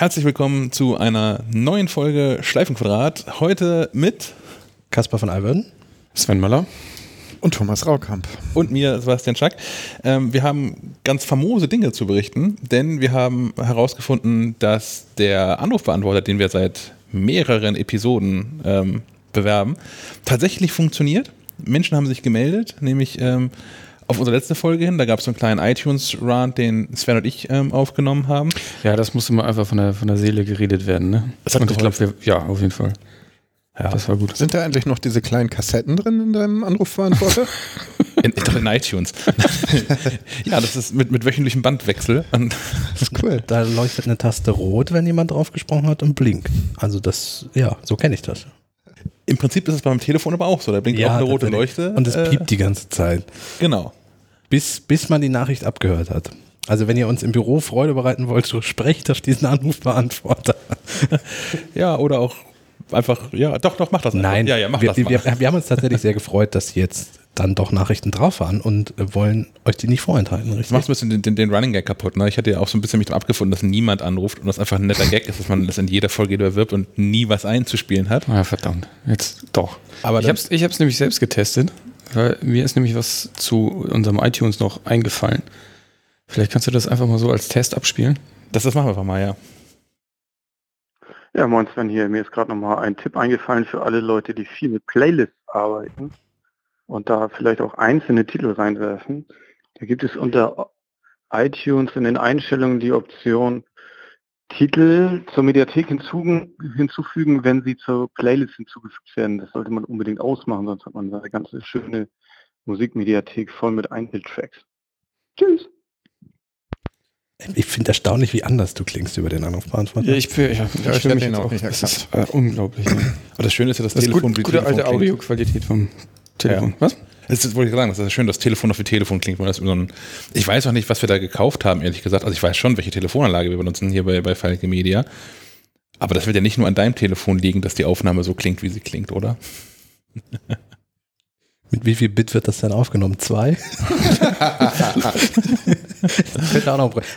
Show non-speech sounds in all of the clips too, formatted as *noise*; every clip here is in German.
Herzlich willkommen zu einer neuen Folge Schleifenquadrat. Heute mit Kaspar von Alverden, Sven Möller und Thomas Raukamp. Und mir, Sebastian Schack. Ähm, wir haben ganz famose Dinge zu berichten, denn wir haben herausgefunden, dass der Anrufbeantworter, den wir seit mehreren Episoden ähm, bewerben, tatsächlich funktioniert. Menschen haben sich gemeldet, nämlich ähm, auf unsere letzte Folge hin, da gab es so einen kleinen iTunes-Rant, den Sven und ich ähm, aufgenommen haben. Ja, das musste mal einfach von der, von der Seele geredet werden, ne? Das hat und ich glaube, ja, auf jeden Fall. Ja, das war gut. Sind da eigentlich noch diese kleinen Kassetten drin in deinem Anrufverantworter? *laughs* in, dachte in iTunes. *laughs* ja, das ist mit, mit wöchentlichem Bandwechsel. *laughs* das ist cool. Da leuchtet eine Taste rot, wenn jemand drauf gesprochen hat und blinkt. Also das, ja, so kenne ich das. Im Prinzip ist es beim Telefon aber auch so. Da blinkt ja, auch eine rote Leuchte. Und es äh, piept die ganze Zeit. Genau bis, bis man die Nachricht abgehört hat. Also wenn ihr uns im Büro Freude bereiten wollt, so sprecht auf diesen Anrufbeantworter. *laughs* ja, oder auch einfach, ja, doch, doch, mach das einfach. Nein, ja, ja, mach wir, das wir, wir, haben uns tatsächlich sehr gefreut, dass jetzt dann doch Nachrichten drauf waren und wollen euch die nicht vorenthalten. Richtig? Du machst ein bisschen den, den, den, Running Gag kaputt. Ne? Ich hatte ja auch so ein bisschen mich daran abgefunden, dass niemand anruft und das einfach ein netter Gag ist, dass man das in jeder Folge bewirbt und nie was einzuspielen hat. Ja, verdammt. Jetzt doch. Aber ich habe es ich nämlich selbst getestet weil mir ist nämlich was zu unserem iTunes noch eingefallen. Vielleicht kannst du das einfach mal so als Test abspielen. Das, das machen wir einfach mal, ja. Ja, moin Sven hier. Mir ist gerade nochmal ein Tipp eingefallen für alle Leute, die viel mit Playlists arbeiten und da vielleicht auch einzelne Titel reinwerfen. Da gibt es unter iTunes in den Einstellungen die Option Titel zur Mediathek hinzufügen, wenn sie zur Playlist hinzugefügt werden. Das sollte man unbedingt ausmachen, sonst hat man eine ganze schöne Musikmediathek voll mit Einzeltracks. Tschüss. Ich finde erstaunlich, wie anders du klingst über den Anrufbeantworter. Ja, ich, ich, ja, ich, ich mich auch nicht Das ist äh, unglaublich. Aber das Schöne ist ja, das, das Telefon, gut, gute alte Audioqualität vom Telefon. Ja. Was? Das ist, wollte ich sagen, das ist schön, dass Telefon auf wie Telefon klingt. Das so ein, ich weiß auch nicht, was wir da gekauft haben, ehrlich gesagt. Also ich weiß schon, welche Telefonanlage wir benutzen hier bei, bei Falke Media. Aber das wird ja nicht nur an deinem Telefon liegen, dass die Aufnahme so klingt, wie sie klingt, oder? *laughs* Mit wie viel Bit wird das dann aufgenommen? Zwei? *laughs*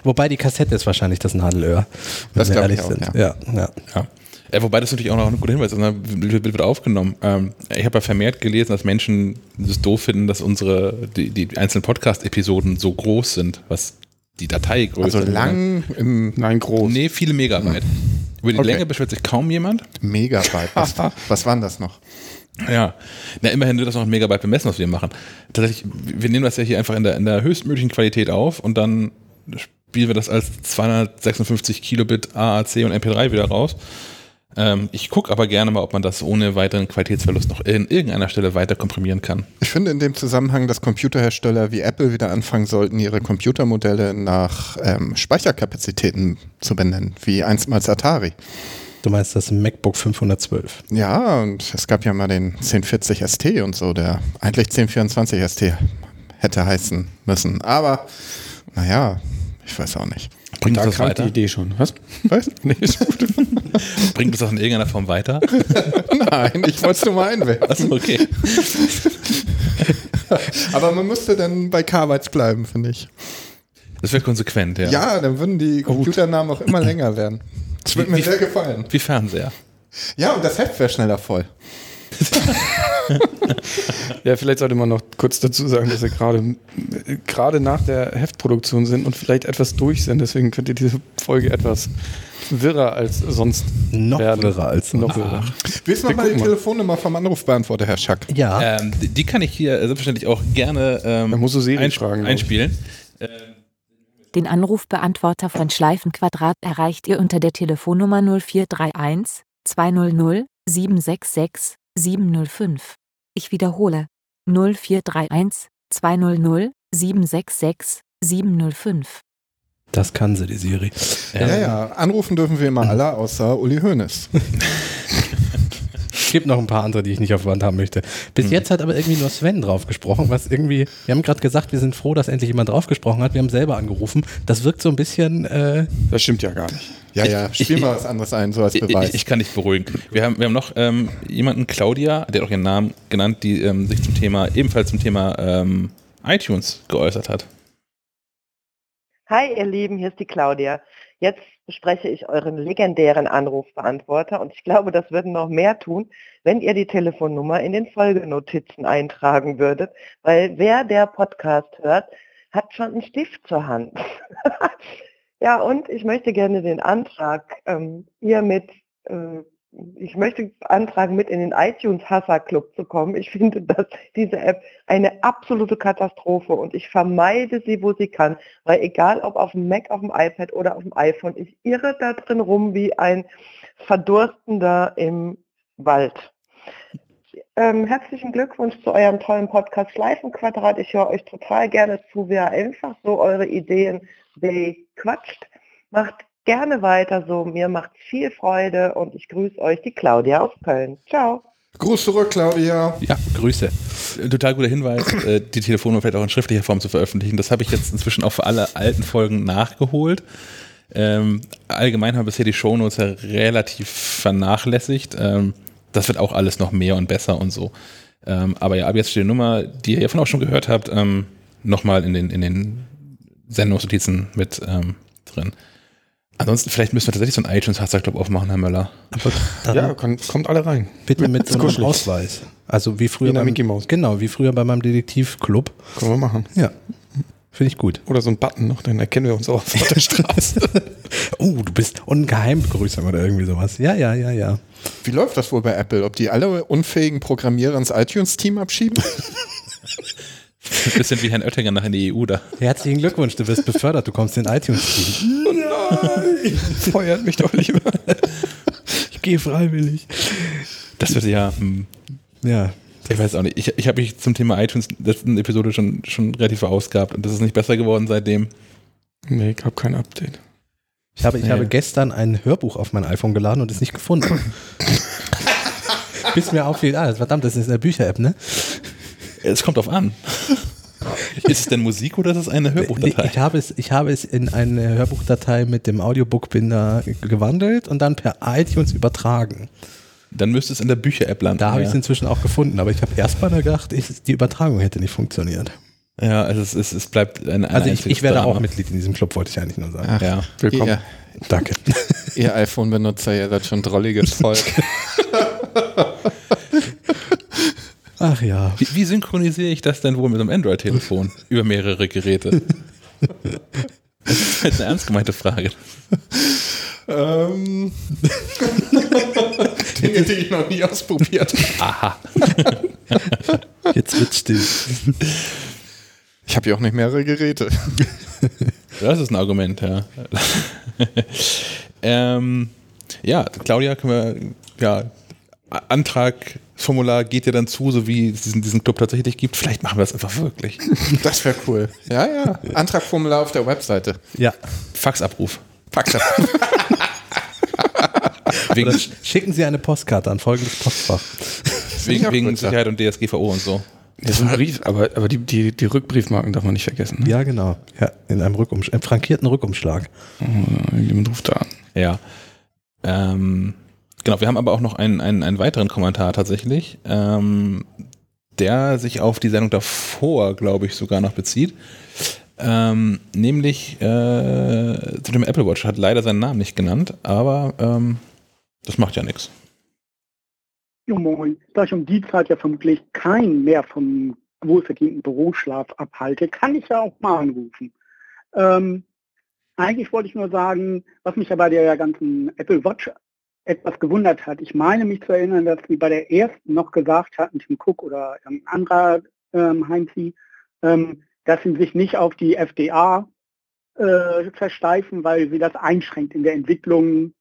Wobei die Kassette ist wahrscheinlich das Nadelöhr. Das wir ehrlich ich auch, sind. Ja. Ja, ja. ja. Ja, wobei das natürlich auch noch ein guter Hinweis ist, ne? wird aufgenommen. Ähm, ich habe ja vermehrt gelesen, dass Menschen es doof finden, dass unsere, die, die einzelnen Podcast-Episoden so groß sind, was die Dateigröße. Also lang, im, nein, groß. Nee, viele Megabyte. Über die okay. Länge beschwert sich kaum jemand. Megabyte. Was, *laughs* was waren das noch? Ja, na immerhin wird das noch ein Megabyte bemessen, was wir machen. Tatsächlich, wir nehmen das ja hier einfach in der, in der höchstmöglichen Qualität auf und dann spielen wir das als 256 Kilobit AAC und MP3 wieder raus. Ähm, ich gucke aber gerne mal, ob man das ohne weiteren Qualitätsverlust noch in irgendeiner Stelle weiter komprimieren kann. Ich finde in dem Zusammenhang, dass Computerhersteller wie Apple wieder anfangen sollten, ihre Computermodelle nach ähm, Speicherkapazitäten zu benennen, wie einstmals Atari. Du meinst das MacBook 512? Ja, und es gab ja mal den 1040 ST und so, der eigentlich 1024 ST hätte heißen müssen. Aber naja, ich weiß auch nicht. Bringt da das weiter? die Idee schon. Was? Was? *laughs* Nee, ist gut. Bringt das auch in irgendeiner Form weiter? *laughs* Nein, ich wollte es nur mal einwerfen. Achso, okay. *laughs* Aber man musste dann bei Carbides bleiben, finde ich. Das wäre konsequent, ja. Ja, dann würden die Computernamen auch immer länger werden. Das würde mir wie, sehr gefallen. Wie Fernseher. Ja, und das Heft wäre schneller voll. *laughs* ja, vielleicht sollte man noch kurz dazu sagen, dass wir gerade gerade nach der Heftproduktion sind und vielleicht etwas durch sind. Deswegen könnte diese Folge etwas wirrer als sonst noch werden. wirrer als noch wirrer. Willst du mal die Telefonnummer vom Anrufbeantworter, Herr Schack? Ja. Ähm, die kann ich hier selbstverständlich auch gerne ähm, musst du einsp fragen, einspielen. Den Anrufbeantworter von Schleifenquadrat erreicht ihr unter der Telefonnummer 0431 200 766 705. Ich wiederhole 0431 200 766 705. Das kann sie, die Siri. Ja, ja, ja. Anrufen dürfen wir immer *laughs* alle, außer Uli Hoeneß. *laughs* Es gibt noch ein paar andere, die ich nicht auf Wand haben möchte. Bis hm. jetzt hat aber irgendwie nur Sven drauf gesprochen, was irgendwie, wir haben gerade gesagt, wir sind froh, dass endlich jemand drauf gesprochen hat. Wir haben selber angerufen. Das wirkt so ein bisschen. Äh das stimmt ja gar nicht. Ja, ja, spiel mal was anderes ein, so als Beweis. Ich, ich, kann dich beruhigen. Wir haben, wir haben noch ähm, jemanden, Claudia, der hat auch ihren Namen genannt, die ähm, sich zum Thema, ebenfalls zum Thema ähm, iTunes geäußert hat. Hi, ihr Lieben, hier ist die Claudia. Jetzt bespreche ich euren legendären Anrufbeantworter und ich glaube, das würden noch mehr tun, wenn ihr die Telefonnummer in den Folgenotizen eintragen würdet, weil wer der Podcast hört, hat schon einen Stift zur Hand. *laughs* ja, und ich möchte gerne den Antrag ähm, hiermit äh, ich möchte antragen, mit in den iTunes-Hasser-Club zu kommen. Ich finde, dass diese App eine absolute Katastrophe und ich vermeide sie, wo sie kann, weil egal ob auf dem Mac, auf dem iPad oder auf dem iPhone, ich irre da drin rum wie ein Verdurstender im Wald. Ähm, herzlichen Glückwunsch zu eurem tollen Podcast Schleifenquadrat. Ich höre euch total gerne zu, wer einfach so eure Ideen bequatscht. Macht gerne weiter so. Mir macht viel Freude und ich grüße euch, die Claudia aus Köln. Ciao. Gruß zurück, Claudia. Ja, Grüße. Total guter Hinweis, äh, die Telefonnummer vielleicht auch in schriftlicher Form zu veröffentlichen. Das habe ich jetzt inzwischen auch für alle alten Folgen nachgeholt. Ähm, allgemein haben bisher die Shownotes ja relativ vernachlässigt. Ähm, das wird auch alles noch mehr und besser und so. Ähm, aber ja, ab jetzt steht die Nummer, die ihr ja von auch schon gehört habt, ähm, nochmal in den, in den Sendungsnotizen mit ähm, drin. Ansonsten, vielleicht müssen wir tatsächlich so einen iTunes-Hasserclub aufmachen, Herr Möller. Ja, kann, kommt alle rein. Bitte mit *laughs* so einem. Ausweis. Also wie früher Wie in der beim, Mickey Mouse. Genau, wie früher bei meinem Detektivclub. Können wir machen. Ja. Finde ich gut. Oder so ein Button noch, dann erkennen wir uns auch auf der *laughs* Straße. Oh, *laughs* du bist Ungeheimbegrüßung oder irgendwie sowas. Ja, ja, ja, ja. Wie läuft das wohl bei Apple? Ob die alle unfähigen Programmierer ins iTunes-Team abschieben? Ein bisschen wie Herrn Oettinger nach in die EU da. Herzlichen Glückwunsch, du wirst befördert, du kommst in iTunes-Team. Feuert mich doch lieber. Ich gehe freiwillig. Das wird ja, hm, Ja. ich weiß auch nicht. Ich, ich habe mich zum Thema iTunes in der letzten Episode schon, schon relativ verausgabt und das ist nicht besser geworden seitdem. Nee, ich habe kein Update. Ich habe, ich Nee. habe gestern ein Hörbuch auf mein iPhone geladen und es nicht gefunden. *laughs* Bis mir auffiel, ah, verdammt, das ist eine Bücher-App, ne? Es kommt drauf an. *laughs* ist es denn Musik oder ist es eine Hörbuchdatei? Ich habe es, ich habe es in eine Hörbuchdatei mit dem Audiobook-Binder gewandelt und dann per iTunes übertragen. Dann müsste es in der Bücher-App landen. Da habe ja. ich es inzwischen auch gefunden, aber ich habe erstmal gedacht, ich, die Übertragung hätte nicht funktioniert. Ja, also es, es, es bleibt ein, Also ich, ich werde Drama. auch Mitglied in diesem Club, wollte ich eigentlich nur sagen. Ja. Willkommen. Ihr, Danke. ihr iPhone-Benutzer, ihr seid schon drolliges *laughs* Volk. *laughs* Ach ja. Wie, wie synchronisiere ich das denn wohl mit einem Android-Telefon *laughs* über mehrere Geräte? *laughs* Das ist eine ernst gemeinte Frage. ähm, *laughs* Dinge, die ich noch nie ausprobiert habe. Aha. Jetzt wird still. Ich habe ja auch nicht mehrere Geräte. Das ist ein Argument, ja. ähm, ja, Claudia, können wir, ja, Antragformular geht ja dann zu, so wie es diesen, diesen Club tatsächlich gibt. Vielleicht machen wir das einfach wirklich. *laughs* Das wäre cool. Ja, ja. Antragformular auf der Webseite. Ja. Faxabruf. Pack *laughs* Wegen, schicken Sie eine Postkarte an folgendes Postfach. wegen, wegen. Sicherheit und DSGVO und so. Das ist ein Brief, aber, aber die, die, die Rückbriefmarken darf man nicht vergessen. Ne? Ja, genau. Ja, in einem Rückumschlag, einem frankierten Rückumschlag. Oh, Irgendjemand ruft da an. Ja. Ähm, genau, wir haben aber auch noch einen, einen, einen weiteren Kommentar tatsächlich, ähm, der sich auf die Sendung davor, glaube ich, sogar noch bezieht. Ähm, nämlich äh, zu dem Apple Watch. Hat leider seinen Namen nicht genannt, aber ähm, das macht ja nichts. Jo moin, da ich um die Zeit ja vermutlich keinen mehr vom wohlverdienten Büroschlaf abhalte, kann ich ja auch mal anrufen. Ähm, eigentlich wollte ich nur sagen, was mich ja bei der ganzen Apple Watch etwas gewundert hat. Ich meine mich zu erinnern, dass sie bei der ersten noch gesagt hatten, Tim Cook oder ein anderer ähm, Heinzi, ähm, dass sie sich nicht auf die FDA äh, versteifen, weil sie das einschränkt in der Entwicklung,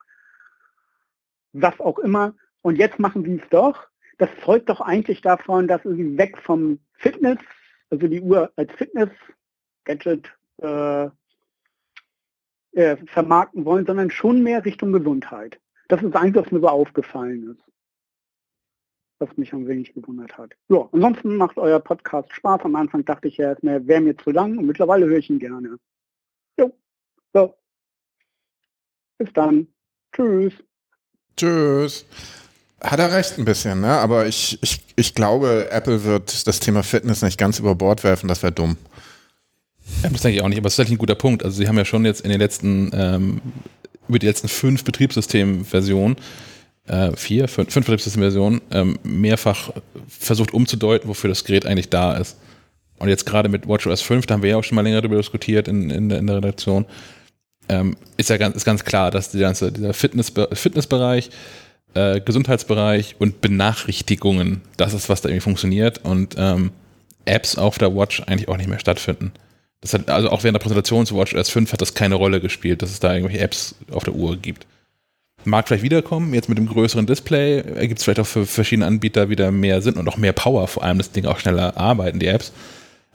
was auch immer. Und jetzt machen sie es doch. Das zeugt doch eigentlich davon, dass sie weg vom Fitness, also die Uhr als Fitness-Gadget äh, äh, vermarkten wollen, sondern schon mehr Richtung Gesundheit. Das ist eigentlich, was mir so aufgefallen ist. Was mich ein wenig gewundert hat. Ja, ansonsten macht euer Podcast Spaß. Am Anfang dachte ich ja, es wäre mir zu lang und mittlerweile höre ich ihn gerne. Jo, so. Bis dann. Tschüss. Tschüss. Hat er recht ein bisschen, ne? aber ich, ich, ich glaube, Apple wird das Thema Fitness nicht ganz über Bord werfen, das wäre dumm. Ja, das denke ich auch nicht, aber es ist tatsächlich ein guter Punkt. Also sie haben ja schon jetzt in den letzten, ähm, über die letzten fünf Betriebssystemversionen, äh, vier, fünf, fünf Betriebssystemversionen, ähm, mehrfach versucht umzudeuten, wofür das Gerät eigentlich da ist. Und jetzt gerade mit WatchOS 5, da haben wir ja auch schon mal länger darüber diskutiert in, in, in der Redaktion, ähm, ist ja ganz, ist ganz klar, dass die ganze, dieser Fitness, Fitnessbereich, äh, Gesundheitsbereich und Benachrichtigungen, das ist, was da irgendwie funktioniert und ähm, Apps auf der Watch eigentlich auch nicht mehr stattfinden. Das hat, also auch während der Präsentation zu WatchOS 5 hat das keine Rolle gespielt, dass es da irgendwelche Apps auf der Uhr gibt. Mag vielleicht wiederkommen, jetzt mit dem größeren Display ergibt es vielleicht auch für verschiedene Anbieter wieder mehr Sinn und auch mehr Power, vor allem das Ding auch schneller arbeiten, die Apps.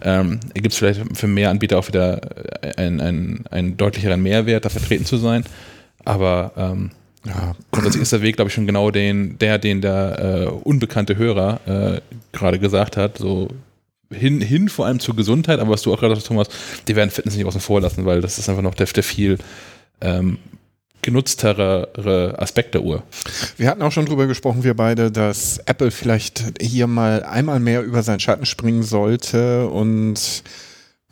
Ähm, ergibt es vielleicht für mehr Anbieter auch wieder einen, einen, einen deutlicheren Mehrwert, da vertreten zu sein. Aber ähm, ja, grundsätzlich ist der Weg, glaube ich, schon genau den, der, den der äh, unbekannte Hörer äh, gerade gesagt hat. So hin, hin vor allem zur Gesundheit, aber was du auch gerade sagst, Thomas, die werden Fitness nicht außen vor lassen, weil das ist einfach noch der, der viel ähm, genutztere Aspekt der Uhr. Wir hatten auch schon drüber gesprochen, wir beide, dass Apple vielleicht hier mal einmal mehr über seinen Schatten springen sollte und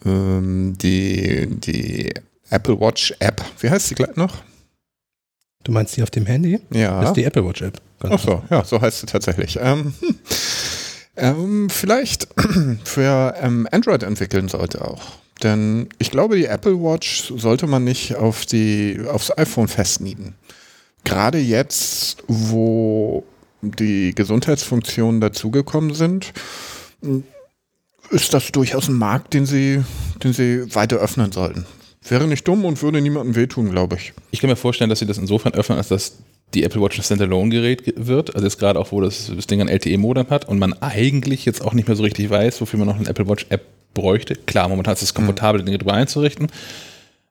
ähm, die, die Apple Watch App, wie heißt sie gleich noch? Du meinst die auf dem Handy? Ja. Das ist die Apple Watch App. Ach so, ja, so heißt sie tatsächlich. Ähm, ähm, vielleicht *clears throat* für ähm, Android entwickeln sollte auch. Denn ich glaube, die Apple Watch sollte man nicht auf die, aufs iPhone festnieden. Gerade jetzt, wo die Gesundheitsfunktionen dazugekommen sind, ist das durchaus ein Markt, den sie, den sie weiter öffnen sollten. Wäre nicht dumm und würde niemandem wehtun, glaube ich. Ich kann mir vorstellen, dass sie das insofern öffnen, als dass die Apple Watch ein Standalone-Gerät wird. Also jetzt gerade auch, wo das, das Ding ein LTE-Modem hat und man eigentlich jetzt auch nicht mehr so richtig weiß, wofür man noch eine Apple Watch-App bräuchte. Klar, momentan ist es komfortabel, Dinge drüber einzurichten.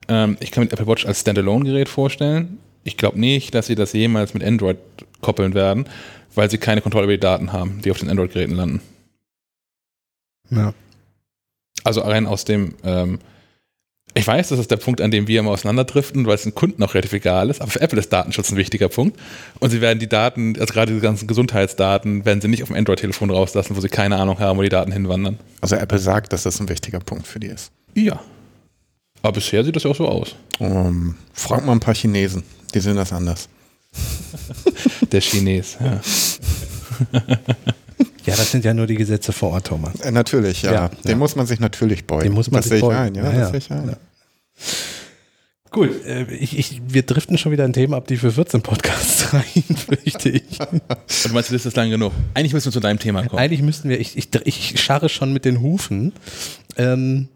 Ähm, ich kann mir die Apple Watch als Standalone-Gerät vorstellen. Ich glaube nicht, dass sie das jemals mit Android koppeln werden, weil sie keine Kontrolle über die Daten haben, die auf den Android-Geräten landen. Ja. Also rein aus dem ähm, ich weiß, das ist der Punkt, an dem wir immer auseinanderdriften, weil es den Kunden auch relativ egal ist, aber für Apple ist Datenschutz ein wichtiger Punkt. Und sie werden die Daten, also gerade die ganzen Gesundheitsdaten, werden sie nicht auf dem Android-Telefon rauslassen, wo sie keine Ahnung haben, wo die Daten hinwandern. Also Apple sagt, dass das ein wichtiger Punkt für die ist. Ja. Aber bisher sieht das ja auch so aus. Um, frag mal ein paar Chinesen, die sehen das anders. *laughs* der Chines, ja. *laughs* Ja, das sind ja nur die Gesetze vor Ort, Thomas. Äh, natürlich, ja. ja Dem ja. muss man sich natürlich beugen. Dem muss man das sich beugen. Ein, ja, ja, das sehe ich ein. Ja. Gut, äh, ich, ich, wir driften schon wieder ein Thema ab, die für 14 Podcasts *laughs* reichen, fürchte ich. Und du meinst, das ist lang genug. Eigentlich müssen wir zu deinem Thema kommen. Eigentlich müssten wir, ich, ich, ich scharre schon mit den Hufen. Ähm,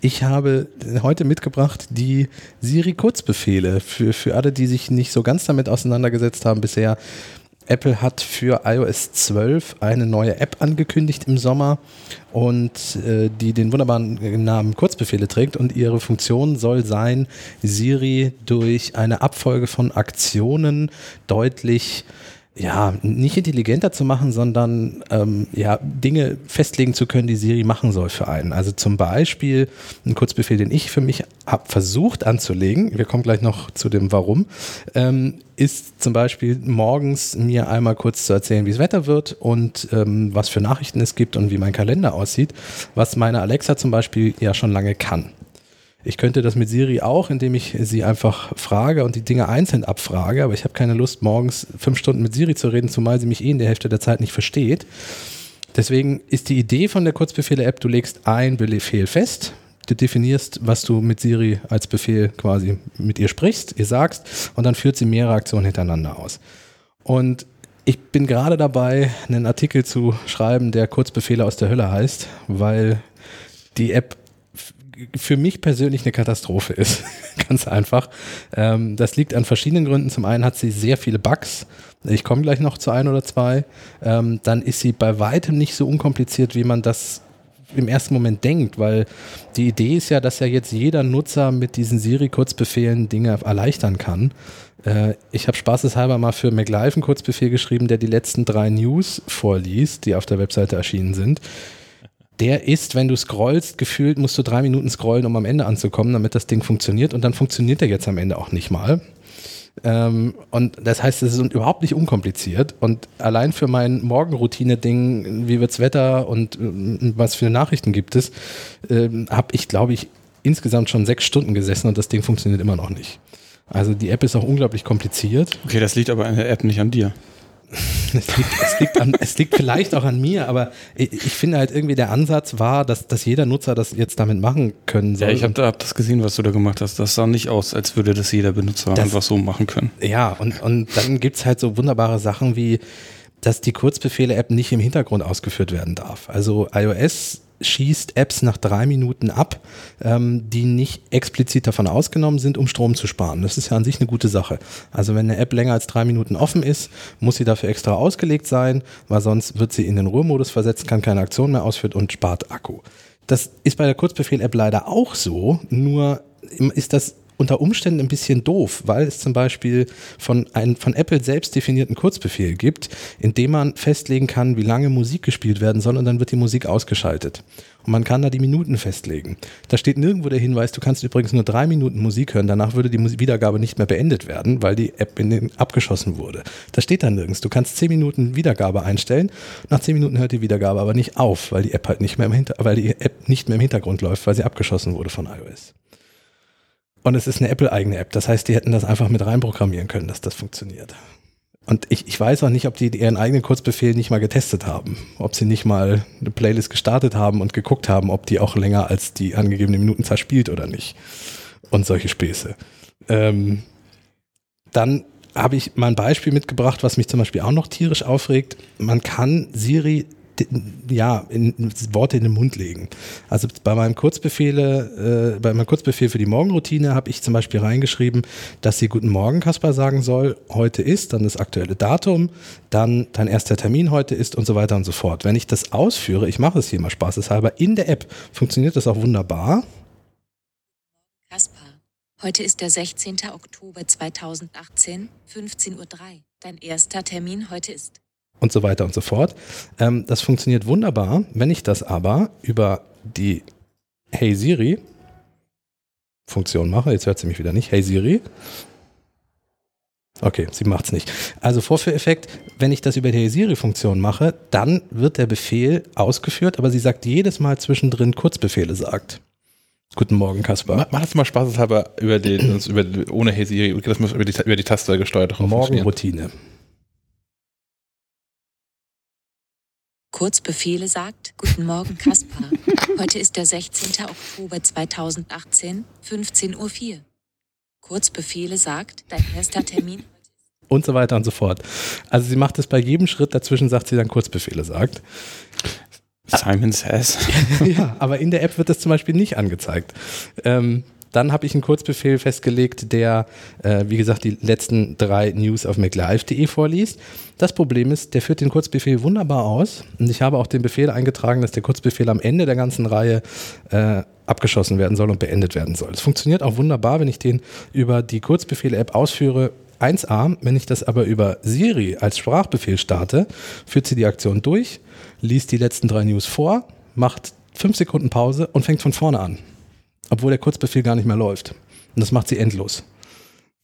ich habe heute mitgebracht die Siri-Kurzbefehle für, für alle, die sich nicht so ganz damit auseinandergesetzt haben bisher. Apple hat für iOS 12 eine neue App angekündigt im Sommer und äh, die den wunderbaren Namen Kurzbefehle trägt und ihre Funktion soll sein, Siri durch eine Abfolge von Aktionen deutlich ja, nicht intelligenter zu machen, sondern ähm, ja, Dinge festlegen zu können, die Siri machen soll für einen. Also zum Beispiel ein Kurzbefehl, den ich für mich habe versucht anzulegen, wir kommen gleich noch zu dem Warum, ähm, ist zum Beispiel morgens mir einmal kurz zu erzählen, wie es Wetter wird und ähm, was für Nachrichten es gibt und wie mein Kalender aussieht, was meine Alexa zum Beispiel ja schon lange kann. Ich könnte das mit Siri auch, indem ich sie einfach frage und die Dinge einzeln abfrage, aber ich habe keine Lust, morgens fünf Stunden mit Siri zu reden, zumal sie mich eh in der Hälfte der Zeit nicht versteht. Deswegen ist die Idee von der Kurzbefehle-App, du legst ein Befehl fest, du definierst, was du mit Siri als Befehl quasi mit ihr sprichst, ihr sagst, und dann führt sie mehrere Aktionen hintereinander aus. Und ich bin gerade dabei, einen Artikel zu schreiben, der Kurzbefehle aus der Hölle heißt, weil die App für mich persönlich eine Katastrophe ist. *laughs* Ganz einfach. Ähm, das liegt an verschiedenen Gründen. Zum einen hat sie sehr viele Bugs. Ich komme gleich noch zu ein oder zwei. Ähm, dann ist sie bei weitem nicht so unkompliziert, wie man das im ersten Moment denkt, weil die Idee ist ja, dass ja jetzt jeder Nutzer mit diesen Siri-Kurzbefehlen Dinge erleichtern kann. Äh, ich habe spaßeshalber mal für McLive einen Kurzbefehl geschrieben, der die letzten drei News vorliest, die auf der Webseite erschienen sind der ist, wenn du scrollst, gefühlt musst du drei Minuten scrollen, um am Ende anzukommen, damit das Ding funktioniert. Und dann funktioniert der jetzt am Ende auch nicht mal. Ähm, und das heißt, es ist überhaupt nicht unkompliziert. Und allein für mein Morgenroutine-Ding, wie wird's Wetter und äh, was für Nachrichten gibt es, äh, habe ich, glaube ich, insgesamt schon sechs Stunden gesessen und das Ding funktioniert immer noch nicht. Also die App ist auch unglaublich kompliziert. Okay, das liegt aber an der App, nicht an dir. *laughs* Es liegt, es, liegt an, es liegt vielleicht auch an mir, aber ich, ich finde halt irgendwie der Ansatz war, dass, dass jeder Nutzer das jetzt damit machen können soll. Ja, ich habe hab das gesehen, was du da gemacht hast. Das sah nicht aus, als würde das jeder Benutzer Das- einfach so machen können. Ja, und, und dann gibt's halt so wunderbare Sachen wie, dass die Kurzbefehle-App nicht im Hintergrund ausgeführt werden darf. Also iOS schießt Apps nach drei Minuten ab, ähm, die nicht explizit davon ausgenommen sind, um Strom zu sparen. Das ist ja an sich eine gute Sache. Also wenn eine App länger als drei Minuten offen ist, muss sie dafür extra ausgelegt sein, weil sonst wird sie in den Ruhemodus versetzt, kann keine Aktion mehr ausführen und spart Akku. Das ist bei der Kurzbefehl-App leider auch so, nur ist das unter Umständen ein bisschen doof, weil es zum Beispiel von, ein, von Apple selbst definierten Kurzbefehl gibt, in dem man festlegen kann, wie lange Musik gespielt werden soll und dann wird die Musik ausgeschaltet. Und man kann da die Minuten festlegen. Da steht nirgendwo der Hinweis, du kannst übrigens nur drei Minuten Musik hören, danach würde die Wiedergabe nicht mehr beendet werden, weil die App in den abgeschossen wurde. Das steht da nirgends. Du kannst zehn Minuten Wiedergabe einstellen, nach zehn Minuten hört die Wiedergabe aber nicht auf, weil die App halt nicht mehr im Hinter weil die App nicht mehr im Hintergrund läuft, weil sie abgeschossen wurde von iOS. Und es ist eine Apple-eigene App. Das heißt, die hätten das einfach mit reinprogrammieren können, dass das funktioniert. Und ich, ich weiß auch nicht, ob die ihren eigenen Kurzbefehl nicht mal getestet haben. Ob sie nicht mal eine Playlist gestartet haben und geguckt haben, ob die auch länger als die angegebene Minutenzahl spielt oder nicht. Und solche Späße. Ähm, dann habe ich mal ein Beispiel mitgebracht, was mich zum Beispiel auch noch tierisch aufregt. Man kann Siri ja, in, in Worte in den Mund legen. Also bei meinem Kurzbefehle, äh, bei meinem Kurzbefehl für die Morgenroutine habe ich zum Beispiel reingeschrieben, dass sie Guten Morgen, Kaspar, sagen soll, heute ist, dann das aktuelle Datum, dann dein erster Termin heute ist und so weiter und so fort. Wenn ich das ausführe, ich mache es hier mal spaßeshalber, in der App funktioniert das auch wunderbar. Kaspar, heute ist der 16. Oktober 2018, 15.03 Uhr. Dein erster Termin heute ist. Und so weiter und so fort. Ähm, das funktioniert wunderbar. Wenn ich das aber über die Hey Siri Funktion mache, jetzt hört sie mich wieder nicht, Hey Siri. Okay, sie macht's nicht. Also Vorführeffekt, wenn ich das über die Hey Siri Funktion mache, dann wird der Befehl ausgeführt, aber sie sagt jedes Mal zwischendrin Kurzbefehle sagt. Guten Morgen, Kaspar. Mach, das mal spaßeshalber über den, über, ohne Hey Siri, das muss über die, über die Taste gesteuert. Morgenroutine. Kurzbefehle sagt, Guten Morgen, Kaspar. Heute ist der 16. Oktober 2018, 15.04 Uhr. Kurzbefehle sagt, dein erster Termin. *laughs* Und so weiter und so fort. Also sie macht es bei jedem Schritt dazwischen, sagt sie dann Kurzbefehle sagt. Simon Says. *laughs* ja, aber in der App wird das zum Beispiel nicht angezeigt. Ähm, dann habe ich einen Kurzbefehl festgelegt, der, äh, wie gesagt, die letzten drei News auf maclive.de vorliest. Das Problem ist, der führt den Kurzbefehl wunderbar aus. Und ich habe auch den Befehl eingetragen, dass der Kurzbefehl am Ende der ganzen Reihe äh, abgeschossen werden soll und beendet werden soll. Es funktioniert auch wunderbar, wenn ich den über die Kurzbefehle-App ausführe. 1a, wenn ich das aber über Siri als Sprachbefehl starte, führt sie die Aktion durch, liest die letzten drei News vor, macht fünf Sekunden Pause und fängt von vorne an. Obwohl der Kurzbefehl gar nicht mehr läuft. Und das macht sie endlos.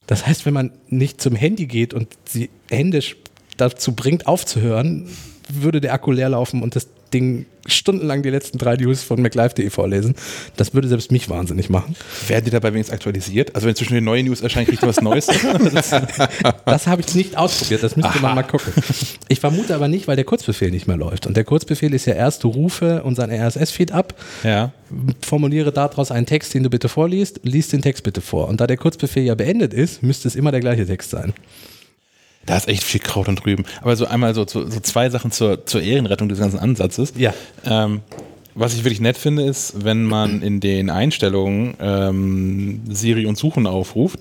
Das heißt, wenn man nicht zum Handy geht und sie händisch dazu bringt, aufzuhören, würde der Akku leer laufen und das Ding stundenlang die letzten drei News von MacLive.de vorlesen. Das würde selbst mich wahnsinnig machen. Werden die dabei wenigstens aktualisiert? Also wenn zwischen den neuen News erscheint, kriegt man was Neues. *laughs* Das habe ich nicht ausprobiert, das müsste man mal gucken. Ich vermute aber nicht, weil der Kurzbefehl nicht mehr läuft. Und der Kurzbefehl ist ja erst, du rufe unseren RSS-Feed ab, ja. formuliere daraus einen Text, den du bitte vorliest, liest den Text bitte vor. Und da der Kurzbefehl ja beendet ist, müsste es immer der gleiche Text sein. Da ist echt viel Kraut und Rüben. Aber so einmal so, so, so zwei Sachen zur, zur Ehrenrettung des ganzen Ansatzes. Ja. Ähm, was ich wirklich nett finde, ist, wenn man in den Einstellungen ähm, Siri und Suchen aufruft,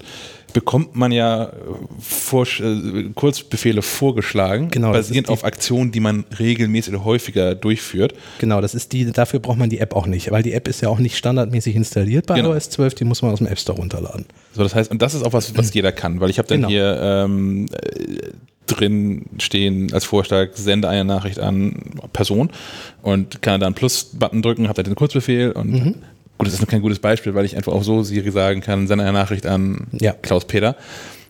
bekommt man ja äh, vor, äh, Kurzbefehle vorgeschlagen, Genau, basierend auf Aktionen, die man regelmäßig oder häufiger durchführt. Genau, das ist die, dafür braucht man die App auch nicht, weil die App ist ja auch nicht standardmäßig installiert bei Genau. iOS 12, die muss man aus dem App Store runterladen. So, das heißt, und das ist auch was, was jeder kann, weil ich habe dann Genau. hier ähm, äh, drin stehen als Vorschlag, sende eine Nachricht an Person und kann dann Plus-Button drücken, habe da den Kurzbefehl und Mhm. Gut, das ist noch kein gutes Beispiel, weil ich einfach auch so Siri sagen kann, sende eine Nachricht an Ja. Klaus-Peter.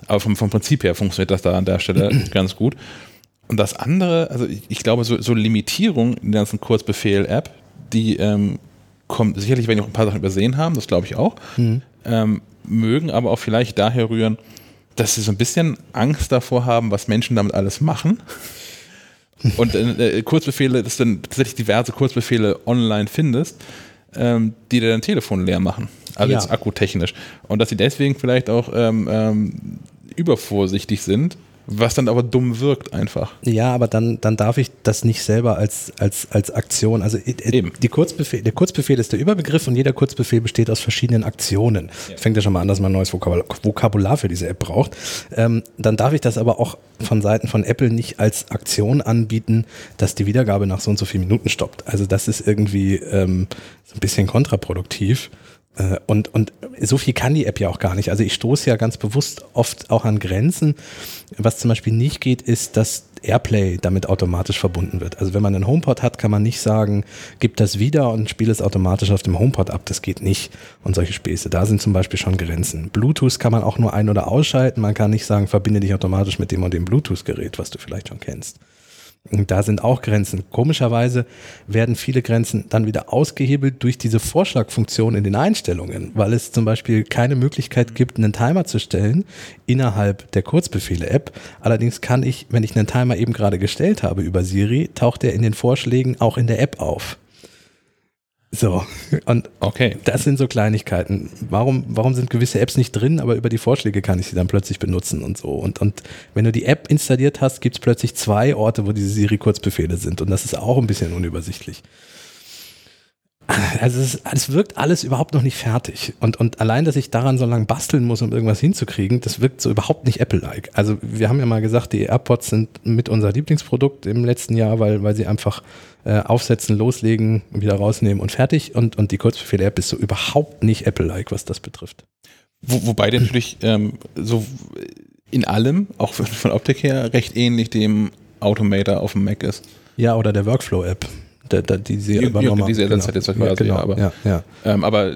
Aber vom, vom Prinzip her funktioniert das da an der Stelle *clears throat* ganz gut. Und das andere, also ich, ich glaube, so, so Limitierung in der ganzen Kurzbefehl-App, die ähm, kommt sicherlich, wenn die auch ein paar Sachen übersehen haben, das glaube ich auch, Mhm. ähm, mögen aber auch vielleicht daher rühren, dass sie so ein bisschen Angst davor haben, was Menschen damit alles machen. *laughs* Und äh, Kurzbefehle, dass du dann tatsächlich diverse Kurzbefehle online findest, ähm, die dir dein Telefon leer machen. Also Ja. jetzt akkutechnisch. Und dass sie deswegen vielleicht auch ähm, ähm, übervorsichtig sind, was dann aber dumm wirkt einfach. Ja, aber dann, dann darf ich das nicht selber als, als, als Aktion. Also äh, Eben. Die Kurzbefehl, der Kurzbefehl ist der Überbegriff und jeder Kurzbefehl besteht aus verschiedenen Aktionen. Fängt ja schon mal an, dass man ein neues Vokabular, Vokabular für diese App braucht. Ähm, dann darf ich das aber auch von Seiten von Apple nicht als Aktion anbieten, dass die Wiedergabe nach so und so vielen Minuten stoppt. Also das ist irgendwie ähm, so ein bisschen kontraproduktiv. Äh, Und, und so viel kann die App ja auch gar nicht. Also ich stoße ja ganz bewusst oft auch an Grenzen. Was zum Beispiel nicht geht, ist, dass Airplay damit automatisch verbunden wird. Also wenn man einen HomePod hat, kann man nicht sagen, gib das wieder und spiele es automatisch auf dem HomePod ab. Das geht nicht. Und solche Späße. Da sind zum Beispiel schon Grenzen. Bluetooth kann man auch nur ein- oder ausschalten. Man kann nicht sagen, verbinde dich automatisch mit dem und dem Bluetooth-Gerät, was du vielleicht schon kennst. Da sind auch Grenzen. Komischerweise werden viele Grenzen dann wieder ausgehebelt durch diese Vorschlagfunktion in den Einstellungen, weil es zum Beispiel keine Möglichkeit gibt, einen Timer zu stellen innerhalb der Kurzbefehle-App. Allerdings kann ich, wenn ich einen Timer eben gerade gestellt habe über Siri, taucht er in den Vorschlägen auch in der App auf. So, und Okay. das sind so Kleinigkeiten. Warum, warum sind gewisse Apps nicht drin, aber über die Vorschläge kann ich sie dann plötzlich benutzen und so. Und, und wenn du die App installiert hast, gibt es plötzlich zwei Orte, wo diese Siri-Kurzbefehle sind. Und das ist auch ein bisschen unübersichtlich. *laughs* Also es, es wirkt alles überhaupt noch nicht fertig. Und, und allein, dass ich daran so lange basteln muss, um irgendwas hinzukriegen, das wirkt so überhaupt nicht Apple-like. Also wir haben ja mal gesagt, die AirPods sind mit unser Lieblingsprodukt im letzten Jahr, weil, weil sie einfach äh, aufsetzen, loslegen, wieder rausnehmen und fertig. Und, und die Kurzbefehle-App ist so überhaupt nicht Apple-like, was das betrifft. Wo, wobei der *clears throat* natürlich ähm, so in allem, auch von, von Optik her, recht ähnlich dem Automator auf dem Mac ist. Ja, oder der Workflow-App. Der, der, die sie Die- übernommen haben. ersetzt hat jetzt ja, quasi, genau, ja, aber- ja, ja. Ähm, aber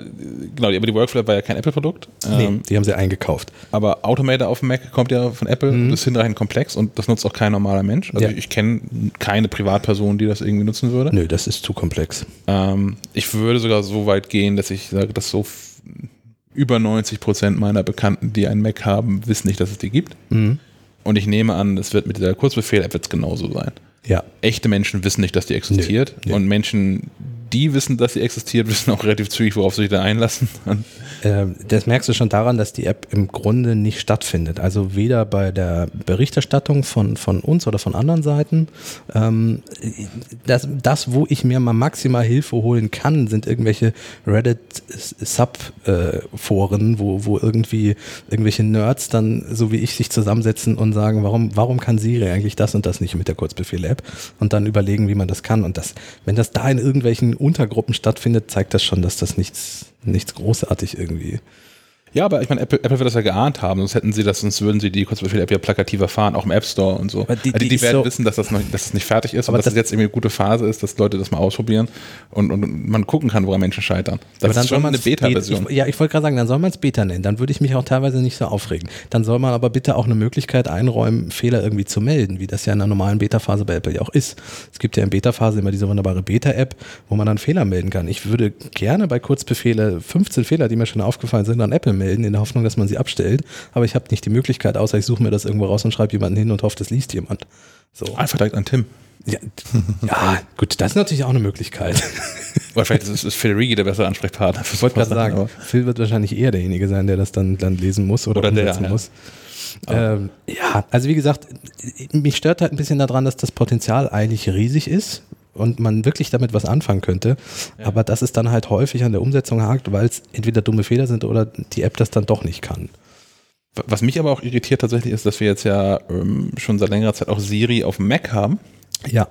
genau, aber die Workflow war ja kein Apple-Produkt. Nee, Ähm, die haben sie eingekauft. Aber Automator auf dem Mac kommt ja von Apple, Mhm. das ist hinreichend komplex und das nutzt auch kein normaler Mensch. Also Ja. ich kenne keine Privatperson, die das irgendwie nutzen würde. Nö, das ist zu komplex. Ähm, ich würde sogar so weit gehen, dass ich sage, dass so über 90 Prozent meiner Bekannten, die einen Mac haben, wissen nicht, dass es die gibt. Mhm. Und ich nehme an, es wird mit dieser Kurzbefehl-App genauso sein. Ja. Echte Menschen wissen nicht, dass die existiert. Nee, nee. Und Menschen, die wissen, dass sie existiert, wissen auch relativ zügig, worauf sie sich da einlassen. Ähm, Das merkst du schon daran, dass die App im Grunde nicht stattfindet. Also weder bei der Berichterstattung von, von uns oder von anderen Seiten. Ähm, das, das, wo ich mir mal maximal Hilfe holen kann, sind irgendwelche Reddit-Sub-Foren, wo, wo irgendwie irgendwelche Nerds dann, so wie ich, sich zusammensetzen und sagen, warum, warum kann Siri eigentlich das und das nicht mit der Kurzbefehl-App? Und dann überlegen, wie man das kann. Und das, wenn das da in irgendwelchen Untergruppen stattfindet, zeigt das schon, dass das nichts, nichts großartig irgendwie. Ja, aber ich meine, Apple, Apple wird das ja geahnt haben, sonst hätten sie das, sonst würden sie die Kurzbefehl-App ja plakativer fahren, auch im App Store und so. Aber die- Also die, die die werden so- wissen, dass das, noch, dass das nicht fertig ist Aber und dass das- es jetzt irgendwie eine gute Phase ist, dass Leute das mal ausprobieren und, und man gucken kann, woran Menschen scheitern. Das Aber dann ist soll schon man's eine Beta-Version. Ja, ich wollte gerade sagen, dann soll man es Beta nennen. Dann würde ich mich auch teilweise nicht so aufregen. Dann soll man aber bitte auch eine Möglichkeit einräumen, Fehler irgendwie zu melden, wie das ja in der normalen Beta-Phase bei Apple ja auch ist. Es gibt ja in Beta-Phase immer diese wunderbare Beta-App, wo man dann Fehler melden kann. Ich würde gerne bei Kurzbefehle 15 Fehler, die mir schon aufgefallen sind, an Apple melden, in der Hoffnung, dass man sie abstellt. Aber ich habe nicht die Möglichkeit, außer ich suche mir das irgendwo raus und schreibe jemanden hin und hoffe, das liest jemand. So. Einfach direkt an Tim. Ja, ja, gut, das ist natürlich auch eine Möglichkeit. *laughs* Oder vielleicht ist, ist Federighi der bessere Ansprechpartner. Ich wollte gerade sagen, aber- Phil wird wahrscheinlich eher derjenige sein, der das dann, dann lesen muss oder, Oder der, umsetzen ja. muss. Ähm, ja, also wie gesagt, mich stört halt ein bisschen daran, dass das Potenzial eigentlich riesig ist und man wirklich damit was anfangen könnte. Aber dass es dann halt häufig an der Umsetzung hakt, weil es entweder dumme Fehler sind oder die App das dann doch nicht kann. Was mich aber auch irritiert tatsächlich ist, dass wir jetzt ja ähm, schon seit längerer Zeit auch Siri auf dem Mac haben Ja.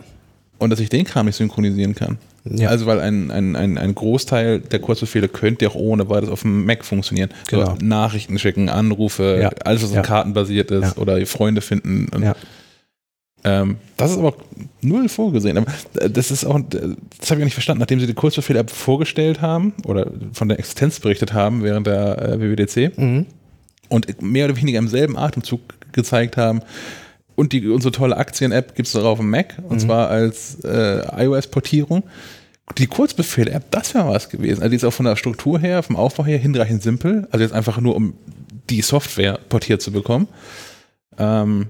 und dass ich den Kram nicht synchronisieren kann. Ja. Also weil ein, ein, ein, ein Großteil der Kurzbefehle könnte ja auch ohne weiteres auf dem Mac funktionieren. Genau. So Nachrichten schicken, Anrufe, Ja. alles was Ja. auf Karten basiert ist Ja. oder Freunde finden. Ja. Ähm, das ist aber null vorgesehen. Aber äh, das ist auch, das habe ich auch nicht verstanden, nachdem sie die Kurzbefehle-App vorgestellt haben oder von der Existenz berichtet haben während der äh, WWDC Mhm. und mehr oder weniger im selben Atemzug gezeigt haben. Und die, unsere tolle Aktien-App gibt es auch auf dem Mac, und zwar als äh, iOS-Portierung. die Kurzbefehle-App, das wäre was gewesen. Also die ist auch von der Struktur her, vom Aufbau her hinreichend simpel. Also jetzt einfach nur, um die Software portiert zu bekommen. Ähm,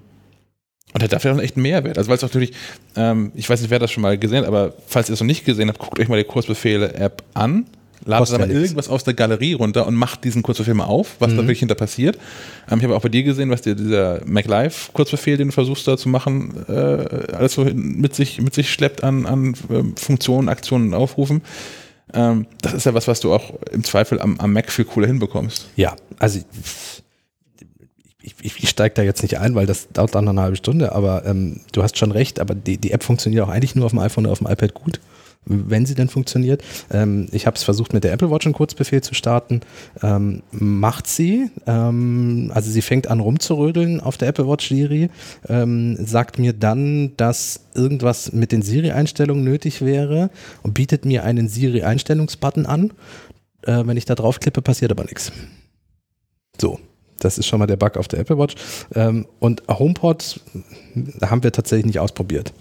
und hat dafür auch echt einen Mehrwert. Also weil es natürlich, ähm, ich weiß nicht, wer das schon mal gesehen hat, aber falls ihr es noch nicht gesehen habt, guckt euch mal die Kurzbefehle-App an. Ladet da mal irgendwas aus der Galerie runter und macht diesen Kurzbefehl mal auf, was da wirklich hinter passiert. Ähm, ich habe auch bei dir gesehen, was dir dieser MacLive-Kurzbefehl, den du versuchst da zu machen, äh, alles so mit sich, mit sich schleppt an, an ähm, Funktionen, Aktionen und Aufrufen. Ähm, das ist ja was, was du auch im Zweifel am, am Mac viel cooler hinbekommst. Ja, also ich, ich, ich steige da jetzt nicht ein, weil das dauert dann eine halbe Stunde, aber ähm, du hast schon recht, aber die, die App funktioniert auch eigentlich nur auf dem iPhone und auf dem iPad gut, wenn sie denn funktioniert. Ähm, ich habe es versucht mit der Apple Watch einen Kurzbefehl zu starten. Ähm, macht sie, ähm, also sie fängt an rumzurödeln auf der Apple Watch Siri, ähm, sagt mir dann, dass irgendwas mit den Siri-Einstellungen nötig wäre und bietet mir einen Siri-Einstellungsbutton an. Äh, wenn ich da draufklippe, passiert aber nichts. So, das ist schon mal der Bug auf der Apple Watch. Ähm, und HomePod haben wir tatsächlich nicht ausprobiert,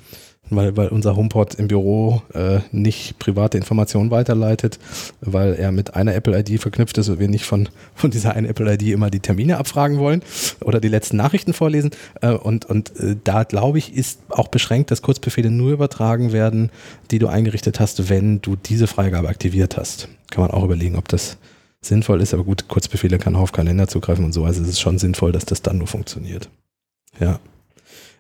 weil, weil unser HomePod im Büro äh, nicht private Informationen weiterleitet, weil er mit einer Apple ID verknüpft ist und wir nicht von, von dieser einen Apple ID immer die Termine abfragen wollen oder die letzten Nachrichten vorlesen. Äh, und und äh, da glaube ich, ist auch beschränkt, dass Kurzbefehle nur übertragen werden, die du eingerichtet hast, wenn du diese Freigabe aktiviert hast. Kann man auch überlegen, ob das sinnvoll ist, aber gut, Kurzbefehle kann auch auf Kalender zugreifen und so, also es ist schon sinnvoll, dass das dann nur funktioniert. Ja.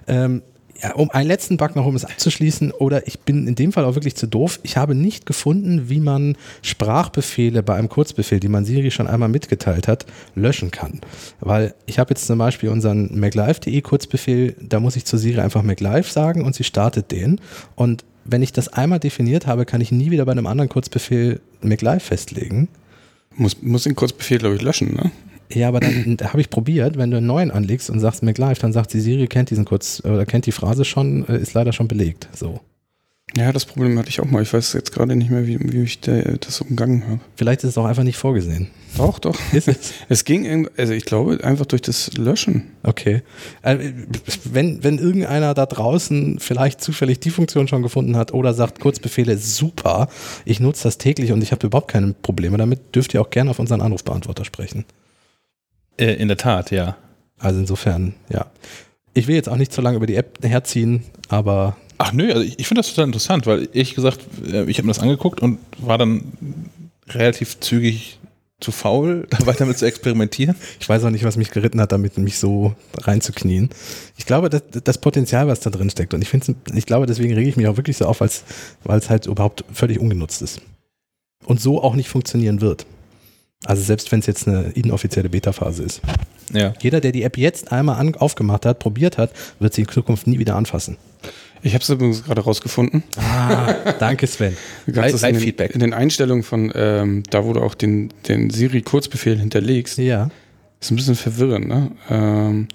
Ähm, ja, um einen letzten Bug noch, um es abzuschließen, oder ich bin in dem Fall auch wirklich zu doof. Ich habe nicht gefunden, wie man Sprachbefehle bei einem Kurzbefehl, die man Siri schon einmal mitgeteilt hat, löschen kann. Weil ich habe jetzt zum Beispiel unseren MacLive.de Kurzbefehl, da muss ich zu Siri einfach MacLive sagen und sie startet den. Und wenn ich das einmal definiert habe, kann ich nie wieder bei einem anderen Kurzbefehl MacLive festlegen. Muss, muss den Kurzbefehl, glaube ich, löschen, ne? Ja, aber dann da *clears throat* habe ich probiert, wenn du einen neuen anlegst und sagst MacLive, dann sagt sie, Siri kennt diesen kurz oder kennt die Phrase schon, äh, ist leider schon belegt. So. Ja, das Problem hatte ich auch mal. Ich weiß jetzt gerade nicht mehr, wie, wie ich der, das umgangen habe. Vielleicht ist es auch einfach nicht vorgesehen. Doch, doch. *laughs* Ist es? Es ging, also ich glaube, einfach durch das Löschen. Okay. Äh, Wenn, wenn irgendeiner da draußen vielleicht zufällig die Funktion schon gefunden hat oder sagt, Kurzbefehle super, ich nutze das täglich und ich habe überhaupt keine Probleme damit, dürft ihr auch gerne auf unseren Anrufbeantworter sprechen. Äh, in der Tat, ja. Also insofern, ja. Ich will jetzt auch nicht zu lange über die App herziehen, aber Ach nö, also ich, ich finde das total interessant, weil ehrlich gesagt, äh, ich habe mir das angeguckt und war dann relativ zügig zu faul, *laughs* da weiter mit zu experimentieren. Ich weiß auch nicht, was mich geritten hat, damit mich so reinzuknien. Ich glaube, das, das Potenzial, was da drin steckt, und ich finde, ich glaube, deswegen rege ich mich auch wirklich so auf, weil es halt überhaupt völlig ungenutzt ist. Und so auch nicht funktionieren wird. Also selbst wenn es jetzt eine inoffizielle Beta-Phase ist. Ja. Jeder, der die App jetzt einmal aufgemacht hat, probiert hat, wird sie in Zukunft nie wieder anfassen. Ich habe es übrigens gerade rausgefunden. Ah, danke Sven. Du kannst das in den, Live-Feedback. in den Einstellungen von, ähm, da wo du auch den, den Siri-Kurzbefehl hinterlegst, Ja. ist ein bisschen verwirrend, ne? Ähm,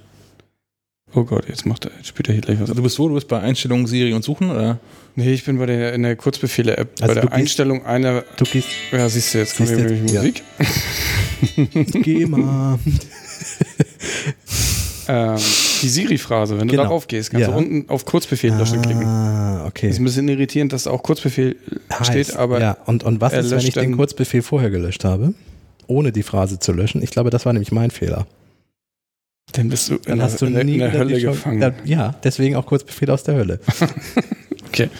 oh Gott, jetzt macht er, jetzt spielt er hier gleich was. Also du bist wo? Du bist bei Einstellungen Siri und Suchen, oder? Nee, ich bin bei der, in der Kurzbefehle-App, Also bei der gehst- Einstellung einer, Du gehst, ja, siehst du, jetzt kommt hier nämlich ja. Musik. geh mal. *laughs* *laughs* Ähm, die Siri-Phrase, wenn du Genau. darauf gehst, kannst Ja. du unten auf Kurzbefehl löschen klicken. Ah, okay. Ist ein bisschen irritierend, dass auch Kurzbefehl steht, Heißt, aber ja, und, und was ist, wenn ich den Kurzbefehl vorher gelöscht habe? Ohne die Phrase zu löschen. Ich glaube, das war nämlich mein Fehler. dann bist du Dann in, hast du in, nie in der Hölle gefangen. Da, ja, deswegen auch Kurzbefehl aus der Hölle. *laughs* Okay.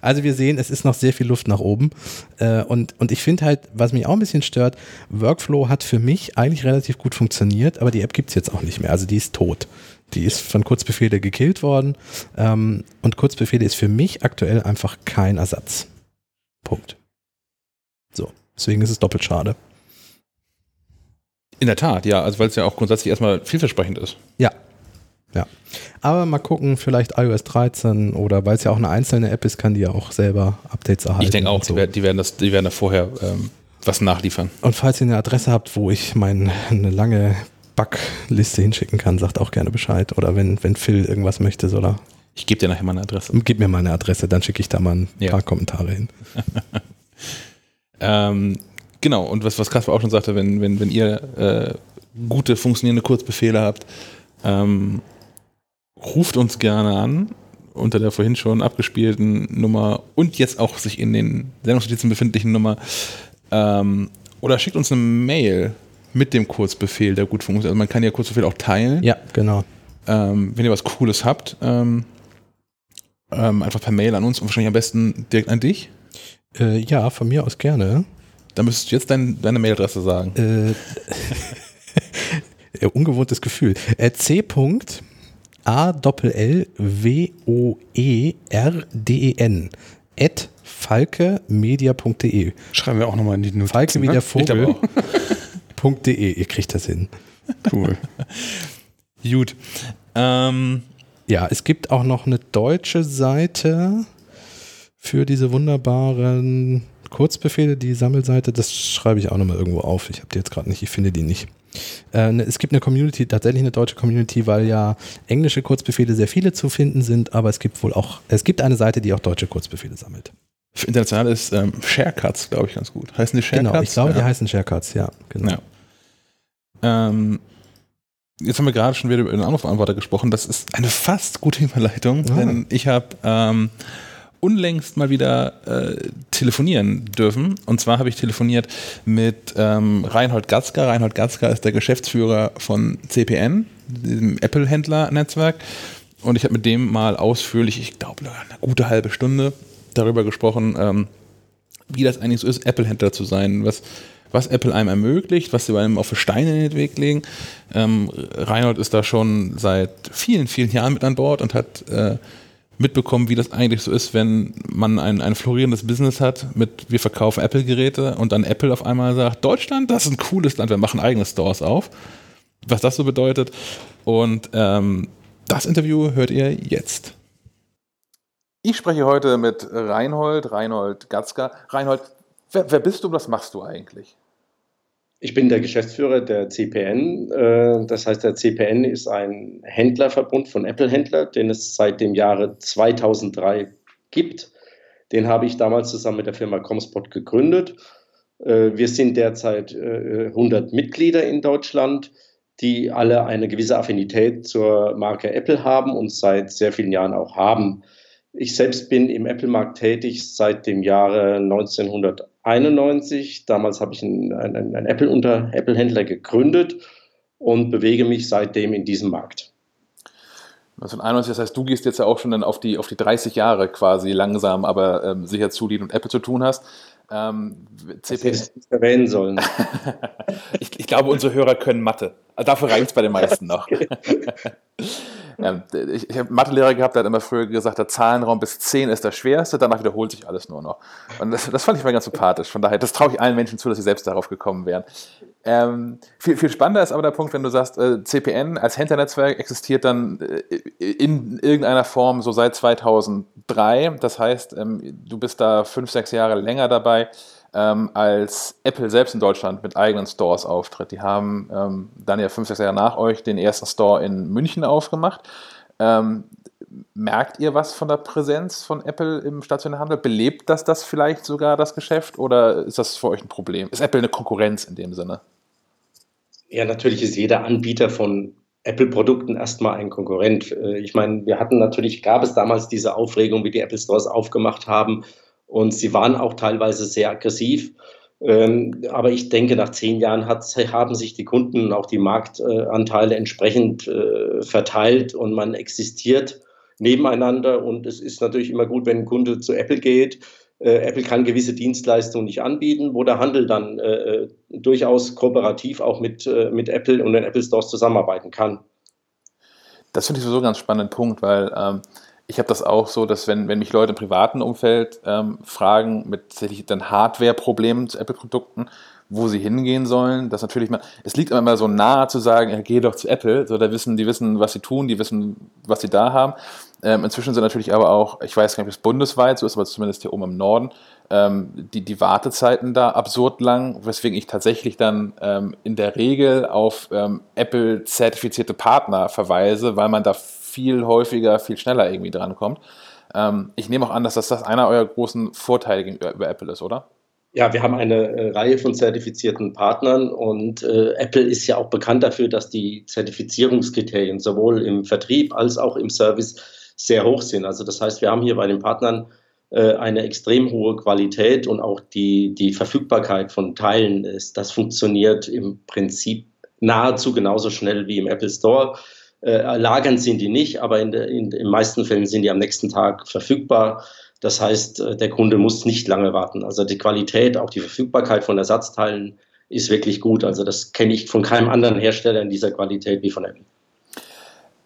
Also wir sehen, es ist noch sehr viel Luft nach oben. Äh, und, und ich finde halt, was mich auch ein bisschen stört, Workflow hat für mich eigentlich relativ gut funktioniert, aber die App gibt es jetzt auch nicht mehr. Also die ist tot. Die ist von Kurzbefehle gekillt worden. Ähm, und Kurzbefehle ist für mich aktuell einfach kein Ersatz. Punkt. So, deswegen ist es doppelt schade. In der Tat, ja. Also weil es ja auch grundsätzlich erstmal vielversprechend ist. Ja. Ja. Aber mal gucken, vielleicht iOS 13 oder weil es ja auch eine einzelne App ist, kann die ja auch selber Updates erhalten. ich denke auch, so. die, werden, das, die werden da vorher ähm, was nachliefern. Und falls ihr eine Adresse habt, wo ich meine eine lange Backliste hinschicken kann, sagt auch gerne Bescheid. Oder wenn, wenn Phil irgendwas möchte, soll er, Ich gebe dir nachher meine Adresse. gib mir mal eine Adresse, dann schicke ich da mal ein Ja. paar Kommentare hin. *laughs* Ähm, genau, und was, was Kasper auch schon sagte, wenn, wenn, wenn ihr äh, gute, funktionierende Kurzbefehle habt, ähm, ruft uns gerne an, unter der vorhin schon abgespielten Nummer und jetzt auch sich in den Sendungsnotizen befindlichen Nummer ähm, oder schickt uns eine Mail mit dem Kurzbefehl, der gut funktioniert. Also man kann ja Kurzbefehl auch teilen. Ja, genau. Ähm, wenn ihr was Cooles habt, ähm, ähm, einfach per Mail an uns und wahrscheinlich am besten direkt an dich. Äh, ja, von mir aus gerne. Dann müsstest du jetzt dein, deine Mailadresse sagen. Äh, *laughs* ungewohntes Gefühl. Äh, C. L W O E R D E N at falkemedia.de. Schreiben wir auch nochmal in die Notizen. Falke wie ne? *laughs* Ihr kriegt das hin. Cool. *laughs* Gut. Ähm, Ja, es gibt auch noch eine deutsche Seite für diese wunderbaren Kurzbefehle, die Sammelseite. Das schreibe ich auch nochmal irgendwo auf. Ich habe die jetzt gerade nicht, ich finde die nicht. Äh, ne, es gibt eine Community, tatsächlich eine deutsche Community, weil ja englische Kurzbefehle sehr viele zu finden sind, aber es gibt wohl auch, es gibt eine Seite, die auch deutsche Kurzbefehle sammelt. für international ist ähm, Sharecuts, glaube ich, ganz gut. Heißen die Sharecuts? Genau, ich glaube, die ja. heißen Sharecards, ja. Genau. Ja. Ähm, jetzt haben wir gerade schon wieder über den Anrufbeantworter gesprochen. Das ist eine fast gute Überleitung, Ah. denn ich habe ähm, unlängst mal wieder äh, telefonieren dürfen. Und zwar habe ich telefoniert mit ähm, Reinhold Gatzka. Reinhold Gatzka ist der Geschäftsführer von CPN, diesem Apple-Händler-Netzwerk. Und ich habe mit dem mal ausführlich, ich glaube, eine gute halbe Stunde darüber gesprochen, ähm, wie das eigentlich so ist, Apple-Händler zu sein, was, was Apple einem ermöglicht, was sie einem auch für Steine in den Weg legen. Ähm, Reinhold ist da schon seit vielen, vielen Jahren mit an Bord und hat äh, mitbekommen, wie das eigentlich so ist, wenn man ein, ein florierendes Business hat mit wir verkaufen Apple-Geräte und dann Apple auf einmal sagt, Deutschland, das ist ein cooles Land, wir machen eigene Stores auf. Was das so bedeutet. Und ähm, das Interview hört ihr jetzt. Ich spreche heute mit Reinhold, Reinhold Gatzka. Reinhold, wer, wer bist du und was machst du eigentlich? Ich bin der Geschäftsführer der CPN. Äh, Das heißt, der CPN ist ein Händlerverbund von Apple-Händler, den es seit dem Jahre 2003 gibt. Den habe ich damals zusammen mit der Firma Comspot gegründet. Äh, Wir sind derzeit äh, 100 Mitglieder in Deutschland, die alle eine gewisse Affinität zur Marke Apple haben und seit sehr vielen Jahren auch haben. Ich selbst bin im Apple-Markt tätig seit dem Jahre 1991. Damals habe ich einen, einen, einen Apple Apple-Händler gegründet und bewege mich seitdem in diesem Markt. 1991, das heißt, du gehst jetzt ja auch schon dann auf die, auf die 30 Jahre quasi langsam, aber ähm, sicher zu, die du mit Apple zu tun hast. Ähm, Das hätte ich nicht erwähnen sollen. *laughs* ich, ich glaube, unsere Hörer können Mathe. Dafür reicht es bei den meisten noch. *laughs* ja, *laughs* ich ich habe einen Mathelehrer gehabt, der hat immer früher gesagt, der Zahlenraum bis 10 ist der schwerste, danach wiederholt sich alles nur noch. Und das, das fand ich mal ganz sympathisch. Von daher, das traue ich allen Menschen zu, dass sie selbst darauf gekommen wären. Ähm, viel, viel spannender ist aber der Punkt, wenn du sagst, äh, CPN als Händlernetzwerk existiert dann äh, in irgendeiner Form so seit 2003. Das heißt, ähm, du bist da fünf, sechs Jahre länger dabei, ähm, als Apple selbst in Deutschland mit eigenen Stores auftritt. Die haben ähm, dann ja fünf, sechs Jahre nach euch den ersten Store in München aufgemacht. Ähm, merkt ihr was von der Präsenz von Apple im stationären Handel? Belebt das das vielleicht sogar das Geschäft oder ist das für euch ein Problem? Ist Apple eine Konkurrenz in dem Sinne? Ja, natürlich ist jeder Anbieter von Apple-Produkten erstmal ein Konkurrent. Äh, Ich meine, wir hatten natürlich, gab es damals diese Aufregung, wie die Apple Stores aufgemacht haben und sie waren auch teilweise sehr aggressiv. Ähm, Aber ich denke, nach zehn Jahren hat, haben sich die Kunden und auch die Marktanteile entsprechend äh, verteilt und man existiert nebeneinander. Und es ist natürlich immer gut, wenn ein Kunde zu Apple geht. Äh, Apple kann gewisse Dienstleistungen nicht anbieten, wo der Handel dann äh, durchaus kooperativ auch mit, äh, mit Apple und den Apple Stores zusammenarbeiten kann. Das finde ich sowieso einen ganz spannenden Punkt, weil ähm, ich habe das auch so, dass wenn, wenn mich Leute im privaten Umfeld ähm, fragen mit tatsächlich dann Hardware-Problemen zu Apple-Produkten, wo sie hingehen sollen, das natürlich mal, es liegt immer so nahe zu sagen, ja, geh doch zu Apple, so da wissen, die wissen, was sie tun, die wissen, was sie da haben. Ähm, inzwischen sind natürlich aber auch, ich weiß gar nicht, ob es bundesweit so ist, aber zumindest hier oben im Norden, ähm, die, die Wartezeiten da absurd lang, weswegen ich tatsächlich dann ähm, in der Regel auf ähm, Apple-zertifizierte Partner verweise, weil man da viel häufiger, viel schneller irgendwie drankommt. Ähm, ich nehme auch an, dass das, das einer eurer großen Vorteile gegenüber Apple ist, oder? Ja, wir haben eine äh, Reihe von zertifizierten Partnern und äh, Apple ist ja auch bekannt dafür, dass die Zertifizierungskriterien sowohl im Vertrieb als auch im Service sehr hoch sind. Also das heißt, wir haben hier bei den Partnern äh, eine extrem hohe Qualität und auch die, die Verfügbarkeit von Teilen ist, das funktioniert im Prinzip nahezu genauso schnell wie im Apple Store. Äh, lagern sind die nicht, aber in, in, in meisten Fällen sind die am nächsten Tag verfügbar. Das heißt, äh, der Kunde muss nicht lange warten. Also die Qualität, auch die Verfügbarkeit von Ersatzteilen ist wirklich gut. Also das kenne ich von keinem anderen Hersteller in dieser Qualität wie von Apple.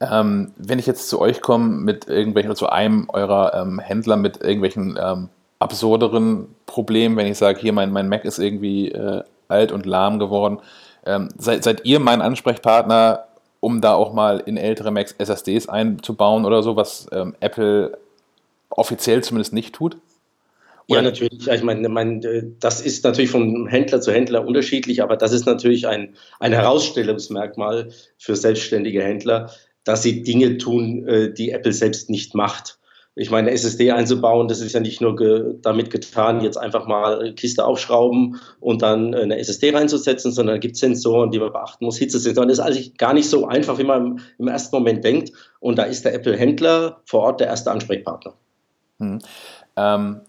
Ähm, wenn ich jetzt zu euch komme mit irgendwelchen, oder zu einem eurer ähm, Händler mit irgendwelchen ähm, absurderen Problemen, wenn ich sage, hier mein, mein Mac ist irgendwie äh, alt und lahm geworden, ähm, seid, seid ihr mein Ansprechpartner, um da auch mal in ältere Macs SSDs einzubauen oder so, was ähm, Apple offiziell zumindest nicht tut? Ja, natürlich. Ich meine, meine, das ist natürlich von Händler zu Händler unterschiedlich, aber das ist natürlich ein, ein Herausstellungsmerkmal für selbstständige Händler, dass sie Dinge tun, äh, die Apple selbst nicht macht. Ich meine, SSD einzubauen, das ist ja nicht nur ge damit getan, jetzt einfach mal Kiste aufschrauben und dann eine SSD reinzusetzen, sondern da gibt es Sensoren, die man beachten muss, Hitzesensoren. Das ist also gar nicht so einfach, wie man im ersten Moment denkt. Und da ist der Apple-Händler vor Ort der erste Ansprechpartner. Hm. Ähm,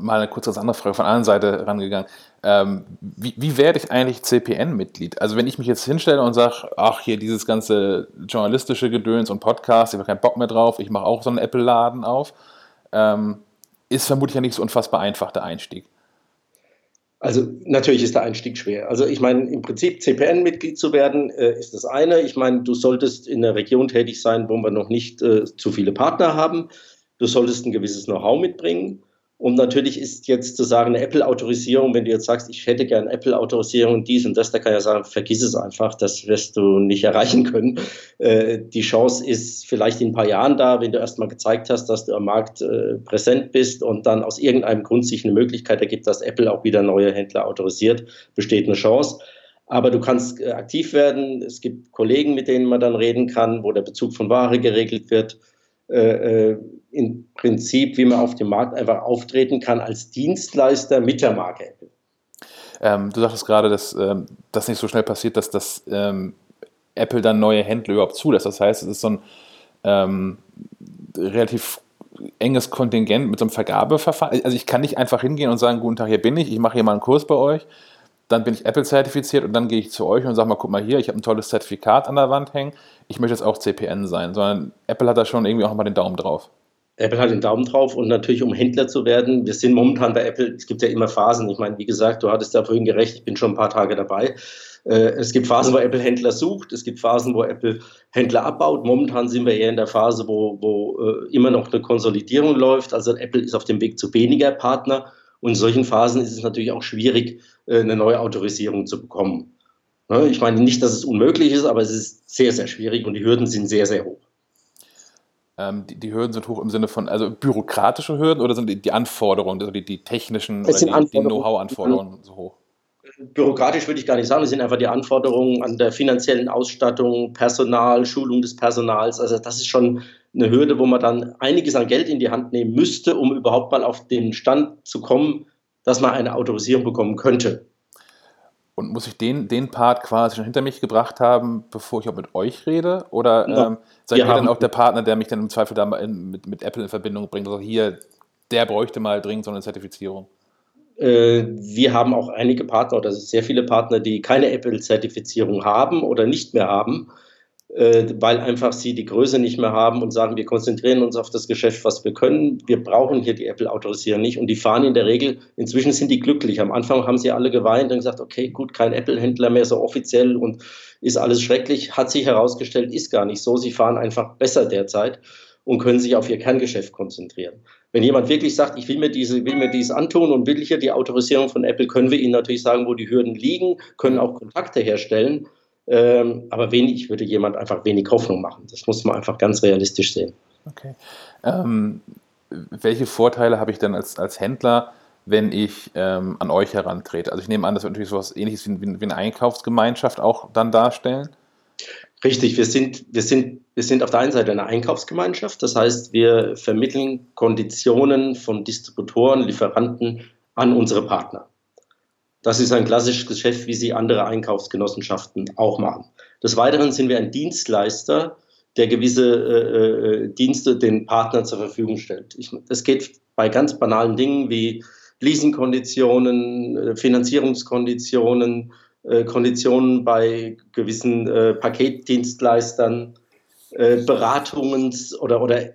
mal eine kurze andere Frage von anderen Seite rangegangen. Ähm, wie, wie, werde ich eigentlich CPN-Mitglied? Also wenn ich mich jetzt hinstelle und sage, ach hier dieses ganze journalistische Gedöns und Podcast, ich habe keinen Bock mehr drauf, ich mache auch so einen Apple-Laden auf, ähm, ist vermutlich ja nicht so unfassbar einfach der Einstieg. Also natürlich ist der Einstieg schwer. Also ich meine, im Prinzip CPN-Mitglied zu werden, äh, ist das eine. Ich meine, du solltest in einer Region tätig sein, wo wir noch nicht äh, zu viele Partner haben. Du solltest ein gewisses Know-how mitbringen. Und natürlich ist jetzt zu sagen, eine Apple-Autorisierung, wenn du jetzt sagst, ich hätte gerne Apple-Autorisierung, dies und das, da kann ja sagen, vergiss es einfach, das wirst du nicht *laughs* erreichen können. Äh, die Chance ist vielleicht in ein paar Jahren da, wenn du erstmal gezeigt hast, dass du am Markt äh, präsent bist und dann aus irgendeinem Grund sich eine Möglichkeit ergibt, dass Apple auch wieder neue Händler autorisiert, besteht eine Chance. Aber du kannst äh, aktiv werden. Es gibt Kollegen, mit denen man dann reden kann, wo der Bezug von Ware geregelt wird. Äh, im Prinzip, wie man auf dem Markt einfach auftreten kann als Dienstleister mit der Marke Apple. Ähm, du sagtest gerade, dass ähm, das nicht so schnell passiert, dass das ähm, Apple dann neue Händler überhaupt zulässt. Das heißt, es ist so ein ähm, relativ enges Kontingent mit so einem Vergabeverfahren. Also ich kann nicht einfach hingehen und sagen, guten Tag, hier bin ich, ich mache hier mal einen Kurs bei euch, dann bin ich Apple zertifiziert und dann gehe ich zu euch und sage mal, guck mal hier, ich habe ein tolles Zertifikat an der Wand hängen, ich möchte jetzt auch CPN sein, sondern Apple hat da schon irgendwie auch nochmal den Daumen drauf. Apple hat den Daumen drauf und natürlich, um Händler zu werden, wir sind momentan bei Apple, es gibt ja immer Phasen. Ich meine, wie gesagt, du hattest ja vorhin gerecht, ich bin schon ein paar Tage dabei. Äh, es gibt Phasen, wo Apple Händler sucht, es gibt Phasen, wo Apple Händler abbaut. Momentan sind wir eher in der Phase, wo, wo äh, immer noch eine Konsolidierung läuft. Also Apple ist auf dem Weg zu weniger Partner und in solchen Phasen ist es natürlich auch schwierig, eine neue Autorisierung zu bekommen. Ne, ich meine nicht, dass es unmöglich ist, aber es ist sehr, sehr schwierig und die Hürden sind sehr, sehr hoch. Ähm, die, die, Hürden sind hoch im Sinne von, also bürokratische Hürden oder sind die, die Anforderungen, also die, die technischen es oder die, die Know-how-Anforderungen so hoch? Bürokratisch würde ich gar nicht sagen, es sind einfach die Anforderungen an der finanziellen Ausstattung, Personal, Schulung des Personals. Also das ist schon eine Hürde, wo man dann einiges an Geld in die Hand nehmen müsste, um überhaupt mal auf den Stand zu kommen, dass man eine Autorisierung bekommen könnte. Und muss ich den, den Part quasi schon hinter mich gebracht haben, bevor ich auch mit euch rede? Oder ja, ähm, seid ihr dann auch der Partner, der mich dann im Zweifel da in, mit, mit Apple in Verbindung bringt? Also hier, der bräuchte mal dringend so eine Zertifizierung. Äh, wir haben auch einige Partner, oder sehr viele Partner, die keine Apple-Zertifizierung haben oder nicht mehr haben weil einfach sie die Größe nicht mehr haben und sagen, wir konzentrieren uns auf das Geschäft, was wir können. Wir brauchen hier die Apple-Autorisierung nicht. Und die fahren in der Regel, inzwischen sind die glücklich. Am Anfang haben sie alle geweint und gesagt, okay, gut, kein Apple-Händler mehr so offiziell und ist alles schrecklich. Hat sich herausgestellt, ist gar nicht so. Sie fahren einfach besser derzeit und können sich auf ihr Kerngeschäft konzentrieren. Wenn jemand wirklich sagt, ich will mir, diese, will mir dies antun und will hier die Autorisierung von Apple, können wir ihnen natürlich sagen, wo die Hürden liegen, können auch Kontakte herstellen ähm, aber wenig, ich würde jemand einfach wenig Hoffnung machen. Das muss man einfach ganz realistisch sehen. Okay. Ähm, welche Vorteile habe ich denn als, als Händler, wenn ich ähm, an euch herantrete? Also ich nehme an, das wird natürlich so etwas ähnliches wie, wie, eine Einkaufsgemeinschaft auch dann darstellen. Richtig, wir sind, wir, sind, wir sind auf der einen Seite eine Einkaufsgemeinschaft, das heißt, wir vermitteln Konditionen von Distributoren, Lieferanten an unsere Partner. Das ist ein klassisches Geschäft, wie sie andere Einkaufsgenossenschaften auch machen. Des Weiteren sind wir ein Dienstleister der gewisse äh, äh Dienste den Partnern zur Verfügung stellt. Es geht bei ganz banalen Dingen wie Leasingkonditionen, äh, Finanzierungskonditionen, äh, Konditionen bei gewissen äh, Paketdienstleistern, Beratungs- oder, oder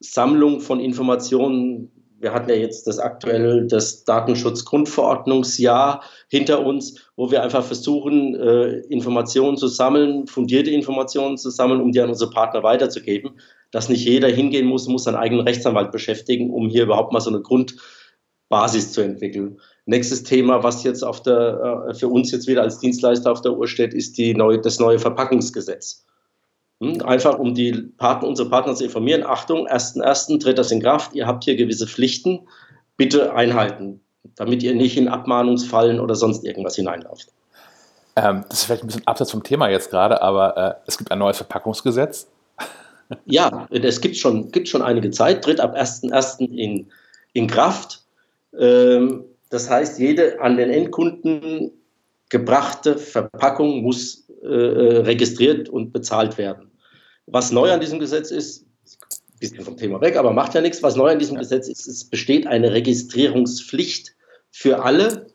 Sammlung von Informationen. Wir hatten ja jetzt das aktuell das Datenschutzgrundverordnungsjahr hinter uns, wo wir einfach versuchen, Informationen zu sammeln, fundierte Informationen zu sammeln, um die an unsere Partner weiterzugeben. Dass nicht jeder hingehen muss, muss seinen eigenen Rechtsanwalt beschäftigen, um hier überhaupt mal so eine Grund Basis zu entwickeln. Nächstes Thema, was jetzt auf der, äh, für uns jetzt wieder als Dienstleister auf der Uhr steht, ist die neue, das neue Verpackungsgesetz. Hm, einfach um die Partner, unsere Partner zu informieren, Achtung, 1.1. tritt das in Kraft, ihr habt hier gewisse Pflichten, bitte einhalten, damit ihr nicht in Abmahnungsfallen oder sonst irgendwas hineinlauft. Ähm, das ist vielleicht ein bisschen abseits vom Thema jetzt gerade, aber äh, es gibt ein neues Verpackungsgesetz. Ja, es gibt schon, gibt schon einige Zeit, tritt ab 1.1. In, in Kraft. Ähm, das heißt, jede an den Endkunden gebrachte Verpackung muss registriert und bezahlt werden. Was neu an diesem Gesetz ist, ein bisschen vom Thema weg, aber macht ja nichts. Was neu an diesem Gesetz ist, es besteht eine Registrierungspflicht für alle,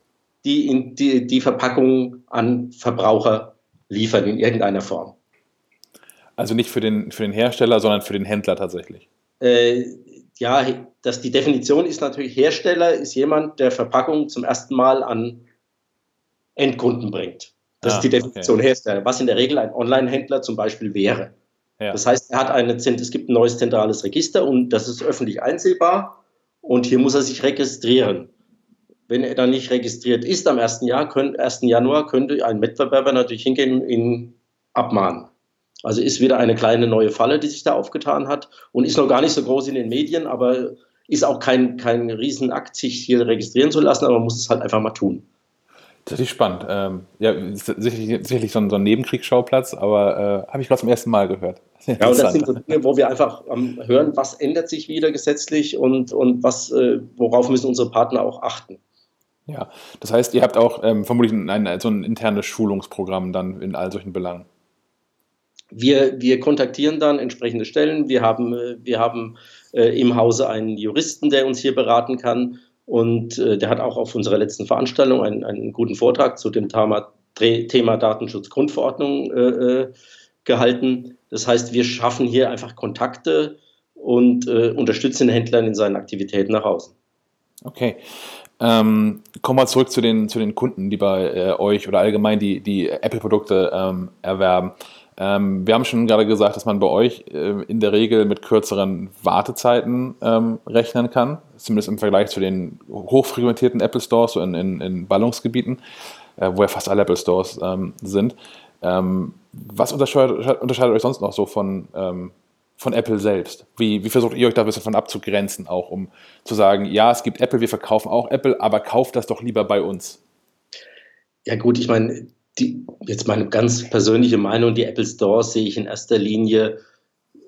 die in die, die Verpackung an Verbraucher liefern in irgendeiner Form. Also nicht für den, für den Hersteller, sondern für den Händler tatsächlich. Äh, ja, dass die Definition ist natürlich, Hersteller ist jemand, der Verpackung zum ersten Mal an Endkunden bringt. Das ah, ist die Definition okay. Hersteller, was in der Regel ein Online-Händler zum Beispiel wäre. Ja. Das heißt, er hat eine, es gibt ein neues zentrales Register und das ist öffentlich einsehbar und hier muss er sich registrieren. Wenn er dann nicht registriert ist am 1. Jahr, 1. Januar, könnte ein Wettbewerber natürlich hingehen und ihn abmahnen. Also ist wieder eine kleine neue Falle, die sich da aufgetan hat und ist noch gar nicht so groß in den Medien, aber ist auch kein, kein Riesenakt, sich hier registrieren zu lassen, aber man muss es halt einfach mal tun. Das ist spannend. Ähm, ja, sicherlich, sicherlich so, ein, so ein Nebenkriegsschauplatz, aber äh, habe ich gerade zum ersten Mal gehört. *laughs* Ja, und das sind so Dinge, wo wir einfach ähm, hören, was ändert sich wieder gesetzlich und, und was, äh, worauf müssen unsere Partner auch achten. Ja, das heißt, ihr habt auch ähm, vermutlich ein, ein, so ein internes Schulungsprogramm dann in all solchen Belangen. Wir, wir kontaktieren dann entsprechende Stellen. Wir haben, äh, wir haben äh, im Hause einen Juristen, der uns hier beraten kann. Und äh, der hat auch auf unserer letzten Veranstaltung einen, einen guten Vortrag zu dem Thema, Thema Datenschutzgrundverordnung äh, äh, gehalten. Das heißt, wir schaffen hier einfach Kontakte und äh, unterstützen den Händlern in seinen Aktivitäten nach außen. Okay. Ähm, kommen wir zurück zu den, zu den Kunden, die bei euch oder allgemein die, die Apple-Produkte ähm, erwerben. Ähm, wir haben schon gerade gesagt, dass man bei euch äh, in der Regel mit kürzeren Wartezeiten ähm, rechnen kann, zumindest im Vergleich zu den hochfrequentierten Apple Stores, so in, in, in Ballungsgebieten, äh, wo ja fast alle Apple Stores ähm, sind. Ähm, was unterscheidet, unterscheidet, euch sonst noch so von, ähm, von Apple selbst? Wie, wie, versucht ihr euch da ein bisschen von abzugrenzen, auch um zu sagen, ja, es gibt Apple, wir verkaufen auch Apple, aber kauft das doch lieber bei uns? Ja gut, ich meine, die, jetzt meine ganz persönliche Meinung, die Apple Stores sehe ich in erster Linie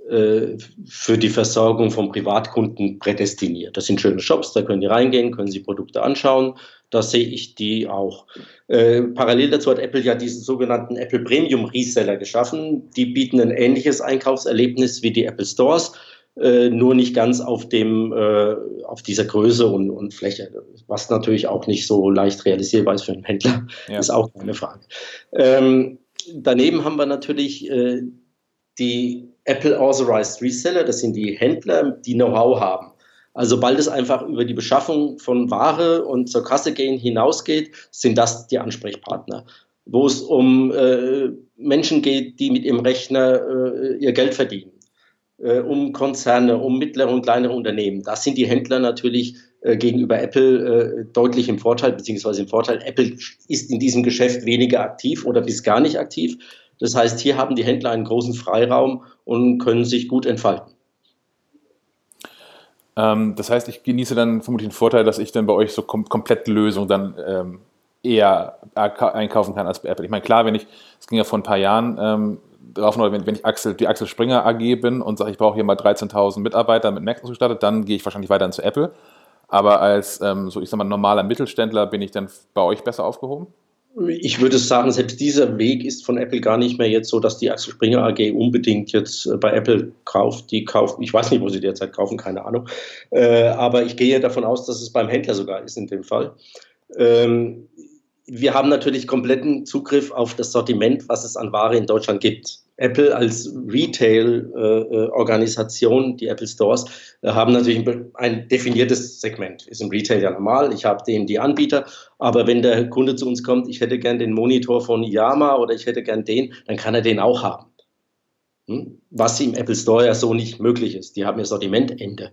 äh, für die Versorgung von Privatkunden prädestiniert. Das sind schöne Shops, da können die reingehen, können sie Produkte anschauen. Da sehe ich die auch. Äh, parallel dazu hat Apple ja diesen sogenannten Apple Premium Reseller geschaffen. Die bieten ein ähnliches Einkaufserlebnis wie die Apple Stores äh, nur nicht ganz auf dem äh, auf dieser Größe und, und Fläche, was natürlich auch nicht so leicht realisierbar ist für einen Händler, ja. ist auch eine Frage. Ähm, daneben haben wir natürlich äh, die Apple Authorized Reseller, das sind die Händler, die Know-how haben. Also sobald es einfach über die Beschaffung von Ware und zur Kasse gehen hinausgeht, sind das die Ansprechpartner. Wo es um äh, Menschen geht, die mit ihrem Rechner äh, ihr Geld verdienen äh, um Konzerne, um mittlere und kleinere Unternehmen. Da sind die Händler natürlich äh, gegenüber Apple äh, deutlich im Vorteil, beziehungsweise im Vorteil. Apple ist in diesem Geschäft weniger aktiv oder bis gar nicht aktiv. Das heißt, hier haben die Händler einen großen Freiraum und können sich gut entfalten. Ähm, das heißt, ich genieße dann vermutlich den Vorteil, dass ich dann bei euch so kom komplette Lösung dann ähm, eher einkaufen kann als bei Apple. Ich meine, klar, wenn ich, es ging ja vor ein paar Jahren, ähm, drauf, wenn, wenn ich Axel, die Axel Springer AG bin und sage, ich brauche hier mal 13.000 Mitarbeiter mit Mac ausgestattet, dann gehe ich wahrscheinlich weiter zu Apple. Aber als, ähm, so ich sag mal, normaler Mittelständler bin ich dann bei euch besser aufgehoben? Ich würde sagen, selbst dieser Weg ist von Apple gar nicht mehr jetzt so, dass die Axel Springer AG unbedingt jetzt äh, bei Apple kauft. Die kauft, ich weiß nicht, wo sie derzeit kaufen, keine Ahnung. Äh, aber ich gehe davon aus, dass es beim Händler sogar ist in dem Fall. Ähm, wir haben natürlich kompletten Zugriff auf das Sortiment, was es an Ware in Deutschland gibt. Apple als Retail-Organisation, die Apple Stores, äh, haben natürlich ein definiertes Segment. Ist im Retail ja normal. Ich habe den die Anbieter, aber wenn der Kunde zu uns kommt, ich hätte gern den Monitor von Yama oder ich hätte gern den, dann kann er den auch haben. Hm? Was im Apple Store ja so nicht möglich ist. Die haben ja Sortimentende.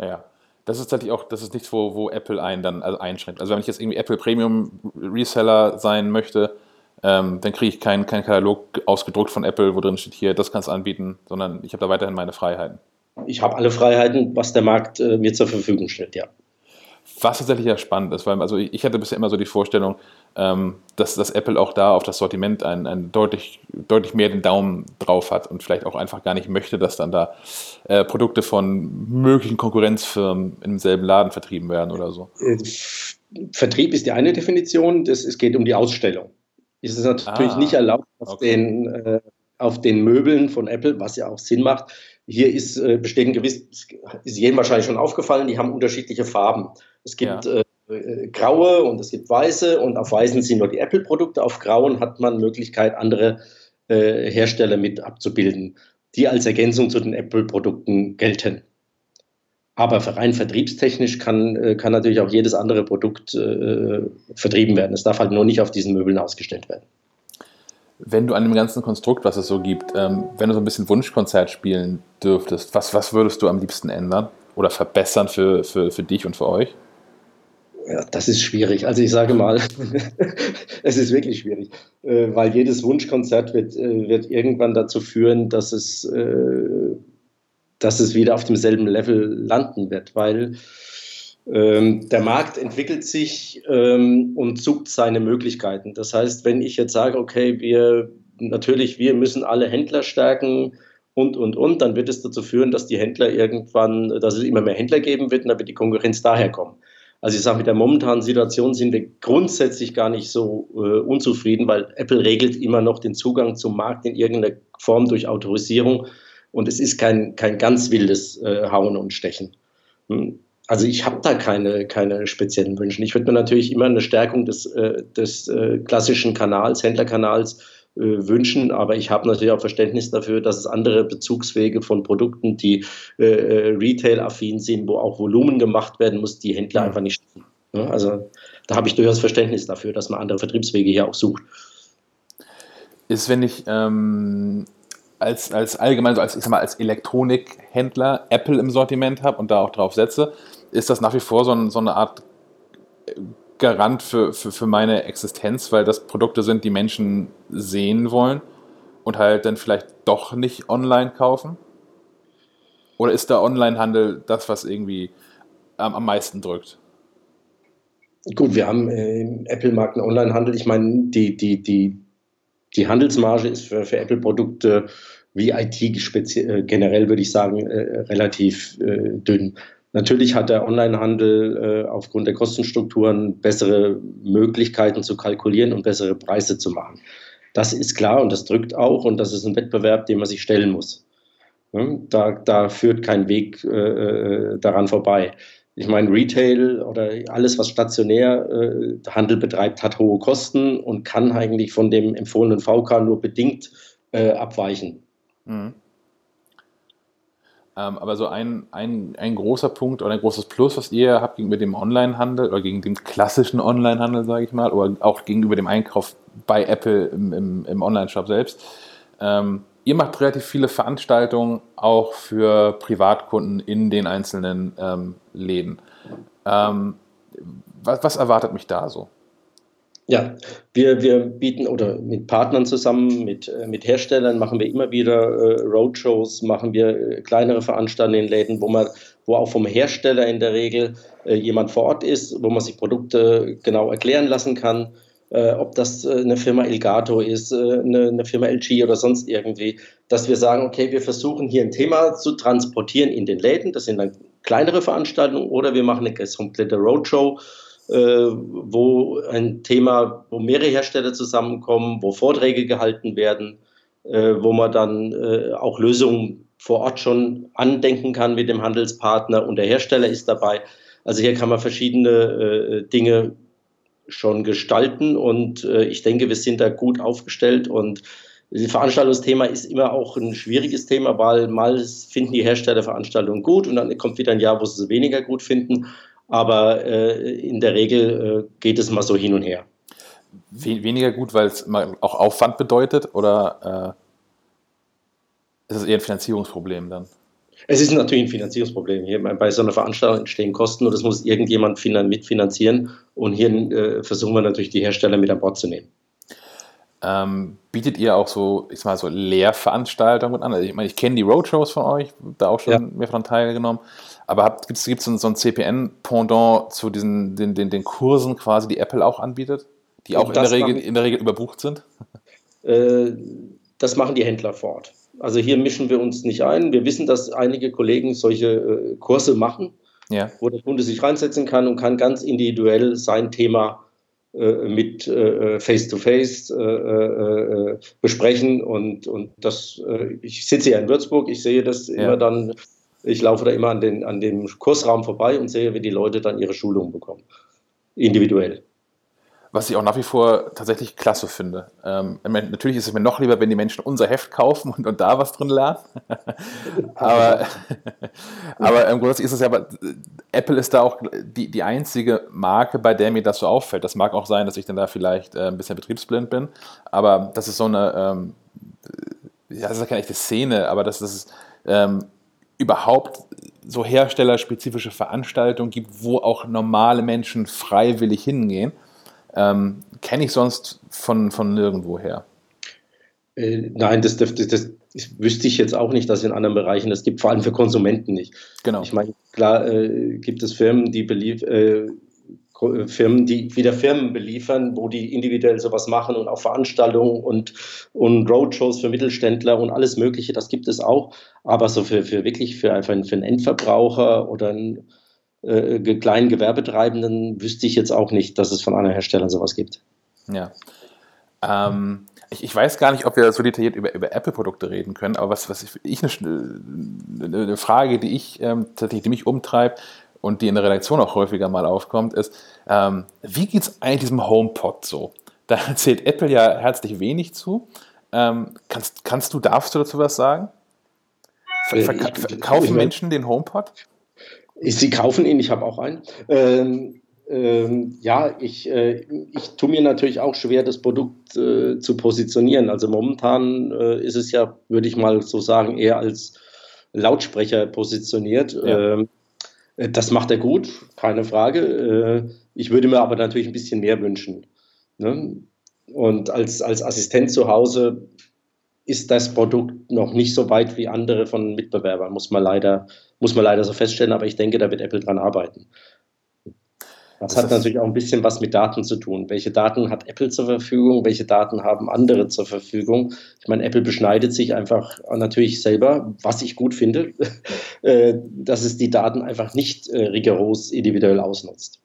Ja. Das ist tatsächlich auch, das ist nichts, wo, wo Apple einen dann also einschränkt. Also wenn ich jetzt irgendwie Apple Premium Reseller sein möchte, ähm, dann kriege ich keinen kein Katalog ausgedruckt von Apple, wo drin steht, hier, das kannst du anbieten, sondern ich habe da weiterhin meine Freiheiten. Ich habe alle Freiheiten, was der Markt äh, mir zur Verfügung stellt, ja. Was tatsächlich ja spannend ist, weil also ich hatte bisher immer so die Vorstellung, ähm, dass, dass Apple auch da auf das Sortiment einen, einen deutlich, deutlich mehr den Daumen drauf hat und vielleicht auch einfach gar nicht möchte, dass dann da äh, Produkte von möglichen Konkurrenzfirmen in demselben Laden vertrieben werden oder so. Äh, Vertrieb ist die eine Definition, das, es geht um die Ausstellung. Es ist natürlich ah, nicht erlaubt, auf, okay. den, äh, auf den Möbeln von Apple, was ja auch Sinn macht. Hier ist, äh, besteht ein gewiss, ist jedem wahrscheinlich schon aufgefallen, die haben unterschiedliche Farben. Es gibt ja. äh, graue und es gibt weiße und auf weißen sind nur die Apple-Produkte, auf grauen hat man Möglichkeit, andere äh, Hersteller mit abzubilden, die als Ergänzung zu den Apple-Produkten gelten. Aber rein vertriebstechnisch kann, äh, kann natürlich auch jedes andere Produkt äh, vertrieben werden. Es darf halt nur nicht auf diesen Möbeln ausgestellt werden. Wenn du an dem ganzen Konstrukt, was es so gibt, ähm, wenn du so ein bisschen Wunschkonzert spielen dürftest, was, was würdest du am liebsten ändern oder verbessern für, für, für dich und für euch? Ja, das ist schwierig. Also ich sage mal, *laughs* es ist wirklich schwierig, äh, weil jedes Wunschkonzert wird, äh, wird irgendwann dazu führen, dass es äh, dass es wieder auf demselben Level landen wird, weil ähm, der Markt entwickelt sich ähm, und sucht seine Möglichkeiten. Das heißt, wenn ich jetzt sage, okay, wir natürlich, wir müssen alle Händler stärken und, und, und, dann wird es dazu führen, dass die Händler irgendwann, dass es immer mehr Händler geben wird und dann wird die Konkurrenz daherkommen. Also ich sage, mit der momentanen Situation sind wir grundsätzlich gar nicht so äh, unzufrieden, weil Apple regelt immer noch den Zugang zum Markt in irgendeiner Form durch Autorisierung und es ist kein, kein ganz wildes äh, Hauen und Stechen. Hm. Also ich habe da keine, keine speziellen Wünsche. Ich würde mir natürlich immer eine Stärkung des, äh, des äh, klassischen Kanals, Händlerkanals wünschen, aber ich habe natürlich auch Verständnis dafür, dass es andere Bezugswege von Produkten, die äh, äh, retail-affin sind, wo auch Volumen gemacht werden muss, die Händler einfach nicht schaffen. Ja, also da habe ich durchaus Verständnis dafür, dass man andere Vertriebswege hier auch sucht. Ist, wenn ich ähm, als, als allgemein, so als, ich sag mal, als Elektronikhändler Apple im Sortiment habe und da auch drauf setze, ist das nach wie vor so, ein, so eine Art Garant für, für, für meine Existenz, weil das Produkte sind, die Menschen sehen wollen und halt dann vielleicht doch nicht online kaufen? Oder ist der Onlinehandel das, was irgendwie am, am meisten drückt? Gut, wir haben äh, im Apple-Markt einen Onlinehandel. Ich meine, die, die, die, die Handelsmarge ist für, für Apple-Produkte wie IT äh, generell, würde ich sagen, äh, relativ äh, dünn. Natürlich hat der Onlinehandel äh, aufgrund der Kostenstrukturen bessere Möglichkeiten zu kalkulieren und bessere Preise zu machen. Das ist klar und das drückt auch und das ist ein Wettbewerb, dem man sich stellen muss. Da, da führt kein Weg äh, äh, daran vorbei. Ich meine, Retail oder alles, was stationär äh, Handel betreibt, hat hohe Kosten und kann eigentlich von dem empfohlenen VK nur bedingt äh, abweichen. Mhm. Ähm, aber so ein, ein, ein großer Punkt oder ein großes Plus, was ihr habt gegenüber dem Onlinehandel oder gegen den klassischen Onlinehandel, sage ich mal, oder auch gegenüber dem Einkauf bei Apple im, im, im Online-Shop selbst, ähm, ihr macht relativ viele Veranstaltungen auch für Privatkunden in den einzelnen ähm, Läden. Ähm, was, was, erwartet mich da so? Ja, wir, wir bieten oder mit Partnern zusammen, mit, äh, mit Herstellern machen wir immer wieder äh, Roadshows, machen wir äh, kleinere Veranstaltungen in Läden, wo man, wo auch vom Hersteller in der Regel äh, jemand vor Ort ist, wo man sich Produkte genau erklären lassen kann äh, ob das äh, eine Firma Elgato ist, eine, eine, Firma LG oder sonst irgendwie, dass wir sagen, okay, wir versuchen hier ein Thema zu transportieren in den Läden. Das sind dann kleinere Veranstaltungen oder wir machen eine komplette Roadshow wo ein Thema, wo mehrere Hersteller zusammenkommen, wo Vorträge gehalten werden, äh, wo man dann äh, auch Lösungen vor Ort schon andenken kann mit dem Handelspartner und der Hersteller ist dabei. Also hier kann man verschiedene äh, Dinge schon gestalten und äh, ich denke, wir sind da gut aufgestellt und das Veranstaltungsthema ist immer auch ein schwieriges Thema, weil mal finden die Hersteller Veranstaltungen gut und dann kommt wieder ein Jahr, wo sie sie weniger gut finden. Aber äh, in der Regel äh, geht es mal so hin und her. Weniger gut, weil es auch Aufwand bedeutet oder äh, ist es eher ein Finanzierungsproblem dann? Es ist natürlich ein Finanzierungsproblem. Hier bei so einer Veranstaltung entstehen Kosten und das muss irgendjemand mitfinanzieren. Und hier äh, versuchen wir natürlich die Hersteller mit an Bord zu nehmen. Ähm, bietet ihr auch so, ich sag mal so Lehrveranstaltungen an? Also ich meine, ich kenne die Roadshows von euch, da auch schon ja. mehr von teilgenommen. Aber gibt es so, ein CPN-Pendant zu diesen den, den, den Kursen quasi, die Apple auch anbietet, die auch in der, Regel, in der Regel überbucht sind? Äh, das machen die Händler vor Ort. Also hier mischen wir uns nicht ein. Wir wissen, dass einige Kollegen solche äh, Kurse machen, ja. wo der Kunde sich reinsetzen kann und kann ganz individuell sein Thema äh, mit äh, Face-to-Face -face, äh, äh, besprechen. Und, und das, ich sitze ja in Würzburg, ich sehe das ja. immer dann, ich laufe da immer an, den, an dem Kursraum vorbei und sehe, wie die Leute dann ihre Schulungen bekommen. Individuell was ich auch nach wie vor tatsächlich klasse finde. Ähm, natürlich ist es mir noch lieber, wenn die Menschen unser Heft kaufen und, und da was drin lernen. *laughs* aber *laughs* aber im Grunde ist es ja, Apple ist da auch die, die einzige Marke, bei der mir das so auffällt. Das mag auch sein, dass ich dann da vielleicht äh, ein bisschen betriebsblind bin, aber das ist so eine, ähm, ja, das ist ja keine echte Szene, aber dass es ähm, überhaupt so herstellerspezifische Veranstaltungen gibt, wo auch normale Menschen freiwillig hingehen ähm, Kenne ich sonst von, von nirgendwo her. Äh, nein, das, das, das, wüsste ich jetzt auch nicht, dass in anderen Bereichen das gibt, vor allem für Konsumenten nicht. Genau. Ich meine, klar äh, gibt es Firmen, die belief, äh, Firmen, die wieder Firmen beliefern, wo die individuell sowas machen und auch Veranstaltungen und, und Roadshows für Mittelständler und alles Mögliche, das gibt es auch. Aber so für, für wirklich für einfach für einen Endverbraucher oder einen äh, kleinen Gewerbetreibenden wüsste ich jetzt auch nicht, dass es von anderen Herstellern sowas gibt. Ja. Ähm, ich, ich, weiß gar nicht, ob wir so detailliert über, über Apple-Produkte reden können, aber was, was ich, ich eine, eine, Frage, die ich ähm, tatsächlich, die mich umtreibt und die in der Redaktion auch häufiger mal aufkommt, ist, ähm, wie geht es eigentlich diesem HomePod so? Da *laughs* erzählt Apple ja herzlich wenig zu. Ähm, kannst, kannst du, darfst du dazu was sagen? Ver, ver, ver, kaufen Menschen den HomePod? Sie kaufen ihn, ich habe auch einen. Ähm, ähm, ja, ich, äh, ich tue mir natürlich auch schwer, das Produkt äh, zu positionieren. Also momentan äh, ist es ja, würde ich mal so sagen, eher als Lautsprecher positioniert. Ja. Ähm, das macht er gut, keine Frage. Äh, ich würde mir aber natürlich ein bisschen mehr wünschen. Ne? Und als, als Assistent zu Hause ist das Produkt noch nicht so weit wie andere von Mitbewerbern, muss man leider, muss man leider so feststellen, aber ich denke, da wird Apple dran arbeiten. Das, das hat natürlich auch ein bisschen was mit Daten zu tun. Welche Daten hat Apple zur Verfügung? Welche Daten haben andere zur Verfügung? Ich meine, Apple beschneidet sich einfach natürlich selber, was ich gut finde, *laughs* äh, dass es die Daten einfach nicht äh, rigoros individuell ausnutzt.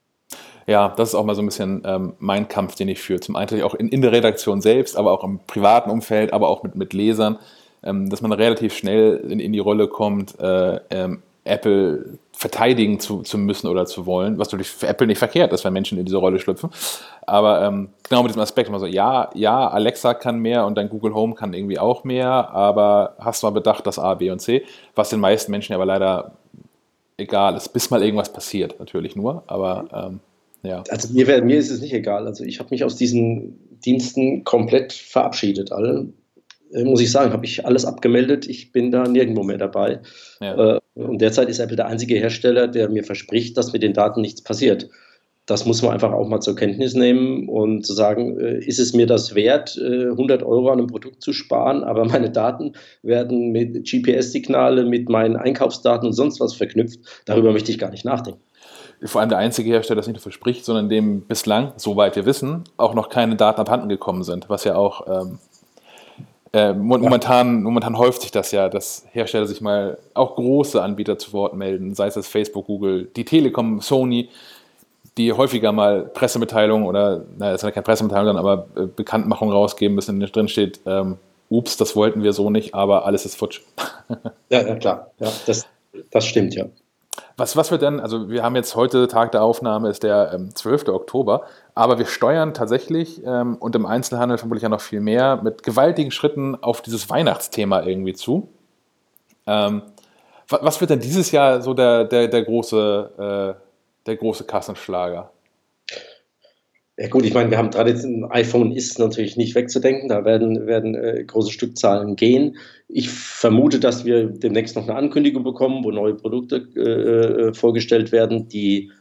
Ja, das ist auch mal so ein bisschen ähm, mein Kampf, den ich führe. Zum einen auch in, in, der Redaktion selbst, aber auch im privaten Umfeld, aber auch mit, mit Lesern, ähm, dass man relativ schnell in, in die Rolle kommt, äh, ähm, Apple verteidigen zu, zu müssen oder zu wollen, was natürlich für Apple nicht verkehrt ist, wenn Menschen in diese Rolle schlüpfen. Aber ähm, genau mit diesem Aspekt, man so, ja, ja, Alexa kann mehr und dein Google Home kann irgendwie auch mehr, aber hast du mal bedacht, dass A, B und C, was den meisten Menschen aber leider egal ist, bis mal irgendwas passiert, natürlich nur, aber ähm, ja. Also mir, mir ist es nicht egal. Also ich habe mich aus diesen Diensten komplett verabschiedet. Alle, muss ich sagen, habe ich alles abgemeldet. Ich bin da nirgendwo mehr dabei. Ja. Äh, und derzeit ist Apple der einzige Hersteller, der mir verspricht, dass mit den Daten nichts passiert. Das muss man einfach auch mal zur Kenntnis nehmen und zu sagen, äh, ist es mir das wert, 100 Euro an einem Produkt zu sparen, aber meine Daten werden mit GPS-Signale, mit meinen Einkaufsdaten und sonst was verknüpft. Darüber möchte ich gar nicht nachdenken vor allem der einzige Hersteller das nicht nur verspricht, sondern dem bislang, soweit wir wissen, auch noch keine Daten abhanden gekommen sind, was ja auch ähm, äh, momentan, momentan häuft sich das ja, dass Hersteller sich mal auch große Anbieter zu Wort melden, sei es das Facebook, Google, die Telekom, Sony, die häufiger mal Pressemitteilungen oder, naja, das ist ja keine Pressemitteilung, aber äh, Bekanntmachung rausgeben müssen, in drin steht, ähm, ups, das wollten wir so nicht, aber alles ist futsch. *laughs* ja, ja, klar. Ja, das, das stimmt, ja. Was, was wir denn, also wir haben jetzt heute, Tag der Aufnahme ist der ähm, 12. Oktober, aber wir steuern tatsächlich ähm, und im Einzelhandel vermutlich ja noch viel mehr mit gewaltigen Schritten auf dieses Weihnachtsthema irgendwie zu. Ähm, was wird denn dieses Jahr so der, der, der, große, äh, der große Kassenschlager? Ja gut, ich meine, wir haben traditionell, iPhone ist natürlich nicht wegzudenken, da werden, werden äh, große Stückzahlen gehen. Ich vermute, dass wir demnächst noch eine Ankündigung bekommen, wo neue Produkte äh, äh, vorgestellt werden, die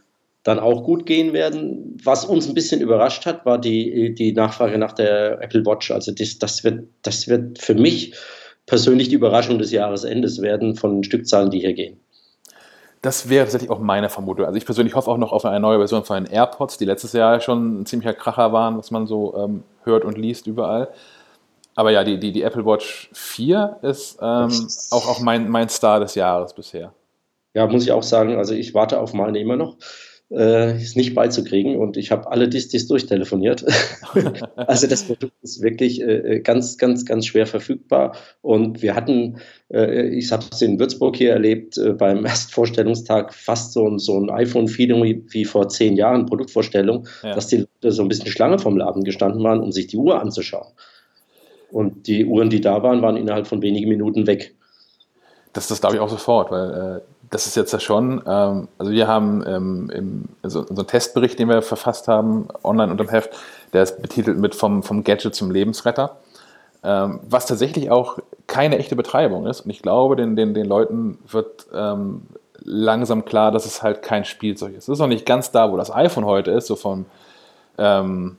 dann auch gut gehen werden. Was uns ein bisschen überrascht hat, war die, die Nachfrage nach der Apple Watch. Also das, das, wird, das wird für mich persönlich die Überraschung des Jahresendes werden von Stückzahlen, die hier gehen. Das wäre tatsächlich auch meine Vermutung. Also ich persönlich hoffe auch noch auf eine neue Version von den AirPods, die letztes Jahr schon ein ziemlicher Kracher waren, was man so ähm, hört und liest überall. Aber ja, die, die, die Apple Watch 4 ist ähm, auch, auch mein, mein Star des Jahres bisher. Ja, muss ich auch sagen, also ich warte auf meine immer noch äh, ist nicht beizukriegen und ich habe alle Distis durchtelefoniert. *laughs* also das Produkt ist wirklich äh, ganz, ganz, ganz schwer verfügbar und wir hatten, äh, ich habe es in Würzburg hier erlebt, äh, beim ersten Vorstellungstag fast so, ein, so ein iPhone-Feeling wie, wie, vor zehn Jahren, Produktvorstellung, ja. dass die Leute so ein bisschen Schlange vom Laden gestanden waren, um sich die Uhr anzuschauen. Und die Uhren, die da waren, waren innerhalb von wenigen Minuten weg. Das, das glaube ich auch sofort, weil äh, das ist jetzt ja schon, ähm, also wir haben ähm, im, also unseren Testbericht, den wir verfasst haben, online unter dem Heft, der ist betitelt mit vom, vom Gadget zum Lebensretter, ähm, was tatsächlich auch keine echte Betreibung ist. Und ich glaube, den, den, den Leuten wird ähm, langsam klar, dass es halt kein Spielzeug ist. Es ist noch nicht ganz da, wo das iPhone heute ist, so von, ähm,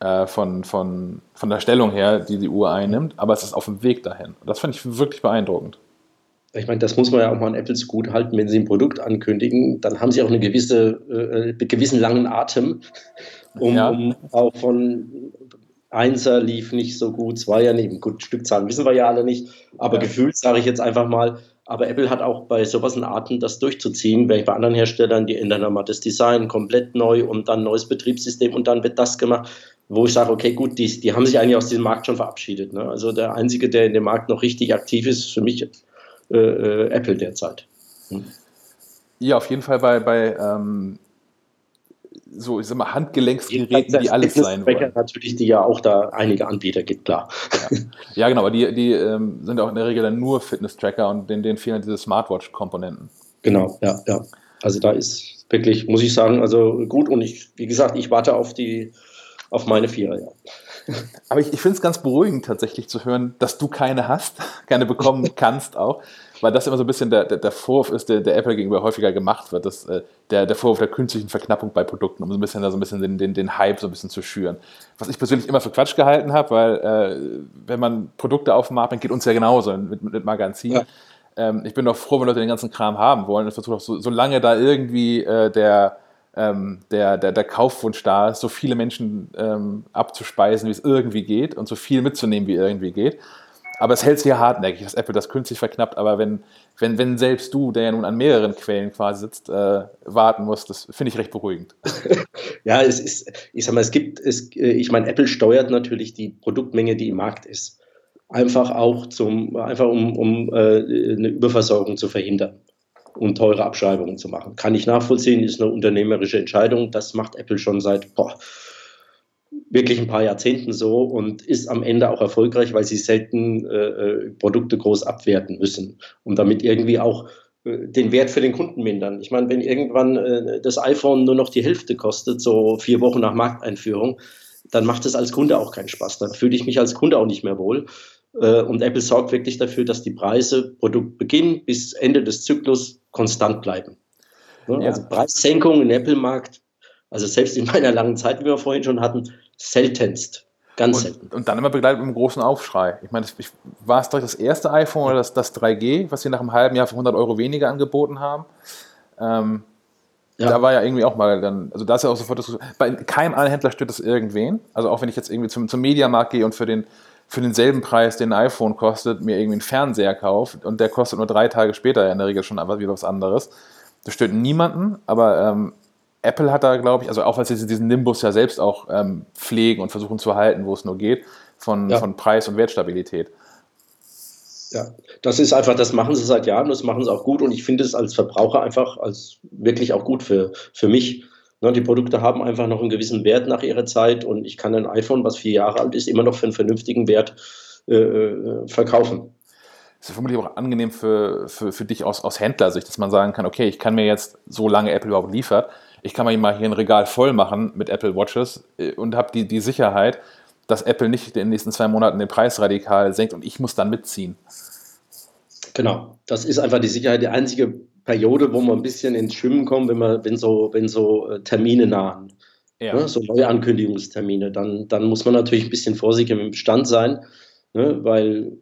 äh, von, von, von der Stellung her, die die Uhr einnimmt, aber es ist auf dem Weg dahin. Und das finde ich wirklich beeindruckend ich meine, das muss man ja auch mal an Apple gut halten, wenn sie ein Produkt ankündigen, dann haben sie auch eine gewisse, äh, gewissen langen Atem, um, ja. um, auch von Einser lief nicht so gut, Zweier nicht, gut, Stückzahlen wissen wir ja alle nicht, aber ja. gefühlt sage ich jetzt einfach mal, aber Apple hat auch bei sowas einen Atem, das durchzuziehen, während bei anderen Herstellern, die ändern dann mal das Design komplett neu und dann neues Betriebssystem und dann wird das gemacht, wo ich sage, okay, gut, die, die haben sich eigentlich aus diesem Markt schon verabschiedet. Ne? Also der Einzige, der in dem Markt noch richtig aktiv ist, für mich äh, äh, Apple derzeit. Hm. Ja, auf jeden Fall bei, bei ähm, so, ich sag mal, Handgelenksgeräten, die alles sein wollen. Natürlich, die ja auch da einige Anbieter gibt, klar. Ja, ja genau, aber die, die ähm, sind auch in der Regel dann nur Fitness-Tracker und denen, denen fehlen diese Smartwatch-Komponenten. Genau, ja, ja. Also da ist wirklich, muss ich sagen, also gut und ich, wie gesagt, ich warte auf die, auf meine Vierer, ja. Aber ich, ich finde es ganz beruhigend tatsächlich zu hören, dass du keine hast, keine bekommen *laughs* kannst auch, weil das immer so ein bisschen der, der, der Vorwurf ist, der, der Apple gegenüber häufiger gemacht wird, dass, äh, der, der Vorwurf der künstlichen Verknappung bei Produkten, um so ein bisschen, da so ein bisschen den, den, den Hype so ein bisschen zu schüren. Was ich persönlich immer für Quatsch gehalten habe, weil äh, wenn man Produkte auf den Markt bringt, geht uns ja genauso mit, mit Magazin. Ja. Ähm, ich bin doch froh, wenn Leute den ganzen Kram haben wollen. Ich versuche auch so, solange da irgendwie äh, der ähm, der, der, der Kaufwunsch da ist, so viele Menschen ähm, abzuspeisen, wie es irgendwie geht und so viel mitzunehmen, wie irgendwie geht. Aber es hält sich ja hartnäckig, dass Apple das künstlich verknappt. Aber wenn, wenn, wenn selbst du, der ja nun an mehreren Quellen quasi sitzt, äh, warten musst, das finde ich recht beruhigend. *laughs* ja, es ist, ich sag mal, es gibt, es, ich meine, Apple steuert natürlich die Produktmenge, die im Markt ist. Einfach auch zum, einfach um, um äh, eine Überversorgung zu verhindern und teure Abschreibungen zu machen. Kann ich nachvollziehen, ist eine unternehmerische Entscheidung. Das macht Apple schon seit boah, wirklich ein paar Jahrzehnten so und ist am Ende auch erfolgreich, weil sie selten äh, äh Produkte groß abwerten müssen, um damit irgendwie auch äh, den Wert für den Kunden mindern. Ich meine, wenn irgendwann äh, das iPhone nur noch die Hälfte kostet, so vier Wochen nach Markteinführung, dann macht es als Kunde auch keinen Spaß. Dann fühle ich mich als Kunde auch nicht mehr wohl. Äh, und Apple sorgt wirklich dafür, dass die Preise Produktbeginn bis Ende des Zyklus konstant bleiben. Ja. Also Preissenkungen im Apple-Markt, also selbst in meiner langen Zeit, wie wir vorhin schon hatten, seltenst. Ganz und, selten. Und dann immer begleitet mit einem großen Aufschrei. Ich meine, war es doch das erste iPhone oder das, das 3G, was sie nach einem halben Jahr für 100 Euro weniger angeboten haben? Ähm, ja. Da war ja irgendwie auch mal dann, also da ist ja auch sofort das, bei keinem anderen Händler stört das irgendwen. Also auch wenn ich jetzt irgendwie zum, zum Mediamarkt gehe und für den für denselben Preis, den ein iPhone kostet, mir irgendwie einen Fernseher kauft und der kostet nur drei Tage später in der Regel schon einfach wieder was anderes. Das stört niemanden, aber ähm, Apple hat da, glaube ich, also auch weil sie diesen Nimbus ja selbst auch ähm, pflegen und versuchen zu halten, wo es nur geht, von, Ja. von Preis und Wertstabilität. Ja, das ist einfach, das machen sie seit Jahren, das machen sie auch gut und ich finde es als Verbraucher einfach als wirklich auch gut für, für mich. Ne, die Produkte haben einfach noch einen gewissen Wert nach ihrer Zeit und ich kann ein iPhone, was vier Jahre alt ist, immer noch für einen vernünftigen Wert äh, äh, verkaufen. Es ist vermutlich auch angenehm für, für, für dich aus, aus Händlersicht, dass man sagen kann, okay, ich kann mir jetzt, solange Apple überhaupt liefert, ich kann mir mal hier ein Regal voll machen mit Apple Watches äh, und habe die, die Sicherheit, dass Apple nicht in den nächsten zwei Monaten den Preis radikal senkt und ich muss dann mitziehen. Genau, das ist einfach die Sicherheit, die einzige Periode, wo man ein bisschen ins Schwimmen kommt, wenn man, wenn so, wenn so äh, Termine nahen. Ja. ne, so neue Ankündigungstermine, dann, dann muss man natürlich ein bisschen vorsichtig im Stand sein, ne, weil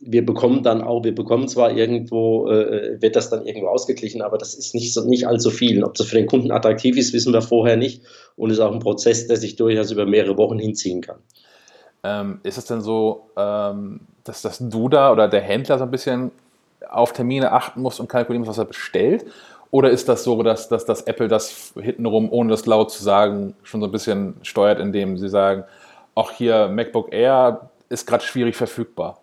wir bekommen dann auch, wir bekommen zwar irgendwo, äh, wird das dann irgendwo ausgeglichen, aber das ist nicht, so, nicht allzu viel. Ob das für den Kunden attraktiv ist, wissen wir vorher nicht und ist auch ein Prozess, der sich durchaus über mehrere Wochen hinziehen kann. Ähm, ist es denn so, ähm, dass, dass du da oder der Händler so ein bisschen auf Termine achten muss und kalkulieren muss, was er bestellt? Oder ist das so, dass, dass, dass Apple das hintenrum, ohne das laut zu sagen, schon so ein bisschen steuert, indem sie sagen, auch hier MacBook Air ist gerade schwierig verfügbar?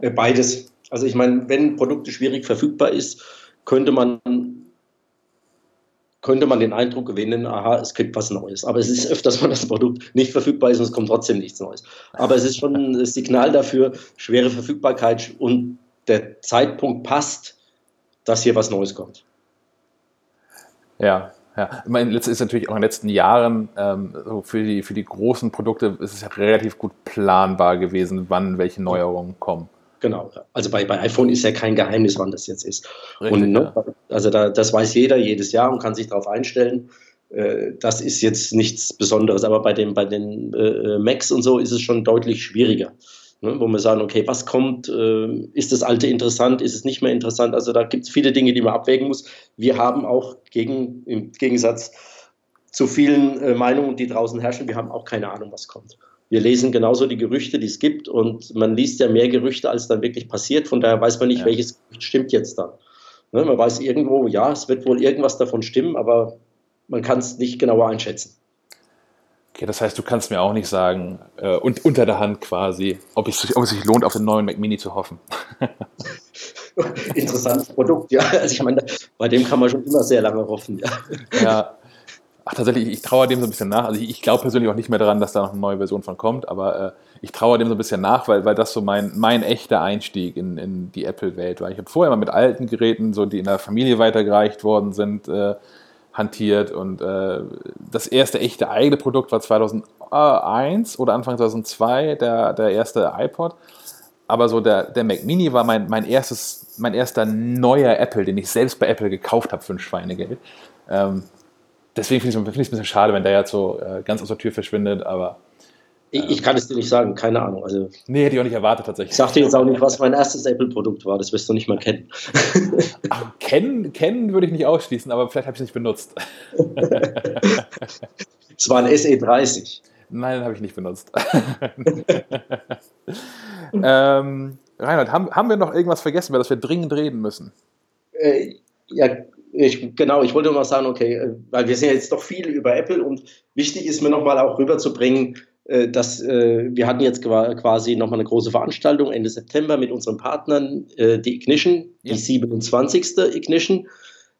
Äh, Beides. Also ich meine, wenn Produkte schwierig verfügbar ist, könnte man könnte man den Eindruck gewinnen, aha, es gibt was Neues. Aber es ist öfters mal, dass das Produkt nicht verfügbar ist und es kommt trotzdem nichts Neues. Aber es ist schon *laughs* ein Signal dafür, schwere Verfügbarkeit und der Zeitpunkt passt, dass hier was Neues kommt. Ja, ja. Ich meine, letztes ist natürlich auch in den letzten Jahren ähm, so für, die, für die großen Produkte ist es relativ gut planbar gewesen, wann welche Neuerungen kommen. Genau. Also bei, bei iPhone ist ja kein Geheimnis, wann das jetzt ist. Richtig, und ne, also da, das weiß jeder jedes Jahr und kann sich darauf einstellen. Äh, das ist jetzt nichts Besonderes. Aber bei, dem, bei den äh, Macs und so ist es schon deutlich schwieriger. Ne, wo wir sagen, okay, was kommt? Äh, ist das alte interessant? Ist es nicht mehr interessant? Also da gibt es viele Dinge, die man abwägen muss. Wir haben auch gegen, im Gegensatz zu vielen äh, Meinungen, die draußen herrschen, wir haben auch keine Ahnung, was kommt. Wir lesen genauso die Gerüchte, die es gibt und man liest ja mehr Gerüchte, als dann wirklich passiert. Von daher weiß man nicht, Ja. welches Gerücht stimmt jetzt dann. Ne, man weiß irgendwo, ja, es wird wohl irgendwas davon stimmen, aber man kann es nicht genauer einschätzen. Okay, das heißt, du kannst mir auch nicht sagen, äh, und unter der Hand quasi, ob es, sich, ob es sich lohnt, auf den neuen Mac Mini zu hoffen. *laughs* Interessantes Produkt, ja. Also ich meine, bei dem kann man schon immer sehr lange hoffen, ja. Ja. Ach, tatsächlich, ich traue dem so ein bisschen nach. Also ich, ich glaube persönlich auch nicht mehr daran, dass da noch eine neue Version von kommt, aber äh, ich traue dem so ein bisschen nach, weil, weil das so mein, mein echter Einstieg in, in die Apple-Welt war. Ich habe vorher mal mit alten Geräten, so die in der Familie weitergereicht worden sind, äh, hantiert und äh, das erste echte eigene Produkt war 2001 oder Anfang 2002 der, der erste iPod. Aber so der, der Mac Mini war mein, mein, erstes, mein erster neuer Apple, den ich selbst bei Apple gekauft habe für ein Schweinegeld. Ähm, deswegen finde ich es ein bisschen schade, wenn der jetzt so äh, ganz aus der Tür verschwindet, aber Ich, ich kann es dir nicht sagen, keine Ahnung. Also nee, hätte ich auch nicht erwartet tatsächlich. ich sag dir jetzt auch nicht, was mein erstes Apple-Produkt war, das wirst du nicht mal kennen. *laughs* Ach, kennen, kennen würde ich nicht ausschließen, aber vielleicht habe ich es nicht benutzt. *laughs* Es war ein SE30. Nein, habe ich nicht benutzt. *laughs* ähm, Reinhard, haben, haben wir noch irgendwas vergessen, über das wir dringend reden müssen? Äh, ja, ich, genau, ich wollte nur mal sagen, okay, äh, weil wir sind ja jetzt doch viel über Apple und wichtig ist mir nochmal auch rüberzubringen, äh, dass äh, wir hatten jetzt qua- quasi nochmal eine große Veranstaltung Ende September mit unseren Partnern, die Ignition, Ja. die 27. Ignition.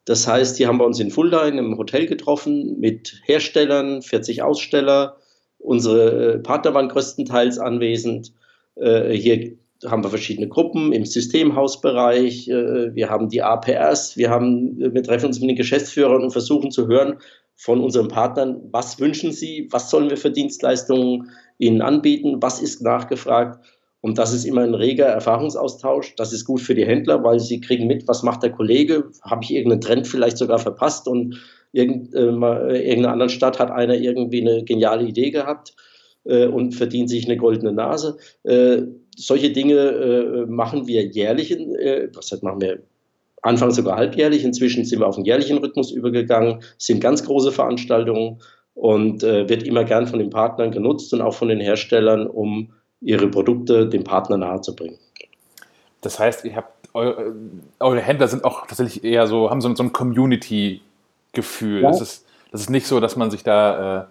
Das heißt, hier haben wir uns in Fulda in einem Hotel getroffen mit Herstellern, 40 Aussteller. Unsere Partner waren größtenteils anwesend. Hier haben wir verschiedene Gruppen im Systemhausbereich. Äh, wir haben die APRs. Wir, haben, äh, wir treffen uns mit den Geschäftsführern und versuchen zu hören von unseren Partnern, was wünschen sie, was sollen wir für Dienstleistungen ihnen anbieten, was ist nachgefragt. Und das ist immer ein reger Erfahrungsaustausch. Das ist gut für die Händler, weil sie kriegen mit, was macht der Kollege, habe ich irgendeinen Trend vielleicht sogar verpasst und irgend, äh, irgendeiner anderen Stadt hat einer irgendwie eine geniale Idee gehabt äh, und verdient sich eine goldene Nase. Äh, solche Dinge äh, machen wir jährlich, in, äh, was heißt, machen wir Anfang sogar halbjährlich. Inzwischen sind wir auf einen jährlichen Rhythmus übergegangen, sind ganz große Veranstaltungen und äh, wird immer gern von den Partnern genutzt und auch von den Herstellern, um ihre Produkte dem Partner nahezubringen. Das heißt, ihr habt eure, eure Händler sind auch tatsächlich eher so, haben so, so ein Community-Gefühl. Ja. Das ist, Das ist nicht so, dass man sich da, äh,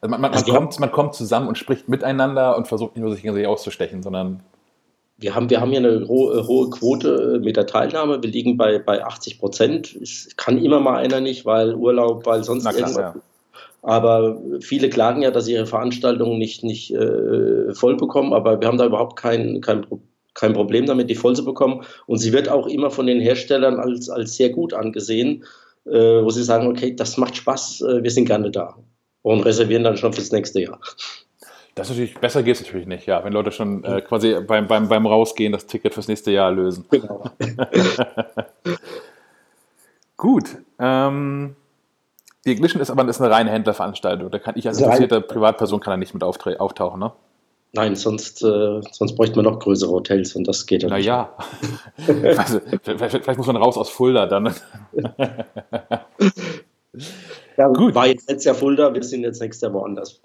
also man, man, Also man, kommt, man kommt zusammen und spricht miteinander und versucht nicht nur sich gegenseitig auszustechen, sondern Wir haben, wir haben hier eine hohe, hohe Quote äh, mit der Teilnahme. Wir liegen bei, bei 80 Prozent. Es kann immer mal einer nicht, weil Urlaub, weil sonst klar, irgendwas. ja. Aber viele klagen ja, dass sie ihre Veranstaltungen nicht, nicht äh, voll bekommen. Aber wir haben da überhaupt kein, kein, Pro- kein Problem damit, die voll zu bekommen. Und sie wird auch immer von den Herstellern als, als sehr gut angesehen, äh, wo sie sagen, okay, das macht Spaß, äh, wir sind gerne da. Und reservieren dann schon fürs nächste Jahr. das ist natürlich, besser geht es natürlich nicht, ja. Wenn Leute schon äh, quasi beim, beim, beim Rausgehen das Ticket fürs nächste Jahr lösen. Genau. *laughs* Gut. Ähm, die Ignition ist aber ist eine reine Händlerveranstaltung. Da kann ich als interessierte Privatperson kann da nicht mit auftauchen, ne? Nein, sonst, äh, sonst bräuchte man noch größere Hotels und das geht ja nicht. Naja. *laughs* vielleicht, vielleicht muss man raus aus Fulda dann. *laughs* Ja, Gut. War jetzt letztes Jahr Fulda, wir sind jetzt nächstes Jahr woanders.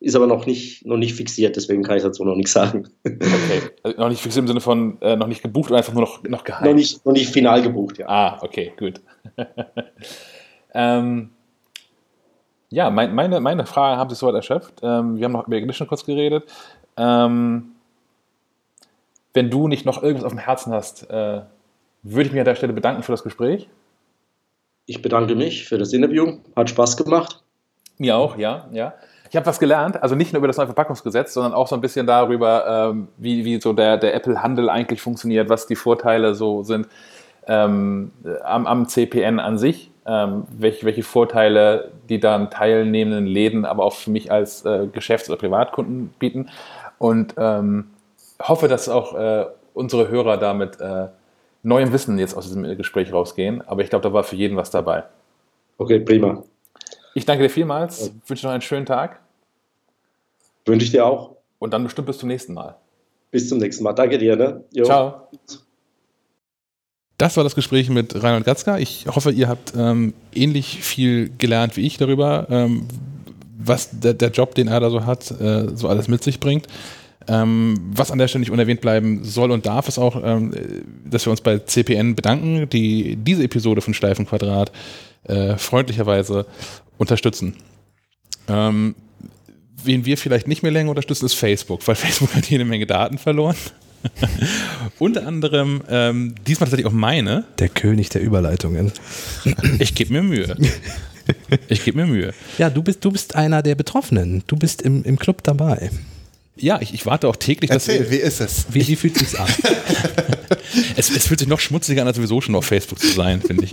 Ist aber noch nicht, noch nicht fixiert, deswegen kann ich dazu noch nichts sagen. Okay. Also noch nicht fixiert im Sinne von äh, noch nicht gebucht oder einfach nur noch, noch geheim. noch, nicht, noch nicht final gebucht, ja. Ah, okay, gut. *laughs* ähm, ja, mein, meine, meine Frage haben sich soweit erschöpft. Ähm, wir haben noch über Ignition kurz geredet. Ähm, wenn du nicht noch irgendwas auf dem Herzen hast, äh, würde ich mich an der Stelle bedanken für das Gespräch. Ich bedanke mich für das Interview. Hat Spaß gemacht. Mir auch, ja, ja. Ich habe was gelernt, also nicht nur über das neue Verpackungsgesetz, sondern auch so ein bisschen darüber, ähm, wie, wie so der, der Apple-Handel eigentlich funktioniert, was die Vorteile so sind ähm, am, am CPN an sich, ähm, welche, welche Vorteile die dann teilnehmenden Läden, aber auch für mich als äh, Geschäfts- oder Privatkunden bieten. Und ähm, hoffe, dass auch äh, unsere Hörer damit äh, neuem Wissen jetzt aus diesem Gespräch rausgehen. Aber ich glaube, da war für jeden was dabei. Okay, prima. Ich danke dir vielmals, wünsche noch einen schönen Tag Wünsche ich dir auch. und dann bestimmt bis zum nächsten Mal. Bis zum nächsten Mal. Danke dir. Ne? Jo. Ciao. Das war das Gespräch mit Reinhold Gatzka. Ich hoffe, ihr habt ähm, ähnlich viel gelernt wie ich darüber, ähm, was der, der Job, den er da so hat, äh, so alles mit sich bringt. Ähm, was an der Stelle nicht unerwähnt bleiben soll und darf, ist auch, ähm, dass wir uns bei CPN bedanken, die diese Episode von Schleifenquadrat äh, freundlicherweise unterstützen. Ähm, wen wir vielleicht nicht mehr länger unterstützen, ist Facebook, weil *laughs* Facebook hat jede Menge Daten verloren. *laughs* Unter anderem, ähm, diesmal tatsächlich auch meine. Der König der Überleitungen. Ich gebe mir Mühe. Ich gebe mir Mühe. Ja, du bist, du bist einer der Betroffenen. Du bist im, im Club dabei. Ja, ich, ich warte auch täglich, dass Erzähl, wie ist es? Wie, wie fühlt sich's an? *laughs* es, es fühlt sich noch schmutziger an, als sowieso schon auf Facebook zu sein, finde ich.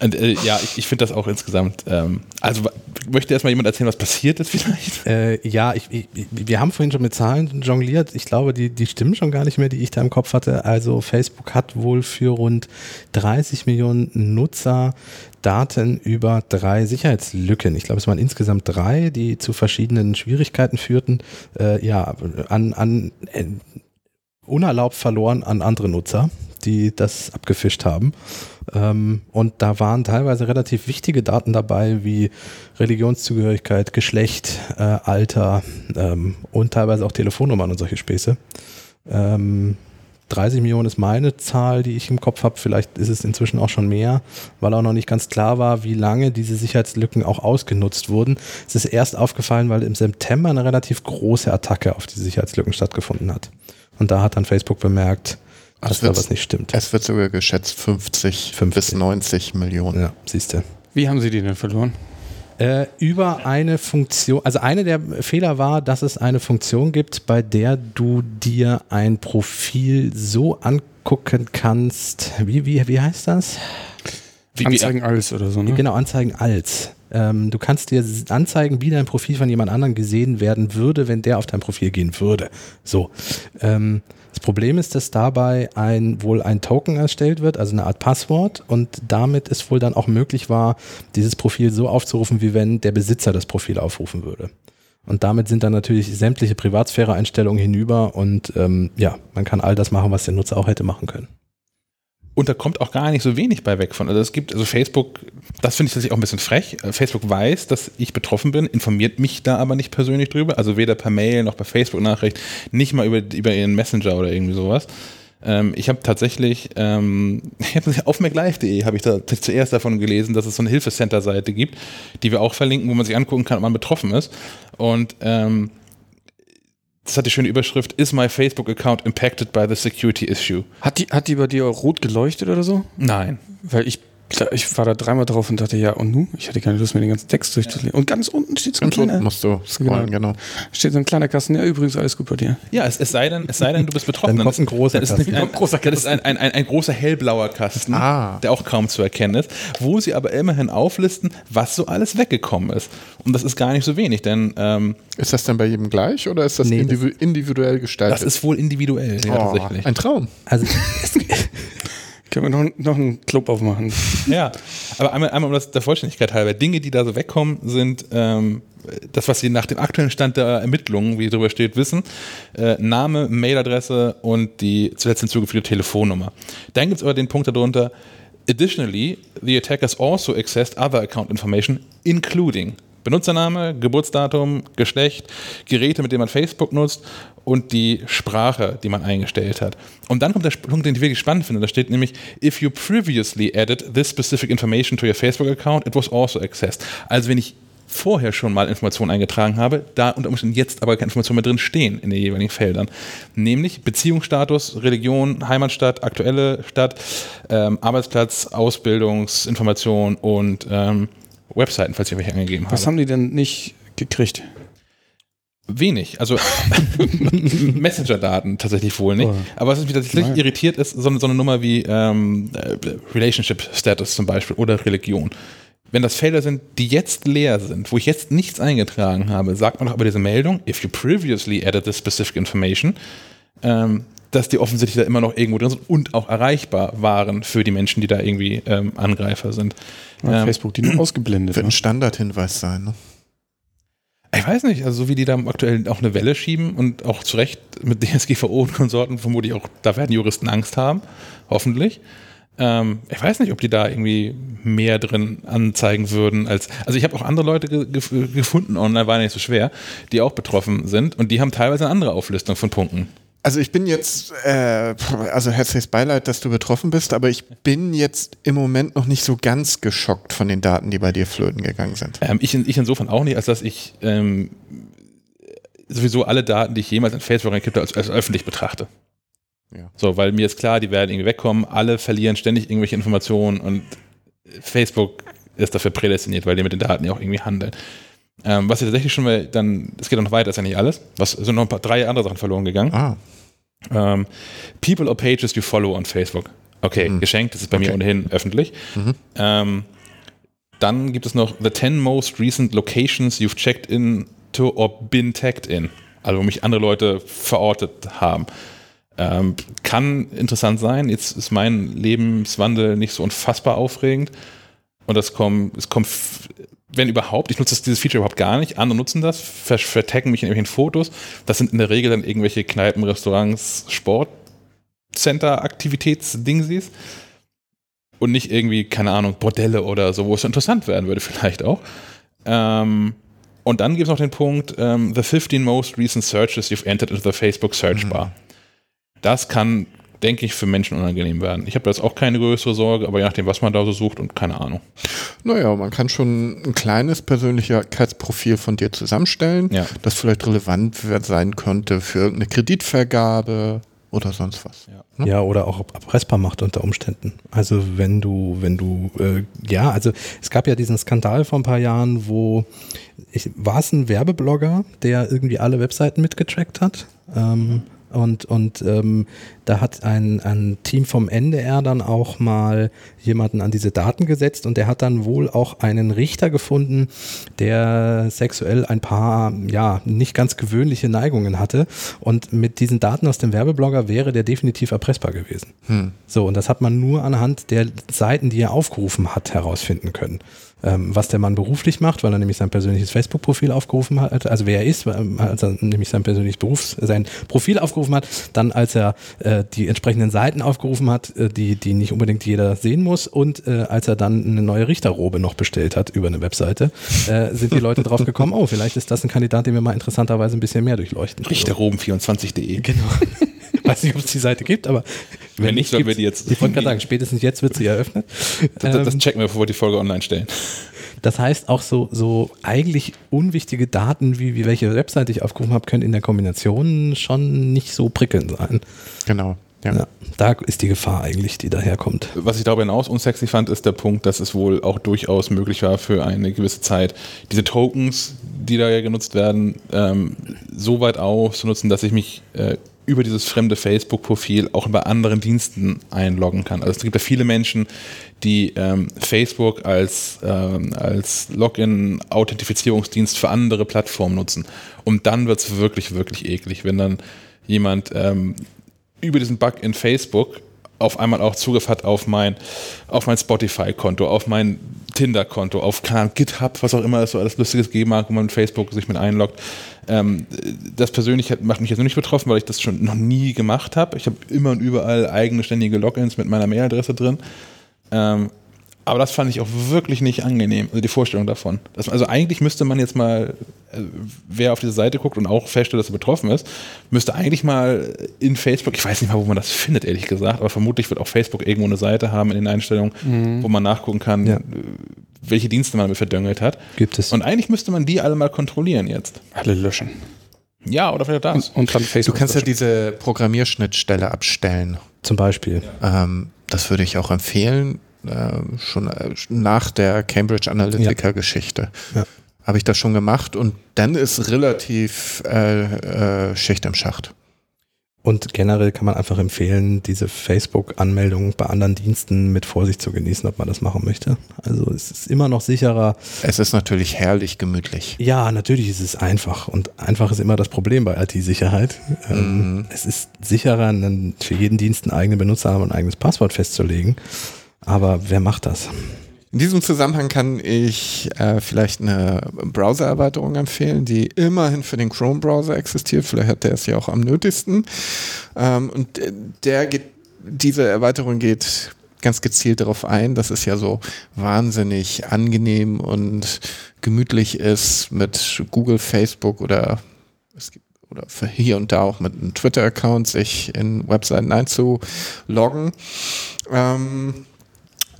Und, äh, ja, ich, ich finde das auch insgesamt. Ähm, also möchte erstmal jemand erzählen, was passiert ist vielleicht? *laughs* Äh, ja, ich, ich, wir haben vorhin schon mit Zahlen jongliert. Ich glaube, die, die stimmen schon gar nicht mehr, die ich da im Kopf hatte. Also Facebook hat wohl für rund 30 Millionen Nutzer Daten über drei Sicherheitslücken. Ich glaube, es waren insgesamt drei, die zu verschiedenen Schwierigkeiten führten. Äh, ja, an, an äh, unerlaubt verloren an andere Nutzer, die das abgefischt haben. Ähm, und da waren teilweise relativ wichtige Daten dabei, wie Religionszugehörigkeit, Geschlecht, äh, Alter ähm, und teilweise auch Telefonnummern und solche Späße. Ähm, 30 Millionen ist meine Zahl, die ich im Kopf habe. Vielleicht ist es inzwischen auch schon mehr, weil auch noch nicht ganz klar war, wie lange diese Sicherheitslücken auch ausgenutzt wurden. Es ist erst aufgefallen, weil im September eine relativ große Attacke auf die Sicherheitslücken stattgefunden hat. Und da hat dann Facebook bemerkt, dass Es da was nicht stimmt. Es wird sogar geschätzt 50, 50. bis 90 Millionen. Ja, siehst du. Wie haben Sie die denn verloren? Äh, über eine Funktion, also eine der Fehler war, dass es eine Funktion gibt, bei der du dir ein Profil so angucken kannst. Wie, wie, wie heißt das? Wie, Anzeigen alles oder so, ne? Genau, anzeigen als. Ähm, du kannst dir anzeigen, wie dein Profil von jemand anderem gesehen werden würde, wenn der auf dein Profil gehen würde. So. Ähm, das Problem ist, dass dabei ein, wohl ein Token erstellt wird, also eine Art Passwort, und damit es wohl dann auch möglich war, dieses Profil so aufzurufen, wie wenn der Besitzer das Profil aufrufen würde. Und damit sind dann natürlich sämtliche Privatsphäre-Einstellungen hinüber und ähm, ja, man kann all das machen, was der Nutzer auch hätte machen können. Und da kommt auch gar nicht so wenig bei weg von. Also es gibt, also Facebook, das finde ich tatsächlich auch ein bisschen frech. Äh, Facebook weiß, dass ich betroffen bin, informiert mich da aber nicht persönlich drüber. Also weder per Mail noch per Facebook-Nachricht, nicht mal über, über ihren Messenger oder irgendwie sowas. Ähm, ich habe tatsächlich ähm, *laughs* auf maclife.de habe ich da zuerst davon gelesen, dass es so eine Hilfecenter-Seite gibt, die wir auch verlinken, wo man sich angucken kann, ob man betroffen ist. Und ähm, das hat die schöne Überschrift, Is my Facebook account impacted by the security issue? Hat die, hat die bei dir rot geleuchtet oder so? Nein. Weil ich, ich war da dreimal drauf und dachte, ja, und nu? Ich hatte keine Lust mehr, den ganzen Text durchzulesen. Und ganz unten steht so ein Ganz unten kleiner, musst du scrollen, genau. steht so ein kleiner Kasten. Ja, übrigens, alles gut bei dir. Ja, es, es, sei denn, es sei denn, du bist betroffen. Dann kommt ein großer das ist, Kasten. nämlich ein, großer, das ist ein, ein, ein, ein großer hellblauer Kasten, Ah. der auch kaum zu erkennen ist, wo sie aber immerhin auflisten, was so alles weggekommen ist. Und das ist gar nicht so wenig, denn ähm, Ist das denn bei jedem gleich oder ist das, Nee, individuell gestaltet? das ist wohl individuell, ja, oh, tatsächlich. ein Traum. Also Können wir noch, noch einen Club aufmachen? *laughs* Ja, aber einmal, einmal um das der Vollständigkeit halber, Dinge, die da so wegkommen, sind ähm, das, was Sie nach dem aktuellen Stand der Ermittlungen, wie drüber steht, wissen. Äh, Name, Mailadresse und die zuletzt hinzugefügte Telefonnummer. Dann gibt es aber den Punkt darunter, additionally, the attackers also accessed other account information, including Benutzername, Geburtsdatum, Geschlecht, Geräte, mit denen man Facebook nutzt und die Sprache, die man eingestellt hat. Und dann kommt der Punkt, den ich wirklich spannend finde. Da steht nämlich, if you previously added this specific information to your Facebook account, it was also accessed. Also wenn ich vorher schon mal Informationen eingetragen habe, da unter Umständen jetzt aber keine Informationen mehr drin stehen in den jeweiligen Feldern. Nämlich Beziehungsstatus, Religion, Heimatstadt, aktuelle Stadt, ähm, Arbeitsplatz, Ausbildungsinformation und ähm, Webseiten, falls ich welche angegeben habe. Was haben die denn nicht gekriegt? Wenig, also *laughs* *laughs* Messenger-Daten tatsächlich wohl nicht. Oh. Aber was mich tatsächlich Nein. irritiert ist, so, eine- so eine Nummer wie ähm, äh, Relationship Status zum Beispiel oder Religion. Wenn das Felder sind, die jetzt leer sind, wo ich jetzt nichts eingetragen habe, sagt man doch aber diese Meldung, if you previously added this specific information, ähm, dass die offensichtlich da immer noch irgendwo drin sind und auch erreichbar waren für die Menschen, die da irgendwie ähm, Angreifer sind. Ja, Ähm, Facebook, die nur ausgeblendet. Wird Ne? ein Standardhinweis sein. Ne? Ich weiß nicht, also so wie die da aktuell auch eine Welle schieben und auch zu Recht mit *laughs* DSGVO und Konsorten vermutlich auch, da werden Juristen Angst haben, hoffentlich. Ähm, ich weiß nicht, ob die da irgendwie mehr drin anzeigen würden als. Also ich habe auch andere Leute ge ge gefunden online, war nicht so schwer, die auch betroffen sind und die haben teilweise eine andere Auflistung von Punkten. Also ich bin jetzt, äh, also herzliches Beileid, dass du betroffen bist, aber ich bin jetzt im Moment noch nicht so ganz geschockt von den Daten, die bei dir flöten gegangen sind. Ähm, ich, in- ich insofern auch nicht, als dass ich ähm, sowieso alle Daten, die ich jemals in Facebook reingekippt habe, als, als öffentlich betrachte. Ja. So, weil mir ist klar, die werden irgendwie wegkommen, alle verlieren ständig irgendwelche Informationen und Facebook ist dafür prädestiniert, weil die mit den Daten ja auch irgendwie handeln. Ähm, was ich tatsächlich schon mal dann, es geht noch weiter, ist ja nicht alles. Was sind noch ein paar drei andere Sachen verloren gegangen. Ah, Ähm, people or pages you follow on Facebook. Okay, Mhm. geschenkt, das ist bei mir Okay. ohnehin öffentlich. Mhm. Ähm, dann gibt es noch the 10 most recent locations you've checked into or been tagged in. Also wo mich andere Leute verortet haben. Ähm, kann interessant sein. Jetzt ist mein Lebenswandel nicht so unfassbar aufregend. Und das kommt, es kommt, wenn überhaupt, ich nutze das, dieses Feature überhaupt gar nicht. Andere nutzen das, ver vertaggen mich in irgendwelchen Fotos. Das sind in der Regel dann irgendwelche Kneipen, Restaurants, Sportcenter, Aktivitätsdingsies. Und nicht irgendwie, keine Ahnung, Bordelle oder so, wo es interessant werden würde, *laughs* vielleicht auch. Ähm, und dann gibt es noch den Punkt, ähm, the 15 most recent searches you've entered into the Facebook Search Bar. Das kann, denke ich, für Menschen unangenehm werden. Ich habe da jetzt auch keine größere Sorge, aber je nachdem, was man da so sucht und keine Ahnung. naja, man kann schon ein kleines Persönlichkeitsprofil von dir zusammenstellen, Ja. das vielleicht relevant sein könnte für irgendeine Kreditvergabe oder sonst was. Ne? Ja, oder auch erpressbar macht unter Umständen. Also wenn du, wenn du, äh, ja, also es gab ja diesen Skandal vor ein paar Jahren, wo ich, war es ein Werbeblogger, der irgendwie alle Webseiten mitgetrackt hat. Ähm, und und ähm, da hat ein, ein Team vom NDR dann auch mal jemanden an diese Daten gesetzt und der hat dann wohl auch einen Richter gefunden, der sexuell ein paar, ja, nicht ganz gewöhnliche Neigungen hatte. Und mit diesen Daten aus dem Werbeblogger wäre der definitiv erpressbar gewesen. Hm. So, und das hat man nur anhand der Seiten, die er aufgerufen hat, herausfinden können. Ähm, was der Mann beruflich macht, weil er nämlich sein persönliches Facebook-Profil aufgerufen hat, also wer er ist, ähm, als er nämlich sein persönliches Berufs-, sein Profil aufgerufen hat, dann als er äh, die entsprechenden Seiten aufgerufen hat, äh, die, die nicht unbedingt jeder sehen muss und äh, als er dann eine neue Richterrobe noch bestellt hat über eine Webseite, äh, sind die Leute drauf gekommen, oh, vielleicht ist das ein Kandidat, den wir mal interessanterweise ein bisschen mehr durchleuchten. Richterroben24.de. Genau. *laughs* weiß nicht, ob es die Seite gibt, aber Wenn nicht, sollen wir die jetzt- Ich wollte gerade sagen, spätestens jetzt wird sie eröffnet. *laughs* Das, das, das Ähm, checken wir, bevor wir die Folge online stellen. Das heißt, auch so, so eigentlich unwichtige Daten, wie, wie welche Webseite ich aufgerufen habe, können in der Kombination schon nicht so prickelnd sein. Genau. Ja. Ja, da ist die Gefahr eigentlich, die daherkommt. Was ich darüber hinaus unsexy fand, ist der Punkt, dass es wohl auch durchaus möglich war für eine gewisse Zeit, diese Tokens, die da ja genutzt werden, ähm, so weit auszunutzen, dass ich mich äh, über dieses fremde Facebook-Profil auch bei anderen Diensten einloggen kann. Also es gibt ja viele Menschen, die ähm, Facebook als, ähm, als Login-Authentifizierungsdienst für andere Plattformen nutzen. Und dann wird es wirklich, wirklich eklig, wenn dann jemand ähm, über diesen Bug in Facebook auf einmal auch Zugriff hat auf mein, auf mein Spotify-Konto, auf mein Tinder-Konto, auf Ahnung, GitHub, was auch immer es so alles Lustiges geben mag, wo man Facebook sich mit einloggt. Ähm, das persönlich hat, macht mich jetzt noch nicht betroffen, weil ich das schon noch nie gemacht habe. Ich habe immer und überall eigene ständige Logins mit meiner Mailadresse drin. Ähm, aber das fand ich auch wirklich nicht angenehm, also die Vorstellung davon. Das, also eigentlich müsste man jetzt mal, äh, wer auf diese Seite guckt und auch feststellt, dass er betroffen ist, müsste eigentlich mal in Facebook, ich weiß nicht mal, wo man das findet, ehrlich gesagt, aber vermutlich wird auch Facebook irgendwo eine Seite haben in den Einstellungen, wo man nachgucken kann, Ja. äh, welche Dienste man damit verdöngelt hat. Gibt es. Und eigentlich müsste man die alle mal kontrollieren jetzt. Alle löschen. Ja, oder vielleicht das. Und, und dann Du Facebook. kannst ja löschen. diese Programmierschnittstelle abstellen. Zum Beispiel. Ähm, das würde ich auch empfehlen, äh, schon äh, nach der Cambridge Analytica-Geschichte. Ja. Habe ich das schon gemacht und dann ist relativ äh, äh, Schicht im Schacht. Und generell kann man einfach empfehlen, diese Facebook-Anmeldung bei anderen Diensten mit Vorsicht zu genießen, ob man das machen möchte. Also es ist immer noch sicherer. Es ist natürlich herrlich gemütlich. Ja, natürlich ist es einfach. Und einfach ist immer das Problem bei IT-Sicherheit. Ähm, Mhm. Es ist sicherer, für jeden Dienst einen eigenen Benutzernamen und ein eigenes Passwort festzulegen. Aber wer macht das? In diesem Zusammenhang kann ich äh, vielleicht eine Browser-Erweiterung empfehlen, die immerhin für den Chrome-Browser existiert. Vielleicht hat der es ja auch am nötigsten. Ähm, und äh, der geht, diese Erweiterung geht ganz gezielt darauf ein, dass es ja so wahnsinnig angenehm und gemütlich ist mit Google, Facebook oder es gibt oder hier und da auch mit einem Twitter-Account sich in Webseiten einzuloggen. Ähm,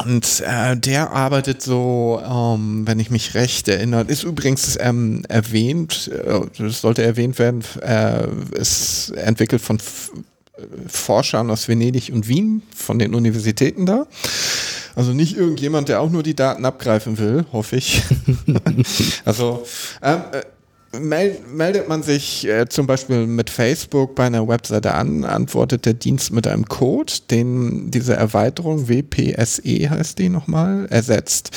und äh, der arbeitet so, ähm, wenn ich mich recht erinnere, ist übrigens ähm, erwähnt, äh, das sollte erwähnt werden, äh, ist entwickelt von F Forschern aus Venedig und Wien, von den Universitäten da. Also nicht irgendjemand, der auch nur die Daten abgreifen will, hoffe ich. *laughs* also ähm, äh, meldet man sich äh, zum Beispiel mit Facebook bei einer Webseite an, antwortet der Dienst mit einem Code, den diese Erweiterung WPSE heißt die nochmal, ersetzt,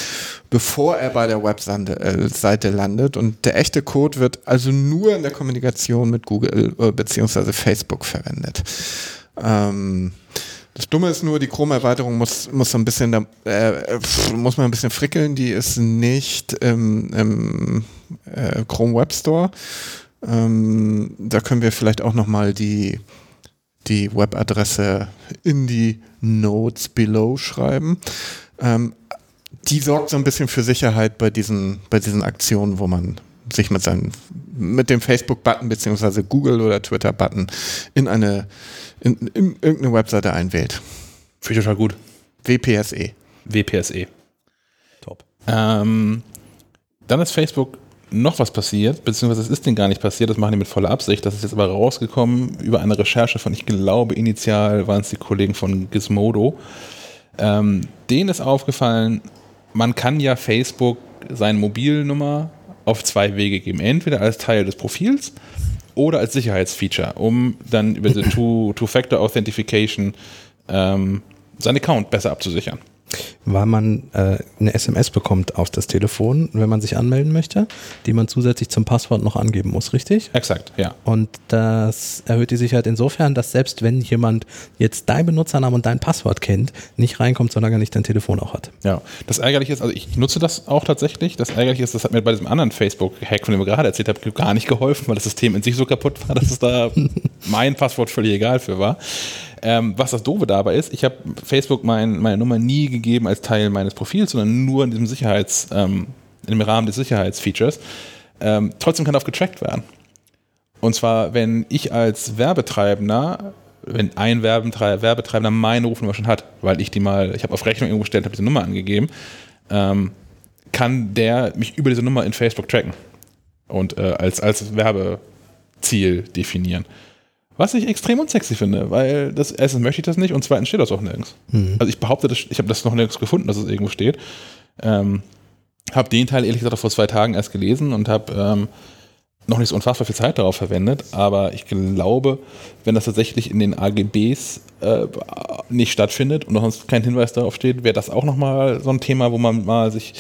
bevor er bei der Webseite äh, landet. Und der echte Code wird also nur in der Kommunikation mit Google äh, beziehungsweise Facebook verwendet. Ähm, das Dumme ist nur, die Chrome-Erweiterung muss, muss so ein bisschen, äh, pff, muss man ein bisschen frickeln. Die ist nicht im, im äh, Chrome Web Store. Ähm, da können wir vielleicht auch nochmal die, die Webadresse in die Notes below schreiben. Ähm, die sorgt so ein bisschen für Sicherheit bei diesen, bei diesen Aktionen, wo man sich mit seinen, mit dem Facebook-Button beziehungsweise Google oder Twitter-Button in eine, in, in irgendeine Webseite einwählt. Finde ich total gut. WPSE. WPSE. Top. Ähm, dann ist Facebook noch was passiert, beziehungsweise es ist denen gar nicht passiert, das machen die mit voller Absicht. Das ist jetzt aber rausgekommen über eine Recherche von, ich glaube, initial waren es die Kollegen von Gizmodo. Ähm, denen ist aufgefallen, man kann ja Facebook seine Mobilnummer auf zwei Wege geben. Entweder als Teil des Profils oder als Sicherheitsfeature, um dann über diese *laughs* Two- Two-Factor-Authentification ähm, seinen Account besser abzusichern. Weil man äh, eine SMS bekommt auf das Telefon, wenn man sich anmelden möchte, die man zusätzlich zum Passwort noch angeben muss, richtig? Exakt, ja. Und das erhöht die Sicherheit insofern, dass selbst wenn jemand jetzt dein Benutzernamen und dein Passwort kennt, nicht reinkommt, solange er nicht dein Telefon auch hat. Ja, das Ärgerliche ist, also ich nutze das auch tatsächlich. Das Ärgerliche ist, das hat mir bei diesem anderen Facebook-Hack, von dem ich gerade erzählt habe, gar nicht geholfen, weil das System in sich so kaputt war, dass es da *laughs* mein Passwort völlig egal für war. Ähm, was das Doofe dabei ist, ich habe Facebook mein, meine Nummer nie gegeben als Teil meines Profils, sondern nur in diesem Sicherheits, ähm, im Rahmen des Sicherheitsfeatures. Ähm, trotzdem kann darauf getrackt werden. Und zwar, wenn ich als Werbetreibender wenn ein Werbetreibender, Werbetreibender meine Rufnummer schon hat, weil ich die mal, ich habe auf Rechnung irgendwo gestellt, habe diese Nummer angegeben, ähm, kann der mich über diese Nummer in Facebook tracken und äh, als, als Werbeziel definieren. Was ich extrem unsexy finde, weil das erstens möchte ich das nicht und zweitens steht das auch nirgends. Mhm. Also ich behaupte, ich habe das noch nirgends gefunden, dass es irgendwo steht. Ähm, habe den Teil ehrlich gesagt auch vor zwei Tagen erst gelesen und habe ähm, noch nicht so unfassbar viel Zeit darauf verwendet, aber ich glaube, wenn das tatsächlich in den AGBs äh, nicht stattfindet und noch sonst kein Hinweis darauf steht, wäre das auch nochmal so ein Thema, wo man mal sich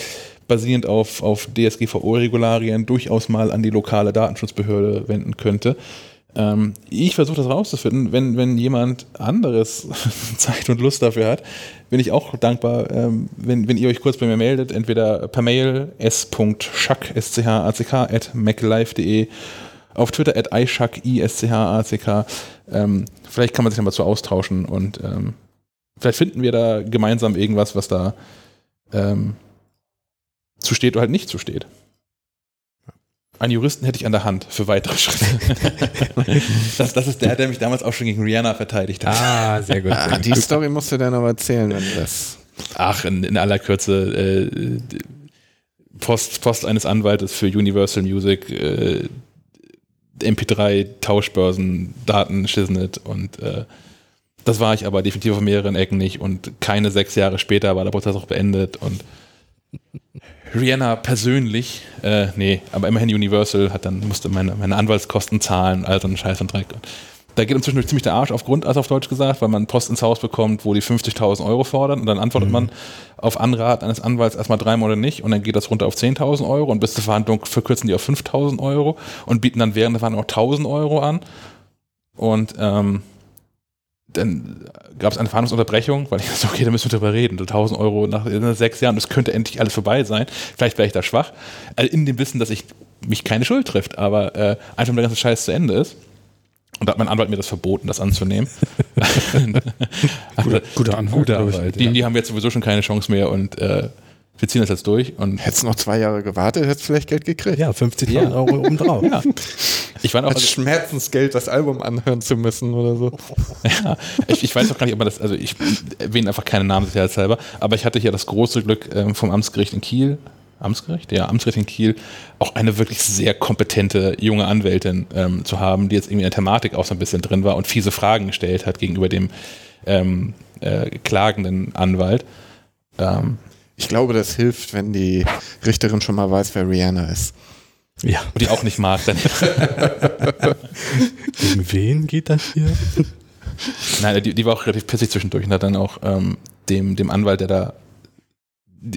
basierend auf, auf DSGVO-Regularien durchaus mal an die lokale Datenschutzbehörde wenden könnte. Ähm, ich versuche das rauszufinden. Wenn, wenn jemand anderes *laughs* Zeit und Lust dafür hat, bin ich auch dankbar, ähm, wenn, wenn ihr euch kurz bei mir meldet, entweder per Mail s.schack, s-c-h-a-c-k, at maclife.de, auf Twitter at ischack, i-s-c-h-a-c-k. Ähm, vielleicht kann man sich dann mal zu austauschen und ähm, vielleicht finden wir da gemeinsam irgendwas, was da ähm, zusteht oder halt nicht zusteht. Einen Juristen hätte ich an der Hand für weitere Schritte. *laughs* das, das ist der, der mich damals auch schon gegen Rihanna verteidigt hat. Ah, sehr gut. Ah, die Story musst du dann aber erzählen, wenn das. Ach, in, in aller Kürze. Äh, Post, Post eines Anwaltes für Universal Music, äh, MP3, Tauschbörsen, Daten, Shiznit und äh, das war ich aber definitiv auf mehreren Ecken nicht und keine sechs Jahre später war der Prozess auch beendet und Rihanna persönlich, äh, nee, aber immerhin Universal hat dann, musste meine, meine Anwaltskosten zahlen, all so ein Scheiß und Dreck. Da geht inzwischen ziemlich der Arsch auf Grund, also auf Deutsch gesagt, weil man Post ins Haus bekommt, wo die 50.000 Euro fordern und dann antwortet mhm. man auf Anrat eines Anwalts erstmal drei Monate nicht und dann geht das runter auf 10.000 Euro und bis zur Verhandlung verkürzen die auf 5.000 Euro und bieten dann während der Verhandlung auch 1.000 Euro an und ähm, dann gab es eine Verhandlungsunterbrechung, weil ich *laughs* dachte, okay, da müssen wir drüber reden. 1000 Euro nach sechs Jahren, das könnte endlich alles vorbei sein. Vielleicht wäre ich da schwach. Also in dem Wissen, dass ich mich keine Schuld trifft, aber äh, einfach, wenn der ganze Scheiß zu Ende ist. Und da hat mein Anwalt mir das verboten, das anzunehmen. guter, guter Anwalt. Guter Anwalt. Die, die, haben jetzt sowieso schon keine Chance mehr und äh, wir ziehen das jetzt durch. Und hättest noch zwei Jahre gewartet, hättest vielleicht Geld gekriegt. Ja, 50.000 ja. Euro obendrauf. ja. Ich war auch Als Schmerzensgeld das Album anhören zu müssen oder so. ja, ich, ich weiß auch gar nicht, ob man das, also ich erwähne einfach keine Namen sicherheitshalber, aber ich hatte hier das große Glück ähm, vom Amtsgericht in Kiel, Amtsgericht? Ja, Amtsgericht in Kiel, auch eine wirklich sehr kompetente junge Anwältin ähm, zu haben, die jetzt irgendwie in der Thematik auch so ein bisschen drin war und fiese Fragen gestellt hat gegenüber dem ähm, äh, klagenden Anwalt. Ähm, ich glaube, das hilft, wenn die Richterin schon mal weiß, wer Rihanna ist. Ja. Und die auch nicht mag. Dann. *laughs* Gegen wen geht das hier? Nein, die, die, war auch relativ pissig zwischendurch und hat dann auch ähm, dem, dem Anwalt, der da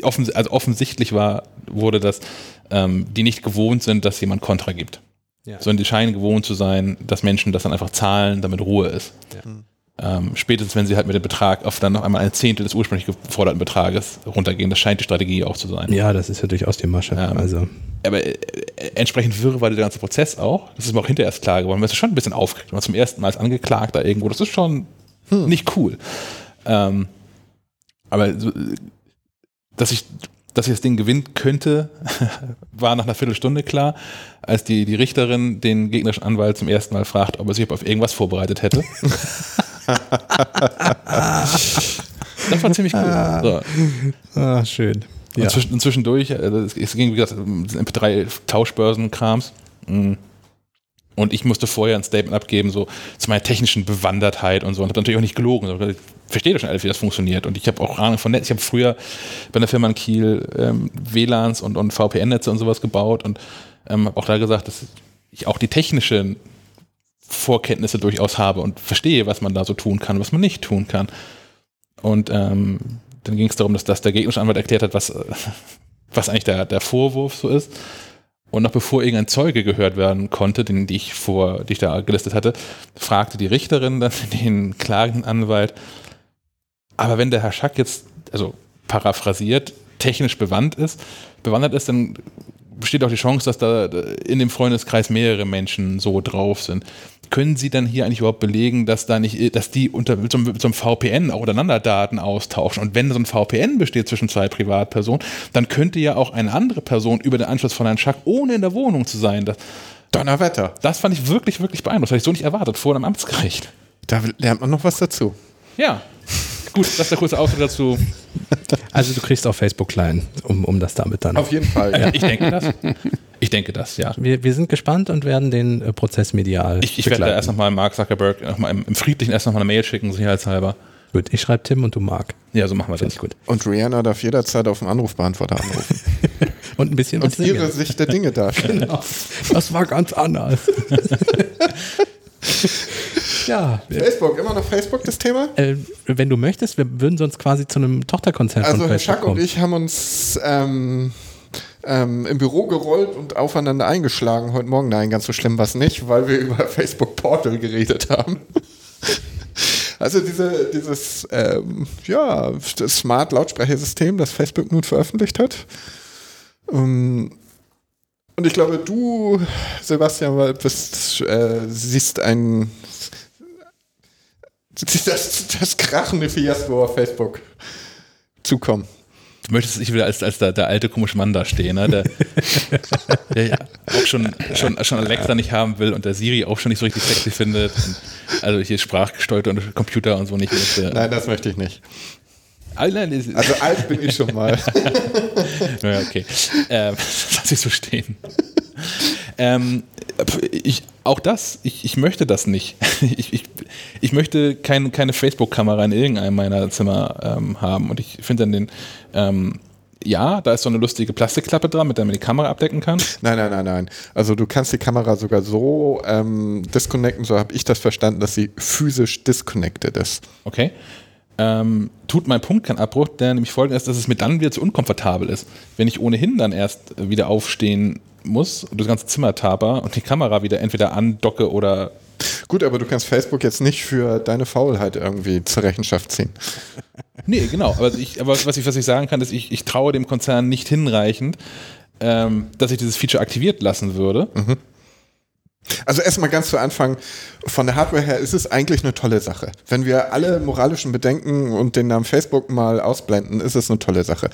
offens also offensichtlich war, wurde, dass ähm, die nicht gewohnt sind, dass jemand Kontra gibt. Ja. Sondern die scheinen gewohnt zu sein, dass Menschen das dann einfach zahlen, damit Ruhe ist. Ja. Hm. Ähm, spätestens wenn sie halt mit dem Betrag auf dann noch einmal ein Zehntel des ursprünglich geforderten Betrages runtergehen. Das scheint die Strategie auch zu sein. Ja, das ist ja durchaus die Masche. Ähm, also. Aber äh, entsprechend wirr war der ganze Prozess auch. Das ist mir auch hinterher erst klar geworden. Man ist schon ein bisschen aufgeregt. Man zum ersten Mal als Angeklagter irgendwo. Das ist schon hm. nicht cool. Ähm, aber dass ich dass ich das Ding gewinnen könnte, *laughs* war nach einer Viertelstunde klar, als die, die Richterin den gegnerischen Anwalt zum ersten Mal fragt, ob er sich auf irgendwas vorbereitet hätte. *laughs* *laughs* das war ziemlich cool. So. Ah, schön. Ja. Und, zwischen, und zwischendurch, äh, es ging wie gesagt, MP3-Tauschbörsen-Krams. Mm. Und ich musste vorher ein Statement abgeben, so zu meiner technischen Bewandertheit und so. Und habe natürlich auch nicht gelogen. Ich verstehe doch schon alles, wie das funktioniert. Und ich habe auch Ahnung von Netz. Ich habe früher bei einer Firma in Kiel ähm, WLANs und, und VPN-Netze und sowas gebaut und ähm, habe auch da gesagt, dass ich auch die technischen Vorkenntnisse durchaus habe und verstehe, was man da so tun kann, was man nicht tun kann. Und ähm, dann ging es darum, dass, dass der gegnerische Anwalt erklärt hat, was, *laughs* was eigentlich der, der Vorwurf so ist. Und noch bevor irgendein Zeuge gehört werden konnte, den die ich vor, die ich da gelistet hatte, fragte die Richterin dann *laughs* den klagenden Anwalt, aber wenn der Herr Schack jetzt, also paraphrasiert, technisch bewandt ist, bewandert ist, dann besteht auch die Chance, dass da in dem Freundeskreis mehrere Menschen so drauf sind. Können Sie dann hier eigentlich überhaupt belegen, dass da nicht, dass die unter mit so, mit so einem VPN auch untereinander Daten austauschen? Und wenn so ein VPN besteht zwischen zwei Privatpersonen, dann könnte ja auch eine andere Person über den Anschluss von Herrn Schack, ohne in der Wohnung zu sein, das, Donnerwetter. Das fand ich wirklich, wirklich beeindruckend. Das hatte ich so nicht erwartet vor einem Amtsgericht. Da lernt man noch was dazu. Ja. Gut, das ist der kurze Ausdruck dazu. Also du kriegst auch Facebook klein, um, um das damit dann. Auf jeden Fall. Ja, ich denke das. Ich denke das, ja. Wir, wir sind gespannt und werden den äh, Prozess medial Ich, ich werde da erst nochmal Mark Zuckerberg noch mal im, im Friedlichen erst nochmal eine Mail schicken, sicherheitshalber. Gut, ich schreibe Tim und du Marc. Ja, so machen wir Finde das. gut. Und Rihanna darf jederzeit auf den Anrufbeantworter anrufen. *laughs* Und ein bisschen und was ihre Sicht der Dinge darstellen. *laughs* Genau. Das war ganz anders. *laughs* ja, Facebook, immer noch Facebook das Thema? äh, wenn du möchtest, wir würden sonst quasi zu einem Tochterkonzern Also von Herr Facebook Schack und kommen. ich haben uns ähm, ähm, im Büro gerollt und aufeinander eingeschlagen heute Morgen. Nein, ganz so schlimm war es nicht, weil wir *laughs* über Facebook Portal geredet haben. *laughs* Also diese, dieses ähm, ja, das Smart Lautsprechersystem, das Facebook nun veröffentlicht hat. Ähm, und ich glaube, du, Sebastian, weil bist, äh, siehst ein *laughs* das, das krachende Fiasko auf Facebook zukommen. Du möchtest ich wieder als, als der, der alte komische Mann da stehen, ne? der, *laughs* der ja auch schon, schon, schon Alexa nicht haben will und der Siri auch schon nicht so richtig sexy findet. Und also hier sprachgesteuerte und Computer und so nicht möchte. Nein, das möchte ich nicht. Ah, nein, Also alt bin ich schon mal. *laughs* Ja, okay. Ähm, *laughs* lass ich so stehen. ähm, ich, auch das, ich, ich möchte das nicht. *laughs* Ich, ich, ich möchte kein, keine Facebook-Kamera in irgendeinem meiner Zimmer ähm, haben. Und ich finde dann den, ähm, ja, da ist so eine lustige Plastikklappe dran, mit der man die Kamera abdecken kann. Nein, nein, nein, nein. Also du kannst die Kamera sogar so ähm, disconnecten, so habe ich das verstanden, dass sie physisch disconnected ist. Okay. Ähm, tut mein Punkt keinen Abbruch, der nämlich folgend ist, dass es mir dann wieder zu unkomfortabel ist. Wenn ich ohnehin dann erst äh, wieder aufstehen muss und das ganze Zimmer taper und die Kamera wieder entweder andocke oder Gut, aber du kannst Facebook jetzt nicht für deine Faulheit irgendwie zur Rechenschaft ziehen. *laughs* Nee, genau. Aber, ich, aber was, ich, was ich sagen kann, ist, ich, ich traue dem Konzern nicht hinreichend, ähm, dass ich dieses Feature aktiviert lassen würde. Also erstmal ganz zu Anfang, von der Hardware her ist es eigentlich eine tolle Sache. Wenn wir alle moralischen Bedenken und den Namen Facebook mal ausblenden, ist es eine tolle Sache.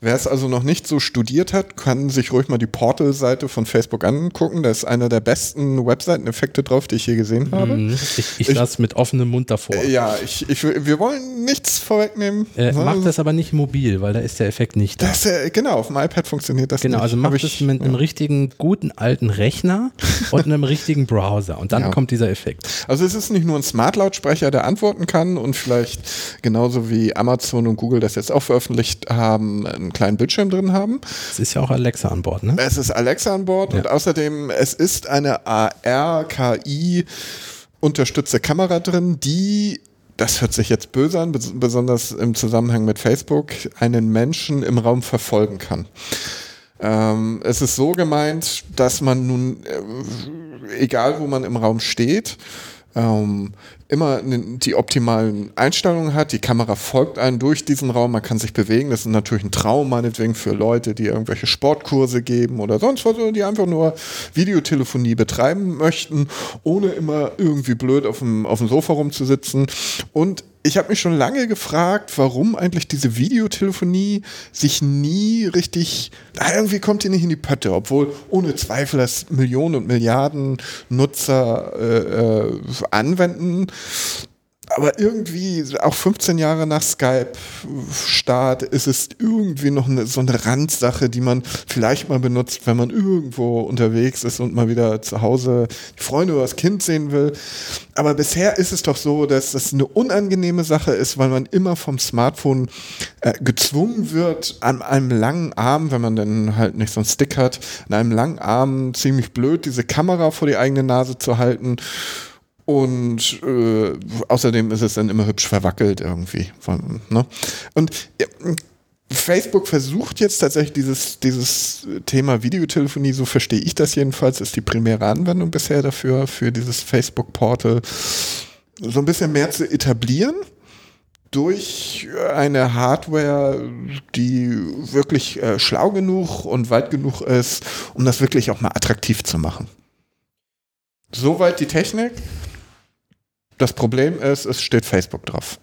Wer es also noch nicht so studiert hat, kann sich ruhig mal die Portal-Seite von Facebook angucken. Da ist einer der besten Webseiteneffekte drauf, die ich je gesehen habe. Mhm. Ich, ich saß mit offenem Mund davor. Äh, Ja, ich, ich, wir wollen nichts vorwegnehmen. Äh, macht das aber nicht mobil, weil da ist der Effekt nicht da. Das, äh, genau, auf dem iPad funktioniert das Genau, nicht. also Hab macht ich- es mit einem richtigen, guten alten Rechner und einem *laughs* richtigen Browser. Und dann Ja. kommt dieser Effekt. Also es ist nicht nur ein Smart-Lautsprecher, der antworten kann und vielleicht genauso wie Amazon und Google das jetzt auch veröffentlicht haben, einen kleinen Bildschirm drin haben. Es ist ja auch Alexa an Bord, ne? Es ist Alexa an Bord und Ja. außerdem, es ist eine AR-KI unterstützte Kamera drin, die das hört sich jetzt böse an, bes- besonders im Zusammenhang mit Facebook, einen Menschen im Raum verfolgen kann. Ähm, es ist so gemeint, dass man nun, äh, egal wo man im Raum steht, ähm, immer die optimalen Einstellungen hat. Die Kamera folgt einem durch diesen Raum, man kann sich bewegen. Das ist natürlich ein Traum, meinetwegen für Leute, die irgendwelche Sportkurse geben oder sonst was, die einfach nur Videotelefonie betreiben möchten, ohne immer irgendwie blöd auf dem, auf dem Sofa rumzusitzen. Und ich habe mich schon lange gefragt, warum eigentlich diese Videotelefonie sich nie richtig, irgendwie kommt die nicht in die Pötte, obwohl ohne Zweifel das Millionen und Milliarden Nutzer äh, äh, anwenden. Aber irgendwie, auch 15 Jahre nach Skype-Start, ist es irgendwie noch eine, so eine Randsache, die man vielleicht mal benutzt, wenn man irgendwo unterwegs ist und mal wieder zu Hause die Freunde oder das Kind sehen will. Aber bisher ist es doch so, dass das eine unangenehme Sache ist, weil man immer vom Smartphone äh, gezwungen wird, an einem langen Arm, wenn man dann halt nicht so einen Stick hat, an einem langen Arm ziemlich blöd diese Kamera vor die eigene Nase zu halten. Und äh, außerdem ist es dann immer hübsch verwackelt irgendwie. Von, ne? Und ja, Facebook versucht jetzt tatsächlich dieses, dieses Thema Videotelefonie, so verstehe ich das jedenfalls, ist die primäre Anwendung bisher dafür, für dieses Facebook-Portal, so ein bisschen mehr zu etablieren durch eine Hardware, die wirklich äh, schlau genug und weit genug ist, um das wirklich auch mal attraktiv zu machen. Soweit die Technik. Das Problem ist, es steht Facebook drauf.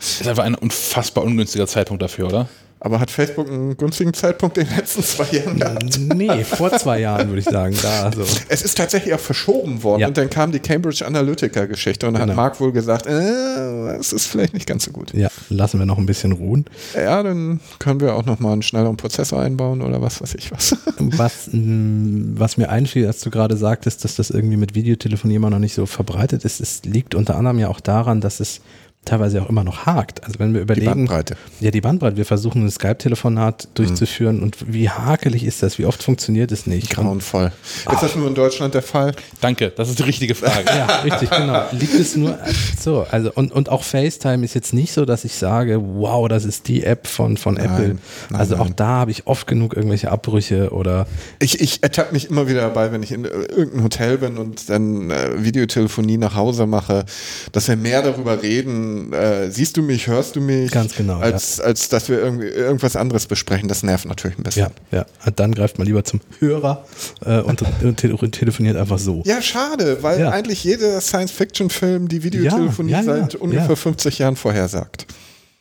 ist einfach ein unfassbar ungünstiger Zeitpunkt dafür, oder? Aber hat Facebook einen günstigen Zeitpunkt in den letzten zwei Jahren gehabt? Nee, vor zwei Jahren würde ich sagen. Da, so. Es ist tatsächlich auch verschoben worden Ja. und dann kam die Cambridge Analytica-Geschichte und da Genau. hat Mark wohl gesagt, äh, es ist vielleicht nicht ganz so gut. Ja, lassen wir noch ein bisschen ruhen. Ja, dann können wir auch nochmal einen schnelleren Prozessor einbauen oder was weiß ich was. *laughs* Was, mh, was mir einfiel, als du gerade sagtest, dass das irgendwie mit Videotelefonie immer noch nicht so verbreitet ist, es liegt unter anderem ja auch daran, dass es teilweise auch immer noch hakt. Also wenn wir Die überlegen, Bandbreite. ja die Bandbreite, wir versuchen ein Skype-Telefonat durchzuführen und wie hakelig ist das, wie oft funktioniert es nicht? Und, Grauenvoll. Ist das nur in Deutschland der Fall? Danke, das ist die richtige Frage. ja, richtig, genau. Liegt es nur so, also und, und auch FaceTime ist jetzt nicht so, dass ich sage, wow, das ist die App von, von Apple. nein, also auch nein. da habe ich oft genug irgendwelche Abbrüche oder Ich, ich ertappe mich immer wieder dabei, wenn ich in irgendeinem Hotel bin und dann äh, Videotelefonie nach Hause mache, dass wir mehr darüber reden, äh, siehst du mich, hörst du mich, Ganz genau, als, als dass wir irgendwie irgendwas anderes besprechen. Das nervt natürlich ein bisschen. Ja, ja. Dann greift man lieber zum Hörer äh, und, *laughs* und tele telefoniert einfach so. Ja, schade, weil Ja. eigentlich jeder Science-Fiction-Film die Videotelefonie Ja, ja, ja, seit ungefähr ja. 50 Jahren vorhersagt.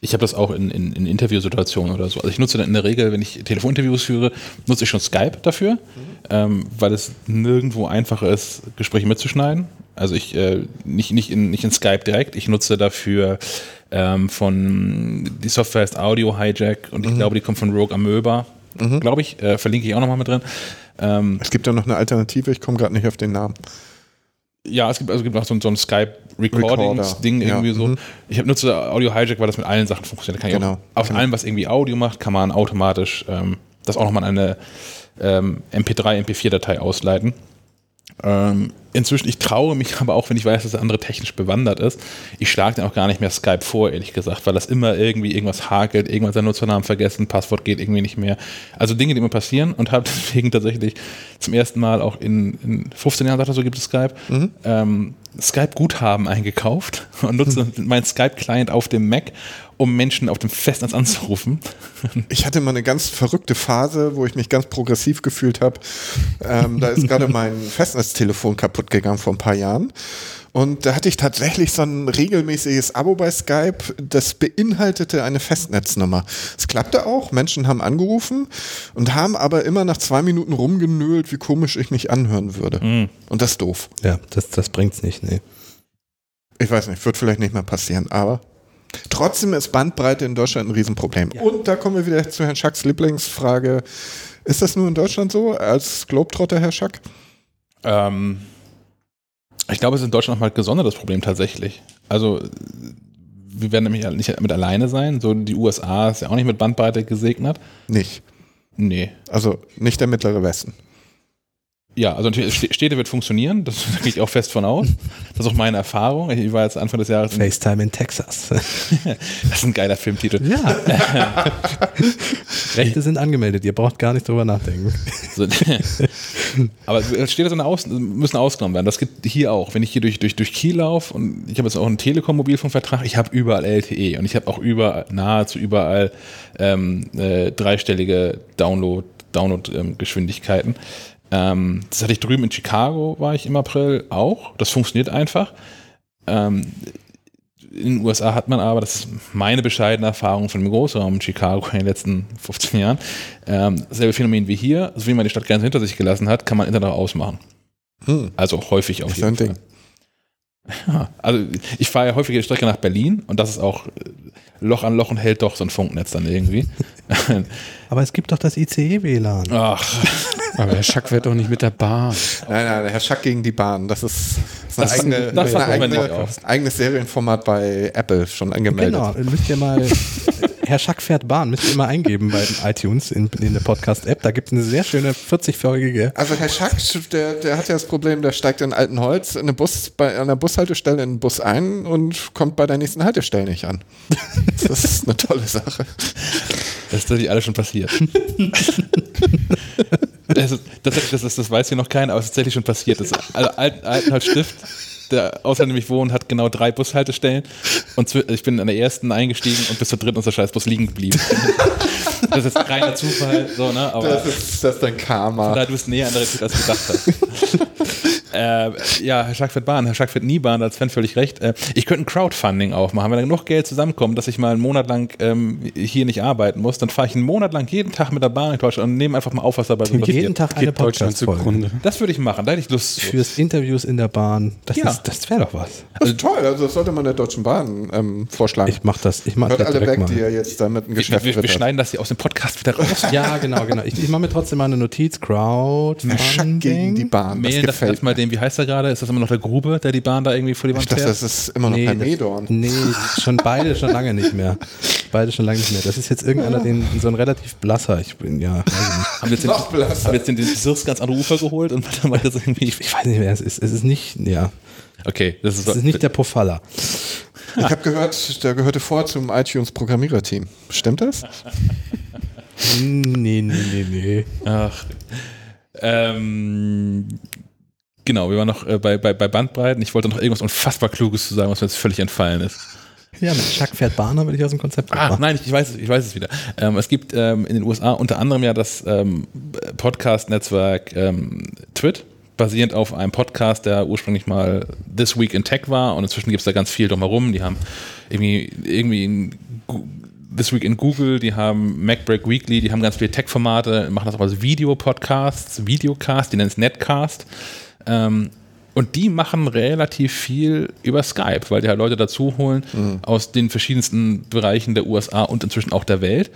Ich habe das auch in, in, in Interviewsituationen oder so. Also ich nutze dann in der Regel, wenn ich Telefoninterviews führe, nutze ich schon Skype dafür, ähm, weil es nirgendwo einfacher ist, Gespräche mitzuschneiden. Also ich äh, nicht, nicht, in, nicht in Skype direkt, ich nutze dafür ähm, von die Software heißt Audio Hijack und ich glaube, die kommt von Rogue Amoeba. Glaube ich, äh, verlinke ich auch nochmal mit drin. Ähm, Es gibt ja noch eine Alternative, ich komme gerade nicht auf den Namen. Ja, es gibt, also es gibt auch so ein, so ein Skype-Recordings-Ding irgendwie ja, so. mhm. Ich hab, nutze Audio Hijack, weil das mit allen Sachen funktioniert. Da kann ich Genau, auch, auf genau. allem, was irgendwie Audio macht, kann man automatisch ähm, das auch nochmal in eine ähm, MP3, MP4-Datei ausleiten. Ähm, inzwischen, ich traue mich aber auch, wenn ich weiß, dass der andere technisch bewandert ist, ich schlage dann auch gar nicht mehr Skype vor, ehrlich gesagt, weil das immer irgendwie irgendwas hakelt, irgendwann seinen Nutzernamen vergessen, Passwort geht irgendwie nicht mehr. Also Dinge, die immer passieren und habe *laughs* deswegen tatsächlich zum ersten Mal auch in, in 15 Jahren, sagt er so, gibt es Skype, ähm, Skype-Guthaben eingekauft *laughs* und nutze meinen Skype-Client auf dem Mac, um Menschen auf dem Festnetz anzurufen. Ich hatte mal eine ganz verrückte Phase, wo ich mich ganz progressiv gefühlt habe. Ähm, da ist gerade mein *laughs* Festnetztelefon kaputt gegangen vor ein paar Jahren. Und da hatte ich tatsächlich so ein regelmäßiges Abo bei Skype, das beinhaltete eine Festnetznummer. Es klappte auch, Menschen haben angerufen und haben aber immer nach zwei Minuten rumgenölt, wie komisch ich mich anhören würde. Und das ist doof. Ja, das, das bringt's nicht, nee. Ich weiß nicht, wird vielleicht nicht mehr passieren, aber trotzdem ist Bandbreite in Deutschland ein Riesenproblem. Und da kommen wir wieder zu Herrn Schacks Lieblingsfrage. Ist das nur in Deutschland so, als Globetrotter, Herr Schack? Ähm, ich glaube, es ist in Deutschland nochmal ein gesondertes Problem tatsächlich. Also, wir werden nämlich nicht mit alleine sein. So, die USA ist ja auch nicht mit Bandbreite gesegnet. Nicht. Nee. Also nicht der mittlere Westen. Ja, also natürlich, St- Städte wird funktionieren, das *laughs* gehe ich auch fest von aus. Das ist auch meine Erfahrung. Ich war jetzt Anfang des Jahres in, FaceTime in Texas. *laughs* Das ist ein geiler Filmtitel. ja. *laughs* Rechte sind angemeldet, ihr braucht gar nicht drüber nachdenken. So, aber so eine Aus müssen ausgenommen werden. Das geht hier auch. Wenn ich hier durch, durch, durch Kiel laufe und ich habe jetzt auch einen Telekom-Mobilfunkvertrag, ich habe überall LTE und ich habe auch überall, nahezu überall ähm, äh, dreistellige Download, Download-Geschwindigkeiten. Ähm, das hatte ich drüben in Chicago, war ich im April auch. Das funktioniert einfach. Ähm, in den USA hat man aber, das ist meine bescheidene Erfahrung von dem Großraum in Chicago in den letzten 15 Jahren, ähm, dasselbe Phänomen wie hier, so wie man die Stadtgrenze hinter sich gelassen hat, kann man Internet auch ausmachen. Hm. Also häufig auf jeden Fall. Ja, also ich fahre ja häufig die Strecke nach Berlin und das ist auch äh, Loch an Loch und hält doch so ein Funknetz dann irgendwie. *laughs* Aber es gibt doch das ICE-WLAN. Ach, Aber Herr Schack wird doch nicht mit der Bahn. Nein, nein, Herr Schack gegen die Bahn. Das ist, das ist eine Das- eigene, das eine eigene, auf. eigenes Serienformat bei Apple schon angemeldet. Genau, müsst ihr mal, *laughs* Herr Schack fährt Bahn, müsst ihr mal eingeben bei iTunes in, in der Podcast-App. Da gibt es eine sehr schöne 40-folgige. Also Herr Schack, der, der hat ja das Problem, der steigt in Altenholz in eine Bus, bei einer Bushaltestelle in den Bus ein und kommt bei der nächsten Haltestelle nicht an. Das ist eine tolle Sache. das ist tatsächlich alles schon passiert. *laughs* das, ist, das, das, das, das weiß hier noch keiner, aber es ist tatsächlich schon passiert. Das, also Alten, Altenhalt Stift, der außer nämlich wohnt, hat genau drei Bushaltestellen und ich bin an der ersten eingestiegen und bis zur dritten ist der Scheißbus liegen geblieben. *laughs* das ist reiner Zufall, so, ne? Aber Das ist, das ist dann Karma. da du bist näher an der Realität als du gedacht hast. Äh, ja, Herr Schack wird Bahn, Herr Schack wird nie Bahn, da hat Sven völlig recht. Äh, ich könnte ein Crowdfunding aufmachen. Wenn da genug Geld zusammenkommt, dass ich mal einen Monat lang ähm, hier nicht arbeiten muss, dann fahre ich einen Monat lang jeden Tag mit der Bahn in Deutschland und nehme einfach mal auf, was dabei so Jeden passiert. Tag eine Deutschland zugrunde. Das würde ich machen, da hätte ich Lust. Fürs Interviews in der Bahn. Das, Ja. ist- das wäre doch was. Das ist toll, also das sollte man der Deutschen Bahn ähm, vorschlagen. Ich mach das. Ich mach Hört das alle weg, mal. die ja jetzt damit ein Wir, Geschäft wir, wir wittert. schneiden das hier aus dem Podcast wieder raus. Ja, genau, genau. Ich, ich mache mir trotzdem mal eine Notiz. Herr Schack gegen die Crowdfunding. Bahn. Das Mailen das gefällt erstmal mir. Dem, wie heißt er gerade? Ist das immer noch der Grube, der die Bahn da irgendwie vor die Wand Ich dachte, fährt? das ist immer noch Nee, bei Medorn. Nee, schon beide schon lange nicht mehr. Beide schon lange nicht mehr. Das ist jetzt irgendeiner, den, so ein relativ blasser. Ich bin ja, ich haben wir jetzt den, Noch blasser. haben jetzt den, den Sirs ganz andere Ufer geholt und dann war das irgendwie. ich weiß nicht, wer es ist. Es ist nicht, ja, Okay, das ist, es ist nicht der Pofalla. *laughs* Ich habe gehört, der gehörte vor zum iTunes-Programmiererteam. Stimmt das? Nee, nee, nee, nee. Ach. Ähm, genau, wir waren noch äh, bei, bei, bei Bandbreiten. Ich wollte noch irgendwas unfassbar Kluges zu sagen, was mir jetzt völlig entfallen ist. Ja, mit Chuck fährt Bahn habe ich aus dem Konzept Ah, gebracht. nein, ich, ich weiß es, ich weiß es wieder. Ähm, es gibt ähm, in den USA unter anderem ja das ähm, Podcast-Netzwerk ähm, Twit, basierend auf einem Podcast, der ursprünglich mal This Week in Tech war und inzwischen gibt es da ganz viel drumherum. Die haben irgendwie, irgendwie This Week in Google, die haben MacBreak Weekly, die haben ganz viele Tech-Formate, machen das auch als Videopodcasts, Videocast, die nennen es Netcast. Ähm, und die machen relativ viel über Skype, weil die halt Leute dazu holen aus den verschiedensten Bereichen der USA und inzwischen auch der Welt.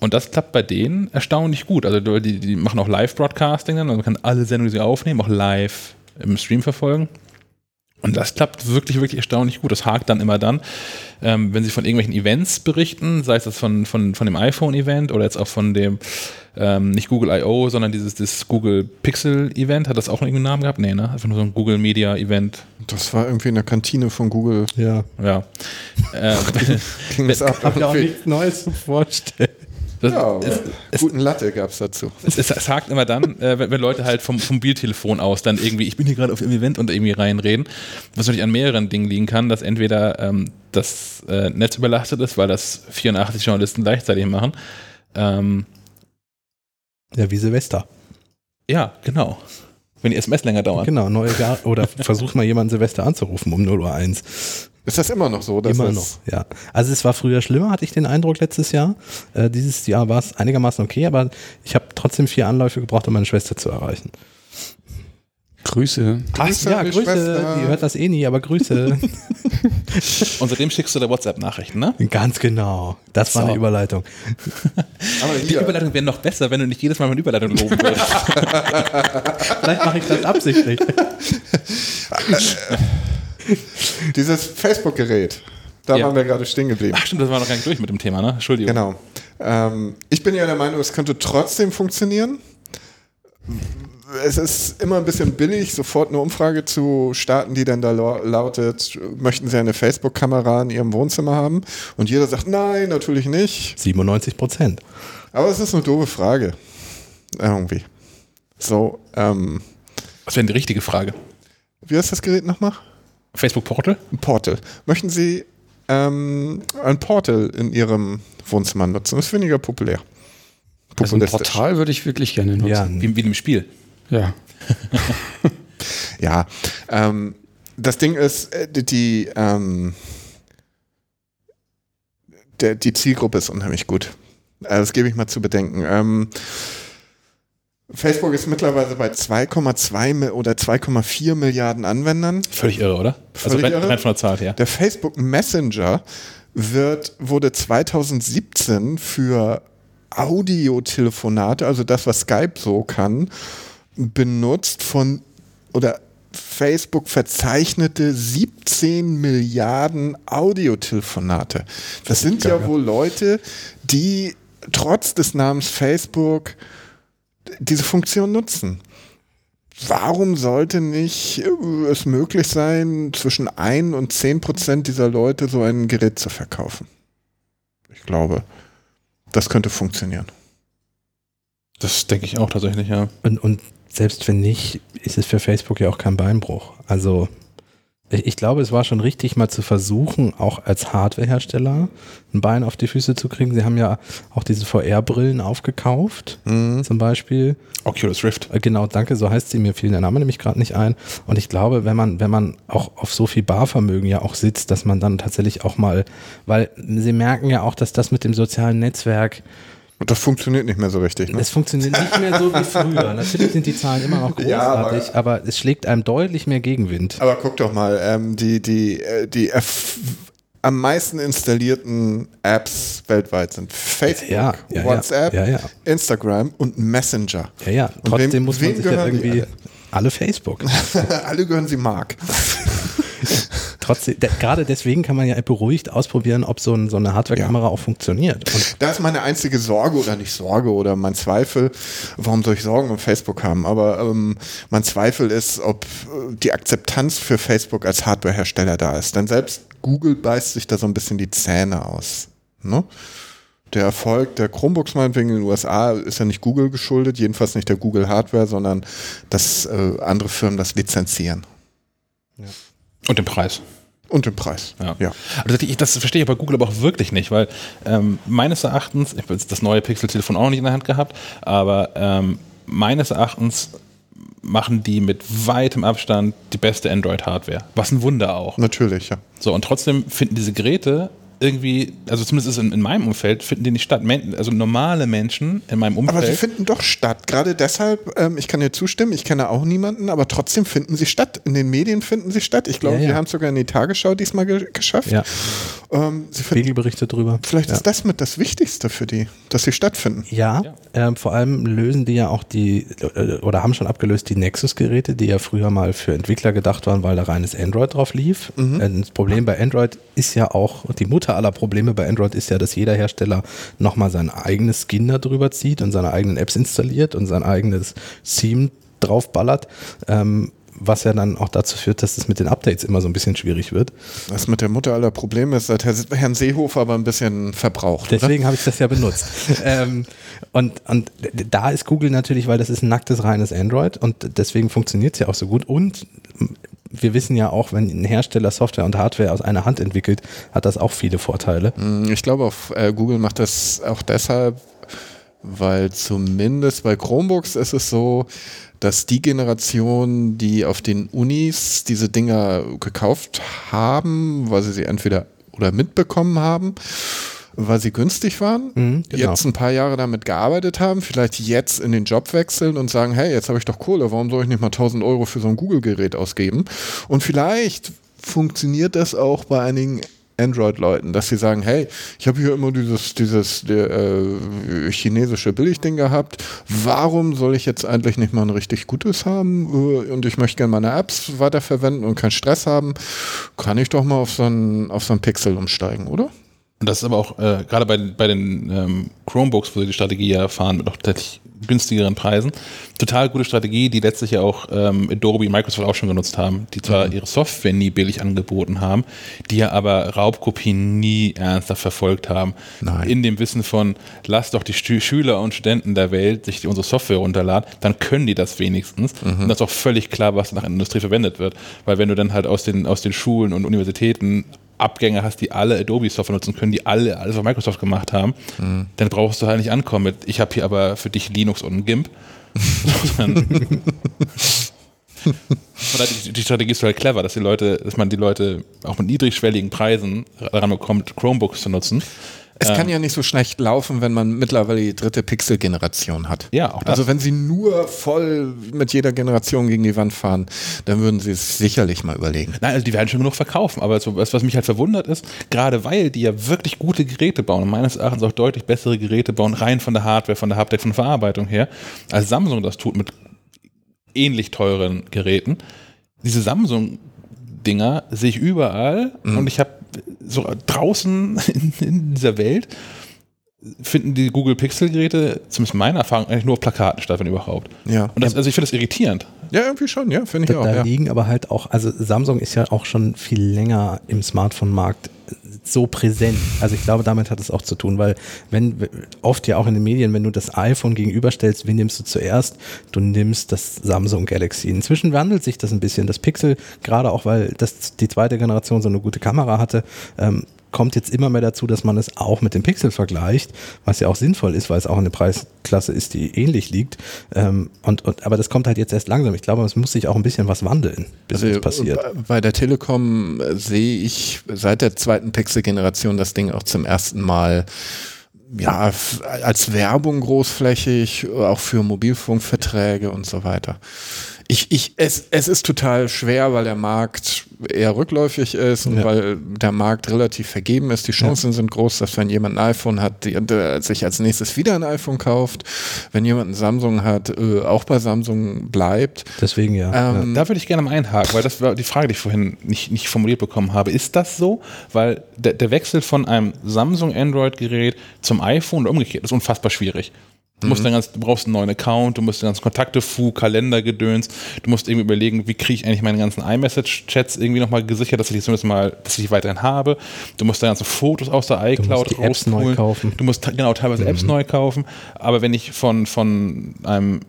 Und das klappt bei denen erstaunlich gut. Also die, die machen auch Live-Broadcasting dann, also man kann alle Sendungen, die sie aufnehmen, auch live im Stream verfolgen. Und das klappt wirklich, wirklich erstaunlich gut. Das hakt dann immer dann, ähm, wenn sie von irgendwelchen Events berichten, sei es das von, von, von dem iPhone-Event oder jetzt auch von dem, ähm, nicht Google I.O., sondern dieses das Google Pixel-Event. Hat das auch irgendwie einen Namen gehabt? Nee, ne? Einfach nur so ein Google Media-Event. Das war irgendwie in der Kantine von Google. Ja. Ja. ähm, *laughs* Ging das *laughs* ab. Hab ja auch nichts Neues zu vorstellen. Das, Ja, es, guten Latte gab es dazu. es, es, es hakt immer dann, äh, wenn, wenn Leute halt vom, vom Mobiltelefon aus dann irgendwie, ich bin hier gerade auf dem Event und irgendwie reinreden, was natürlich an mehreren Dingen liegen kann, dass entweder ähm, das äh, Netz überlastet ist, weil das 84 Journalisten gleichzeitig machen. Ähm, Ja, wie Silvester. ja, genau. Wenn die SMS länger dauern. Genau, neues Jahr. Oder versuch mal jemanden Silvester anzurufen um 0 Uhr 1. Ist das immer noch so? dass Immer noch, ja. Also es war früher schlimmer, hatte ich den Eindruck letztes Jahr. Äh, dieses Jahr war es einigermaßen okay, aber ich habe trotzdem vier Anläufe gebraucht, um meine Schwester zu erreichen. Grüße. Grüße, ja, Grüße. Schwester. Die hört das eh nie, aber Grüße. *laughs* Und seitdem schickst du da WhatsApp-Nachrichten, ne? Ganz genau. Das war So. eine Überleitung. *laughs* Aber Die Überleitung wäre noch besser, wenn du nicht jedes Mal meine Überleitung loben würdest. *laughs* Vielleicht mache ich das absichtlich. *laughs* dieses Facebook-Gerät. Da Ja. waren wir gerade stehen geblieben. Ach stimmt, das war noch gar nicht durch mit dem Thema, ne? Entschuldigung. Genau. Ähm, ich bin ja der Meinung, es könnte trotzdem funktionieren. Es ist immer ein bisschen billig, sofort eine Umfrage zu starten, die dann da lau- lautet, möchten Sie eine Facebook-Kamera in Ihrem Wohnzimmer haben? Und jeder sagt, nein, natürlich nicht. 97 Prozent. Aber es ist eine doofe Frage. Irgendwie. So, ähm, Das wäre die richtige Frage. wie heißt das Gerät nochmal? Facebook Portal? Ein Portal. Möchten Sie ähm, ein Portal in Ihrem Wohnzimmer nutzen? Das ist weniger populär. Also ein. Portal würde ich wirklich gerne nutzen. Ja, Wie, wie im Spiel. ja. *laughs* Ja, ähm, das Ding ist, äh, die, die, ähm, der, die Zielgruppe ist unheimlich gut. Also das gebe ich mal zu bedenken. Ähm, Facebook ist mittlerweile bei 2,2 Mi- oder 2,4 Milliarden Anwendern. Völlig irre, oder? also Völlig rein, irre. rein von der Zahl her. Der Facebook Messenger wird, wurde 2017 für Audiotelefonate, also das, was Skype so kann, benutzt von oder Facebook verzeichnete 17 Milliarden Audiotelefonate. Das sind ja wohl Leute, die trotz des Namens Facebook diese Funktion nutzen. Warum sollte nicht äh, es möglich sein, zwischen 1 und 10 Prozent dieser Leute so ein Gerät zu verkaufen? Ich glaube, das könnte funktionieren. Das denke ich auch tatsächlich, ja. Und, und selbst wenn nicht, ist es für Facebook ja auch kein Beinbruch. Also Ich glaube, es war schon richtig, mal zu versuchen, auch als Hardwarehersteller ein Bein auf die Füße zu kriegen. Sie haben ja auch diese VR-Brillen aufgekauft, zum Beispiel. Oculus Rift. Äh, Genau, danke, so heißt sie. Mir fiel der Name nämlich gerade nicht ein. Und ich glaube, wenn man, wenn man auch auf so viel Barvermögen ja auch sitzt, dass man dann tatsächlich auch mal, weil sie merken ja auch, dass das mit dem sozialen Netzwerk, Und das funktioniert nicht mehr so richtig. Ne? es funktioniert nicht mehr so wie früher. *laughs* Natürlich sind die Zahlen immer noch Ja, aber- großartig, aber, es schlägt einem deutlich mehr Gegenwind. Aber guck doch mal, ähm, die, die, äh, die erf- am meisten installierten Apps weltweit sind Facebook, Ja, ja. WhatsApp. Instagram und Messenger. Ja, ja, Und trotzdem wem- muss man sich ja irgendwie alle? alle Facebook. *laughs* Alle gehören sie Mark. *laughs* *laughs* Trotzdem, de, gerade deswegen kann man ja beruhigt ausprobieren, ob so, ein, so eine Hardware-Kamera auch funktioniert. Und Da ist meine einzige Sorge oder nicht Sorge oder mein Zweifel, warum soll ich Sorgen um Facebook haben? Aber ähm, mein Zweifel ist, ob äh, die Akzeptanz für Facebook als Hardwarehersteller da ist. Denn selbst Google beißt sich da so ein bisschen die Zähne aus. Ne? Der Erfolg der Chromebooks meinetwegen in den USA ist ja nicht Google geschuldet, jedenfalls nicht der Google Hardware, sondern dass äh, andere Firmen das lizenzieren. Und den Preis. Und den Preis. Ja. ja. Also das- ich- das verstehe ich bei Google aber auch wirklich nicht, weil ähm, meines Erachtens, ich habe jetzt das neue Pixel-Telefon auch noch nicht in der Hand gehabt, aber ähm, meines Erachtens machen die mit weitem Abstand die beste Android-Hardware. Was ein Wunder auch. Natürlich, ja. So, und trotzdem finden diese Geräte irgendwie, also zumindest ist in, in meinem Umfeld, finden die nicht statt. Also normale Menschen in meinem Umfeld. Aber sie finden doch statt. Gerade deshalb, ähm, ich kann dir zustimmen, ich kenne auch niemanden, aber trotzdem finden sie statt. In den Medien finden sie statt. Ich glaube, Ja, ja. wir haben es sogar in die Tagesschau diesmal ge geschafft. ja, Ähm, Spiegelberichte drüber. vielleicht ja. ist das mit das Wichtigste für die, dass sie stattfinden. Ja, Ähm, vor allem lösen die ja auch die, oder haben schon abgelöst die Nexus-Geräte, die ja früher mal für Entwickler gedacht waren, weil da reines Android drauf lief. Äh, Das Problem bei Android ist ja auch, die Mutter aller Probleme bei Android ist ja, dass jeder Hersteller nochmal sein eigenes Skin da drüber zieht und seine eigenen Apps installiert und sein eigenes Theme draufballert. Ähm, was ja dann auch dazu führt, dass es mit den Updates immer so ein bisschen schwierig wird. Was mit der Mutter aller Probleme ist, hat Herr, Herrn Seehofer aber ein bisschen verbraucht. Deswegen habe ich das ja benutzt. *laughs* ähm, und, und da ist Google natürlich, weil das ist ein nacktes, reines Android und deswegen funktioniert es ja auch so gut. Und wir wissen ja auch, wenn ein Hersteller Software und Hardware aus einer Hand entwickelt, hat das auch viele Vorteile. Mm, Ich glaube, auf, äh, Google macht das auch deshalb, weil zumindest bei Chromebooks ist es so, dass die Generation, die auf den Unis diese Dinger gekauft haben, weil sie sie entweder oder mitbekommen haben, weil sie günstig waren, Mhm, genau. jetzt ein paar Jahre damit gearbeitet haben, vielleicht jetzt in den Job wechseln und sagen, hey, jetzt habe ich doch Kohle, warum soll ich nicht mal 1000 Euro für so ein Google-Gerät ausgeben? Und vielleicht funktioniert das auch bei einigen Android-Leuten, dass sie sagen, hey, ich habe hier immer dieses, dieses der, äh, chinesische Billigding gehabt, warum soll ich jetzt eigentlich nicht mal ein richtig gutes haben? Äh, und ich möchte gerne meine Apps weiterverwenden und keinen Stress haben, kann ich doch mal auf so ein, auf so ein Pixel umsteigen, oder? Und das ist aber auch äh, gerade bei, bei den ähm, Chromebooks, wo sie die Strategie ja fahren mit noch tatsächlich günstigeren Preisen, total gute Strategie, die letztlich ja auch ähm, Adobe und Microsoft auch schon genutzt haben, die zwar ihre Software nie billig angeboten haben, die ja aber Raubkopien nie ernsthaft verfolgt haben. Nein. In dem Wissen von, lass doch die Stü Schüler und Studenten der Welt sich unsere Software runterladen, dann können die das wenigstens. Und das ist auch völlig klar, was nach der Industrie verwendet wird. Weil wenn du dann halt aus den, aus den Schulen und Universitäten Abgänger hast, die alle Adobe-Software nutzen können, die alle alles auf Microsoft gemacht haben, dann brauchst du halt nicht ankommen mit, ich habe hier aber für dich Linux und ein GIMP. *laughs* Die, die Strategie ist halt clever, dass die Leute, dass man die Leute auch mit niedrigschwelligen Preisen daran bekommt, Chromebooks zu nutzen. Es kann ja nicht so schlecht laufen, wenn man mittlerweile die dritte Pixel-Generation hat. Ja, auch das. Also wenn sie nur voll mit jeder Generation gegen die Wand fahren, dann würden sie es sicherlich mal überlegen. Nein, also die werden schon genug verkaufen, aber so, was, was mich halt verwundert ist, gerade weil die ja wirklich gute Geräte bauen und meines Erachtens auch deutlich bessere Geräte bauen, rein von der Hardware, von der Haptik, von der Verarbeitung her, als Samsung das tut mit ähnlich teuren Geräten. Diese Samsung-Dinger sehe ich überall und ich habe so draußen *laughs* in, in dieser Welt finden die Google Pixel-Geräte, zumindest meiner Erfahrung, eigentlich nur auf Plakaten statt, wenn überhaupt. Ja. Und das, also ich finde das irritierend. Ja, irgendwie schon, ja, finde ich Da, auch. da Ja. liegen aber halt auch, also Samsung ist ja auch schon viel länger im Smartphone-Markt so präsent. Also ich glaube, damit hat es auch zu tun, weil wenn oft ja auch in den Medien, wenn du das iPhone gegenüberstellst, wen nimmst du zuerst? Du nimmst das Samsung Galaxy. Inzwischen wandelt sich das ein bisschen. Das Pixel, gerade auch weil das die zweite Generation so eine gute Kamera hatte, ähm, kommt jetzt immer mehr dazu, dass man es auch mit dem Pixel vergleicht, was ja auch sinnvoll ist, weil es auch eine Preisklasse ist, die ähnlich liegt. Ähm, und, und, aber das kommt halt jetzt erst langsam. Ich glaube, es muss sich auch ein bisschen was wandeln, bis Also das passiert. Bei der Telekom äh, sehe ich seit der zweiten Pixel-Generation das Ding auch zum ersten Mal ja, als Werbung großflächig, auch für Mobilfunkverträge und so weiter. Ich, ich, es, es ist total schwer, weil der Markt eher rückläufig ist und Ja. weil der Markt relativ vergeben ist. Die Chancen sind groß, dass wenn jemand ein iPhone hat, die, der sich als nächstes wieder ein iPhone kauft. Wenn jemand ein Samsung hat, äh, auch bei Samsung bleibt. Deswegen ja. Ähm, Da würde ich gerne mal einhaken, weil das war die Frage, die ich vorhin nicht, nicht formuliert bekommen habe. Ist das so? Weil der, der Wechsel von einem Samsung Android-Gerät zum iPhone oder umgekehrt ist unfassbar schwierig. Du, musst dann ganz, du brauchst einen neuen Account, du musst den ganzen Kontakte, Fu, Kalender, Gedöns. Du musst irgendwie überlegen, wie kriege ich eigentlich meine ganzen iMessage-Chats irgendwie nochmal gesichert, dass ich die zumindest mal, dass ich die weiterhin habe. Du musst deine ganzen Fotos aus der iCloud die Apps neu kaufen. Du musst genau teilweise Apps neu kaufen. Aber wenn ich von, von einem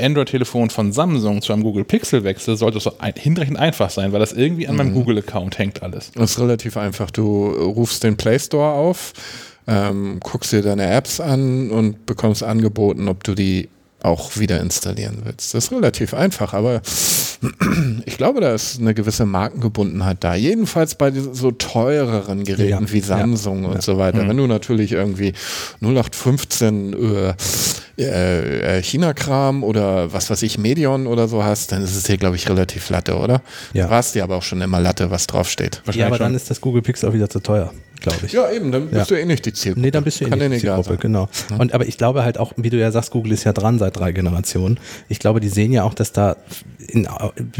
Android-Telefon von Samsung zu einem Google Pixel wechsle, sollte es so ein, hinreichend einfach sein, weil das irgendwie an meinem Google-Account hängt alles. Das ist relativ einfach. Du rufst den Play Store auf, ähm, guckst dir deine Apps an und bekommst angeboten, ob du die auch wieder installieren willst. Das ist relativ einfach, aber *clears throat* ich glaube, da ist eine gewisse Markengebundenheit da. Jedenfalls bei so teureren Geräten Ja, wie ja, Samsung und ja. so weiter. Wenn du natürlich irgendwie 0815 äh, äh, äh, China-Kram oder was weiß ich, Medion oder so hast, dann ist es dir, glaube ich, relativ Latte, oder? Ja. Du warst dir aber auch schon immer Latte, was draufsteht. ja, aber dann ist das Google Pixel auch wieder zu teuer, glaube ich. Ja, eben, dann bist Ja. du eh nicht die Zielgruppe. Nee, dann bist du eh Kann nicht dir die Zielgruppe, genau. Und aber ich glaube halt auch, wie du ja sagst, Google ist ja dran seit drei Generationen. Ich glaube, die sehen ja auch, dass da in,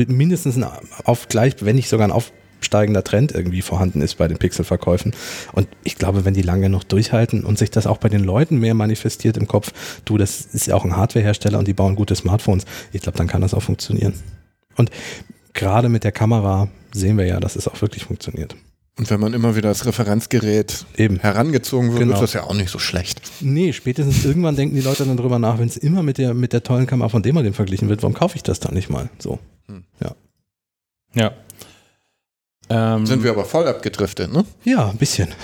mindestens ein auf gleich, wenn nicht sogar ein aufsteigender Trend irgendwie vorhanden ist bei den Pixelverkäufen. Und ich glaube, wenn die lange noch durchhalten und sich das auch bei den Leuten mehr manifestiert im Kopf, du, das ist ja auch ein Hardwarehersteller und die bauen gute Smartphones. Ich glaube, dann kann das auch funktionieren. Und gerade mit der Kamera sehen wir ja, dass es auch wirklich funktioniert. Und wenn man immer wieder als Referenzgerät Eben. herangezogen wird, Genau. ist das ja auch nicht so schlecht. Nee, spätestens irgendwann denken die Leute dann drüber nach, wenn es immer mit der, mit der tollen Kamera von dem verglichen wird, warum kaufe ich das dann nicht mal? So. Ja. Ähm, Sind wir aber voll abgedriftet, ne? Ja, ein bisschen. *laughs*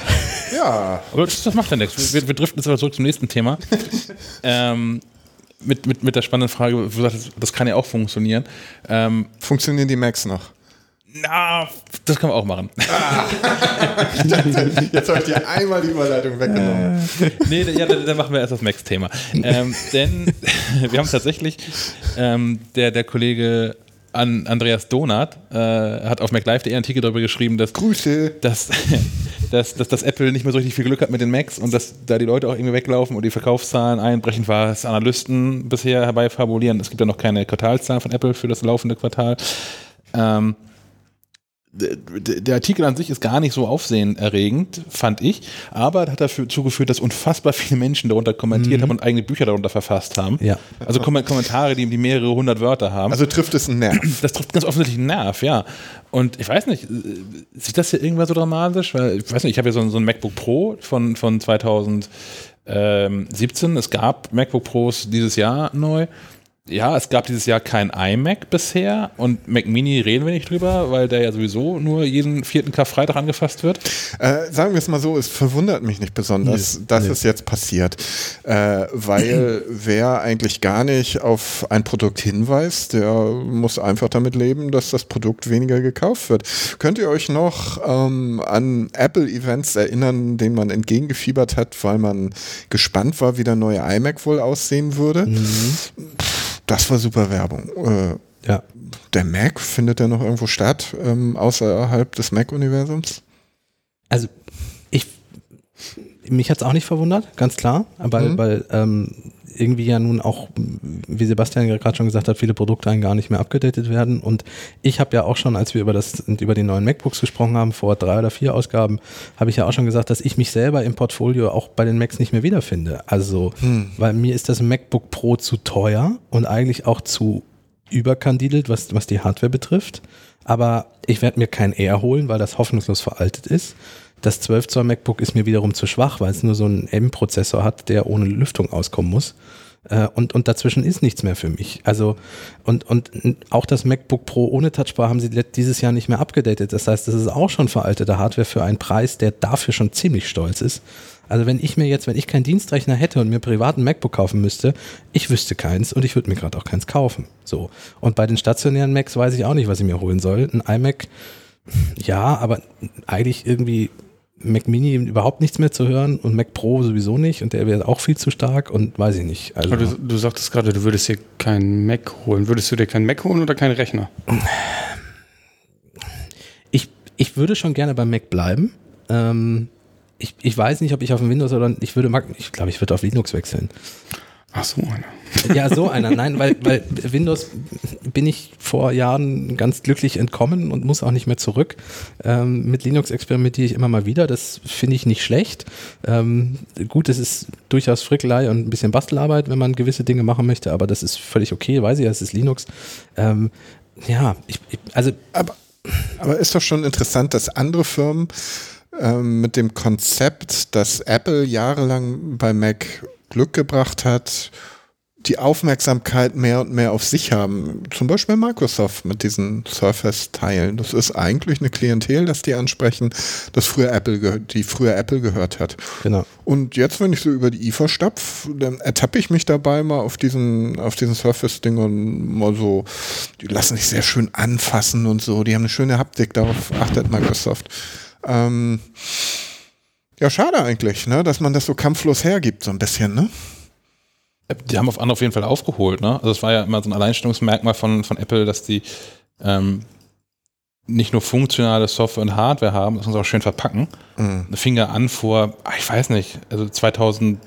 Ja. Aber das, das macht ja nichts. Wir, wir driften jetzt aber zurück zum nächsten Thema. *laughs* ähm, mit, mit, mit der spannenden Frage, wo du sagst, das kann ja auch funktionieren. Ähm, Funktionieren die Macs noch? Na, das können wir auch machen. *laughs* Jetzt habe ich dir einmal die Überleitung weggenommen. nee, ja, dann, dann machen wir erst das Max-Thema. Ähm, denn *laughs* wir haben tatsächlich, ähm, der, der Kollege an Andreas Donat äh, hat auf MacLive.de einen Artikel darüber geschrieben, dass, Grüße. dass, *laughs* dass, dass, dass Apple nicht mehr so richtig viel Glück hat mit den Macs und dass da die Leute auch irgendwie weglaufen und die Verkaufszahlen einbrechen, was Analysten bisher herbeifabulieren. Es gibt ja noch keine Quartalszahlen von Apple für das laufende Quartal. Ähm, der Artikel an sich ist gar nicht so aufsehenerregend, fand ich, aber hat dazu geführt, dass unfassbar viele Menschen darunter kommentiert haben und eigene Bücher darunter verfasst haben. Ja. Also Kom Kommentare, die, die mehrere hundert Wörter haben. Also trifft es einen Nerv. das trifft ganz offensichtlich einen Nerv, ja. Und ich weiß nicht, äh, sieht das hier irgendwann so dramatisch? Weil, ich weiß nicht, ich habe ja so, ein- so ein MacBook Pro von, von 2017. Es gab MacBook Pros dieses Jahr neu. Ja, es gab dieses Jahr kein iMac bisher und Mac Mini reden wir nicht drüber, weil der ja sowieso nur jeden vierten Karfreitag angefasst wird. Äh, sagen wir es mal so, es verwundert mich nicht besonders, dass es jetzt passiert. Äh, weil *clears throat* wer eigentlich gar nicht auf ein Produkt hinweist, der muss einfach damit leben, dass das Produkt weniger gekauft wird. Könnt ihr euch noch ähm, an Apple-Events erinnern, denen man entgegengefiebert hat, weil man gespannt war, wie der neue iMac wohl aussehen würde? Pff, Das war super Werbung. Äh, Ja. der Mac, findet der noch irgendwo statt, ähm, außerhalb des Mac-Universums? Also, ich, mich hat es auch nicht verwundert, ganz klar, weil, Mhm. weil ähm, irgendwie ja nun auch, wie Sebastian gerade schon gesagt hat, viele Produkte gar nicht mehr abgedatet werden. Und ich habe ja auch schon, als wir über das über die neuen MacBooks gesprochen haben, vor drei oder vier Ausgaben, habe ich ja auch schon gesagt, dass ich mich selber im Portfolio auch bei den Macs nicht mehr wiederfinde. Also, weil mir ist das MacBook Pro zu teuer und eigentlich auch zu überkandidelt, was, was die Hardware betrifft. Aber ich werde mir kein Air holen, weil das hoffnungslos veraltet ist. Das 12 Zoll MacBook ist mir wiederum zu schwach, weil es nur so einen M-Prozessor hat, der ohne Lüftung auskommen muss. Äh, und, und dazwischen ist nichts mehr für mich. Also, und, und auch das MacBook Pro ohne Touchbar haben sie dieses Jahr nicht mehr abgedatet. Das heißt, das ist auch schon veraltete Hardware für einen Preis, der dafür schon ziemlich stolz ist. Also wenn ich mir jetzt, wenn ich keinen Dienstrechner hätte und mir privaten MacBook kaufen müsste, ich wüsste keins und ich würde mir gerade auch keins kaufen. So. Und bei den stationären Macs weiß ich auch nicht, was ich mir holen soll. Ein iMac, ja, aber eigentlich irgendwie Mac Mini überhaupt nichts mehr zu hören und Mac Pro sowieso nicht und der wäre auch viel zu stark und weiß ich nicht. Also du, du sagtest gerade, du würdest dir keinen Mac holen. Würdest du dir keinen Mac holen oder keinen Rechner? Ich, ich würde schon gerne beim Mac bleiben. Ähm, ich, ich weiß nicht, ob ich auf dem Windows oder ich würde, ich glaube, ich würde auf Linux wechseln. Ach so einer. *laughs* Ja, so einer. Nein, weil, weil Windows bin ich vor Jahren ganz glücklich entkommen und muss auch nicht mehr zurück. Ähm, mit Linux experimentiere ich immer mal wieder. Das finde ich nicht schlecht. Ähm, gut, es ist durchaus Frickelei und ein bisschen Bastelarbeit, wenn man gewisse Dinge machen möchte, aber das ist völlig okay, weiß ich, es ist Linux. Ähm, ja, ich, ich, also. Aber, aber ist doch schon interessant, dass andere Firmen ähm, mit dem Konzept, das Apple jahrelang bei Mac Glück gebracht hat, die Aufmerksamkeit mehr und mehr auf sich haben. Zum Beispiel Microsoft mit diesen Surface-Teilen. Das ist eigentlich eine Klientel, das die ansprechen, das früher Apple die früher Apple gehört hat. Genau. Und jetzt, wenn ich so über die IFA stapf, dann ertappe ich mich dabei mal auf diesen, auf diesen Surface-Ding und mal so, die lassen sich sehr schön anfassen und so. Die haben eine schöne Haptik, darauf achtet Microsoft. Ähm, ja, schade eigentlich, ne, dass man das so kampflos hergibt, so ein bisschen, ne? Die haben auf andere auf jeden Fall aufgeholt, ne? Also es war ja immer so ein Alleinstellungsmerkmal von, von Apple, dass die ähm, nicht nur funktionale Software und Hardware haben, das muss auch schön verpacken. Mhm. Fing ja an vor, ah, ich weiß nicht, also 2006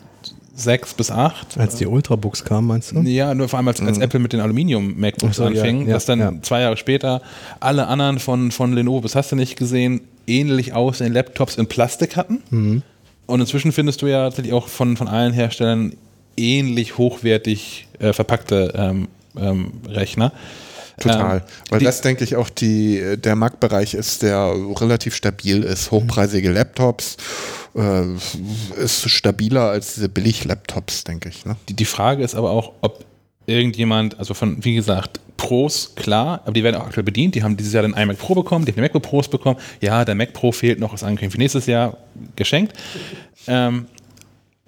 bis 2008. Als die Ultrabooks kamen, meinst du? Ja, nur vor allem als, als mhm. Apple mit den Aluminium-MacBooks so, anfing, ja, ja, dass dann ja. zwei Jahre später alle anderen von, von Lenovo, das hast du nicht gesehen, ähnlich aussehende Laptops in Plastik hatten. Mhm. Und inzwischen findest du ja tatsächlich auch von, von allen Herstellern ähnlich hochwertig äh, verpackte ähm, ähm, Rechner. Total. Ähm, Weil das, denke ich, auch die, der Marktbereich ist, der relativ stabil ist. Hochpreisige Laptops äh, ist stabiler als diese Billig-Laptops, denke ich. Ne? Die, die Frage ist aber auch, ob irgendjemand, also von, wie gesagt, Pros, klar, aber die werden auch aktuell bedient. Die haben dieses Jahr den iMac Pro bekommen, die haben den MacBook Pros bekommen. Ja, der Mac Pro fehlt noch, ist angekündigt für nächstes Jahr geschenkt. Ähm,